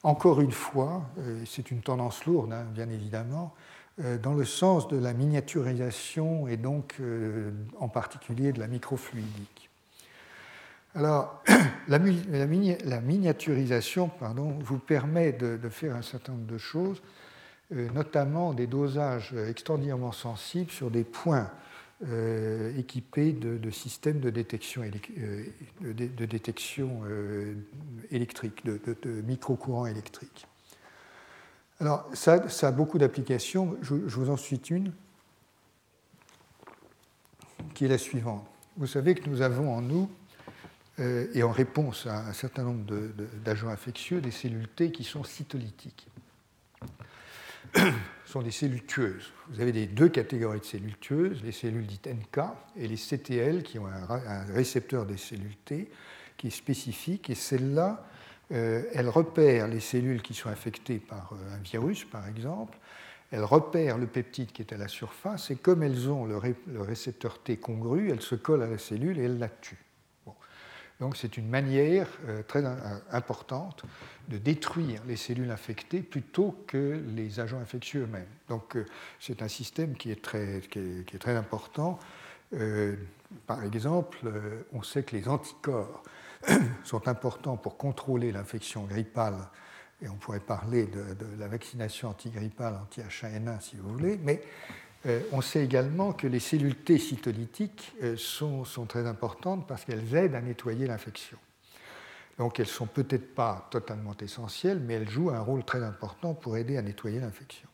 encore une fois, euh, c'est une tendance lourde, hein, bien évidemment, euh, dans le sens de la miniaturisation et donc euh, en particulier de la microfluidique. Alors, la, miniaturisation pardon, vous permet de, faire un certain nombre de choses, notamment des dosages extraordinairement sensibles sur des points euh, équipés de, systèmes de détection, euh, de, détection euh, électrique, de, micro-courants électriques. Alors, ça, a beaucoup d'applications. Je, vous en cite une, qui est la suivante. Vous savez que nous avons en nous, et en réponse à un certain nombre d'agents infectieux, des cellules T qui sont cytolytiques sont des cellules tueuses. Vous avez des deux catégories de cellules tueuses, les cellules dites NK et les CTL qui ont un, récepteur des cellules T qui est spécifique et celles-là, euh, elles repèrent les cellules qui sont infectées par euh, un virus par exemple, elles repèrent le peptide qui est à la surface et comme elles ont le récepteur T congru, elles se collent à la cellule et elles la tuent. Donc c'est une manière euh, très importante de détruire les cellules infectées plutôt que les agents infectieux eux-mêmes. Donc euh, c'est un système qui est très, qui est, très important. Euh, par exemple, on sait que les anticorps sont importants pour contrôler l'infection grippale, et on pourrait parler de, de la vaccination antigrippale, anti-H1N1 si vous voulez, mais euh, on sait également que les cellules T cytolytiques euh, sont, très importantes parce qu'elles aident à nettoyer l'infection. Donc elles ne sont peut-être pas totalement essentielles, mais elles jouent un rôle très important pour aider à nettoyer l'infection.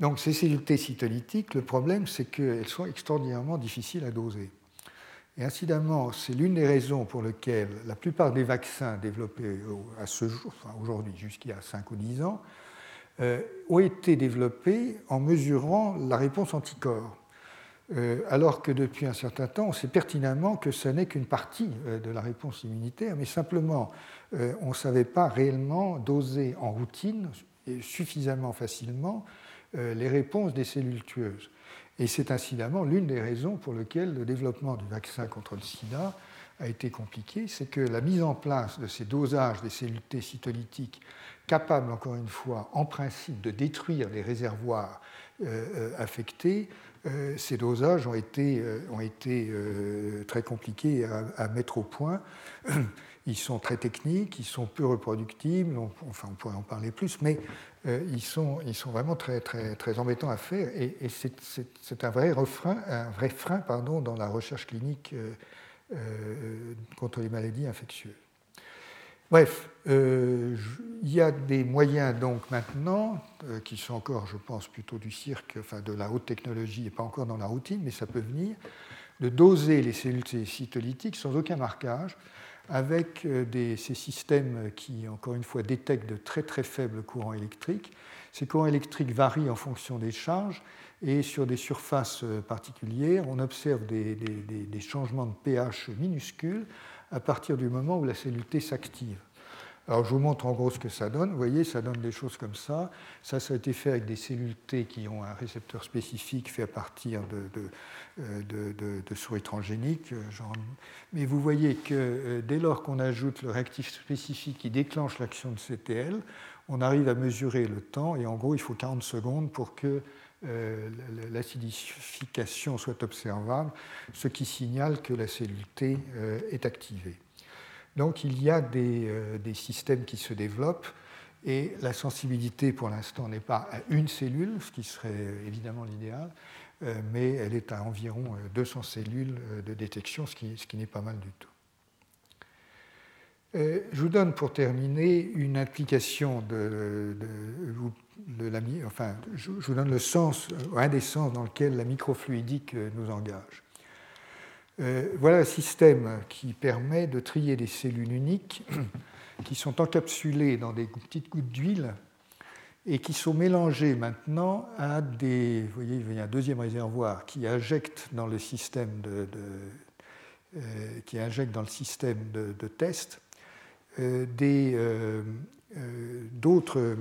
Donc ces cellules T cytolytiques, le problème c'est qu'elles sont extraordinairement difficiles à doser. Et incidemment, c'est l'une des raisons pour lesquelles la plupart des vaccins développés à ce jour, enfin aujourd'hui jusqu'il y a 5 ou 10 ans, ont été développés en mesurant la réponse anticorps. Euh, alors que depuis un certain temps, on sait pertinemment que ce n'est qu'une partie euh, de la réponse immunitaire, mais simplement, on ne savait pas réellement doser en routine et suffisamment facilement les réponses des cellules tueuses. Et c'est incidemment l'une des raisons pour lesquelles le développement du vaccin contre le sida a été compliqué, c'est que la mise en place de ces dosages des cellules T cytolytiques capable, encore une fois, en principe, de détruire les réservoirs euh, euh, affectés, euh, ces dosages ont été, ont été très compliqués à, mettre au point. Ils sont très techniques, ils sont peu reproductibles, enfin on pourrait en parler plus, mais ils, sont, ils sont vraiment très, très, très embêtants à faire et, c'est un vrai, refrain, un vrai frein pardon, dans la recherche clinique contre les maladies infectieuses. Bref, euh, il y a des moyens donc maintenant, euh, qui sont encore, je pense, plutôt du cirque, enfin de la haute technologie et pas encore dans la routine, mais ça peut venir, de doser les cellules cytolytiques sans aucun marquage, avec ces systèmes qui, encore une fois, détectent de très très faibles courants électriques. Ces courants électriques varient en fonction des charges et sur des surfaces particulières, on observe des, changements de pH minuscules à partir du moment où la cellule T s'active. Alors je vous montre en gros ce que ça donne. Vous voyez, ça donne des choses comme ça. Ça, ça a été fait avec des cellules T qui ont un récepteur spécifique fait à partir de, de, de, souris transgéniques. Mais vous voyez que euh, dès lors qu'on ajoute le réactif spécifique qui déclenche l'action de CTL, on arrive à mesurer le temps et en gros il faut 40 secondes pour que euh, l'acidification soit observable, ce qui signale que la cellule T euh, est activée. Donc il y a euh, des, systèmes qui se développent et la sensibilité pour l'instant n'est pas à une cellule, ce qui serait évidemment l'idéal, mais elle est à environ 200 cellules de détection, ce qui, n'est pas mal du tout. Je vous donne pour terminer une application de, enfin, je vous donne le sens, un des sens dans lequel la microfluidique nous engage. Euh, voilà un système qui permet de trier des cellules uniques qui sont encapsulées dans des petites gouttes d'huile et qui sont mélangées maintenant à des. Vous voyez, il y a un deuxième réservoir qui injecte dans le système de, euh, qui injecte dans le système de, test euh, des, d'autres,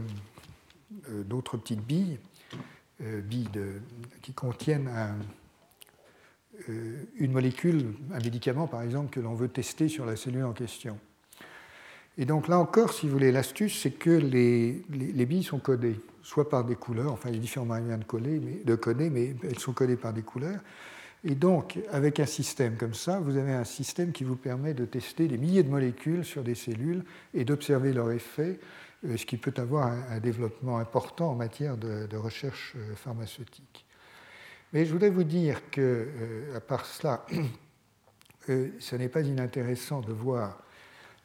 d'autres petites billes, billes qui contiennent euh, une molécule, un médicament par exemple, que l'on veut tester sur la cellule en question. Et donc là encore, si vous voulez, l'astuce, c'est que les, les, billes sont codées, soit par des couleurs, enfin il y a différents moyens de, coder, mais elles sont codées par des couleurs. Et donc, avec un système comme ça, vous avez un système qui vous permet de tester des milliers de molécules sur des cellules et d'observer leur effet, euh, ce qui peut avoir un, développement important en matière de, recherche euh, pharmaceutique. Mais je voudrais vous dire que, euh, à part cela, euh, ce n'est pas inintéressant de voir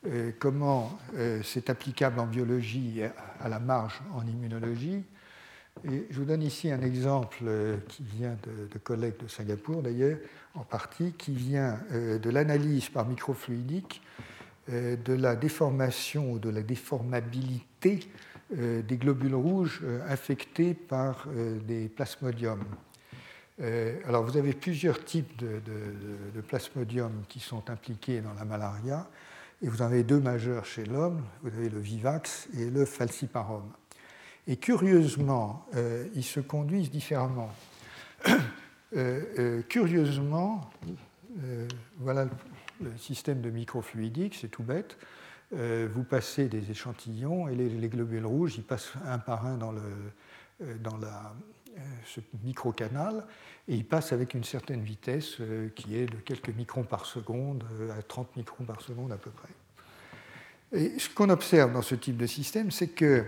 euh, comment c'est applicable en biologie à la marge en immunologie. Et je vous donne ici un exemple qui vient de, collègues de Singapour, d'ailleurs, en partie, qui vient de l'analyse par microfluidique de la déformation ou de la déformabilité des globules rouges infectés par des plasmodiums. Euh, alors, vous avez plusieurs types de, de, plasmodium qui sont impliqués dans la malaria, et vous en avez deux majeurs chez l'homme. Vous avez le vivax et le falciparum. Et curieusement, euh, ils se conduisent différemment. Euh, curieusement, voilà le système de microfluidique, c'est tout bête. vous passez des échantillons et les, les, globules rouges, ils passent un par un dans, le, dans la, ce microcanal et il passe avec une certaine vitesse euh, qui est de quelques microns par seconde euh, à 30 microns par seconde à peu près. Et ce qu'on observe dans ce type de système, c'est que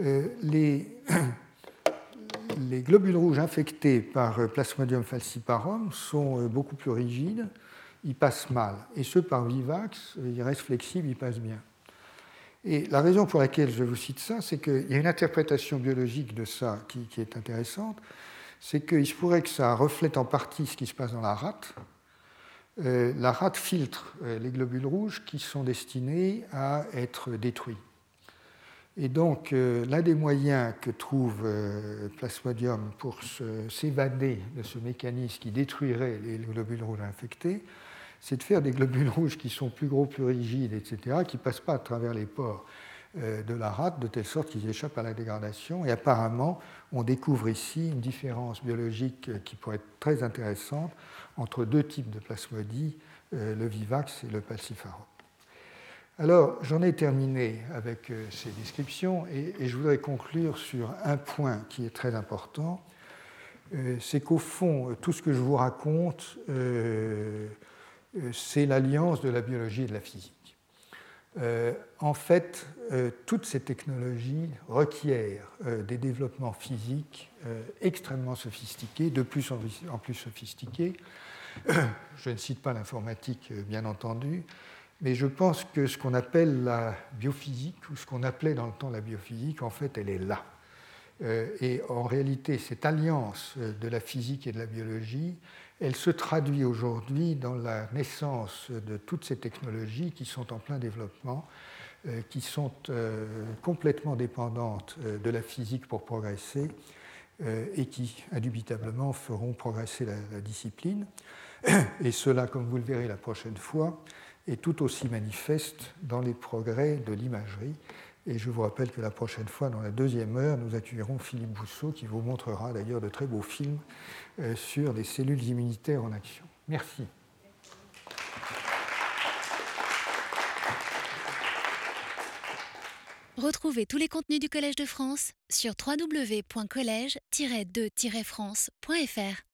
euh, les, les, globules rouges infectés par Plasmodium falciparum sont beaucoup plus rigides, ils passent mal. Et ceux par Vivax, ils restent flexibles, ils passent bien. Et la raison pour laquelle je vous cite ça, c'est qu'il y a une interprétation biologique de ça qui, est intéressante c'est qu'il se pourrait que ça reflète en partie ce qui se passe dans la rate. Euh, la rate filtre euh, les globules rouges qui sont destinés à être détruits. Et donc, euh, l'un des moyens que trouve Plasmodium pour s'évader de ce mécanisme qui détruirait les globules rouges infectés, c'est de faire des globules rouges qui sont plus gros, plus rigides, etc., qui ne passent pas à travers les pores de la rate, de telle sorte qu'ils échappent à la dégradation. Et apparemment, on découvre ici une différence biologique qui pourrait être très intéressante entre deux types de plasmodies, euh, le vivax et le palcifarum. Alors, j'en ai terminé avec euh, ces descriptions et, je voudrais conclure sur un point qui est très important. Euh, c'est qu'au fond, tout ce que je vous raconte, c'est l'alliance de la biologie et de la physique. Euh, en fait, euh, toutes ces technologies requièrent euh, des développements physiques extrêmement sophistiqués, de plus en plus sophistiqués. Je ne cite pas l'informatique, bien entendu, mais je pense que ce qu'on appelle la biophysique, ou ce qu'on appelait dans le temps la biophysique, en fait, elle est là. Et en réalité, cette alliance de la physique et de la biologie, elle se traduit aujourd'hui dans la naissance de toutes ces technologies qui sont en plein développement, euh, qui sont euh, complètement dépendantes euh, de la physique pour progresser et qui indubitablement feront progresser la, discipline. Et cela, comme vous le verrez la prochaine fois, est tout aussi manifeste dans les progrès de l'imagerie. Et je vous rappelle que la prochaine fois, dans la deuxième heure, nous accueillerons Philippe Bousseau qui vous montrera d'ailleurs de très beaux films sur les cellules immunitaires en action. Merci. Retrouvez tous les contenus du Collège de France sur www.colège-2-france.fr.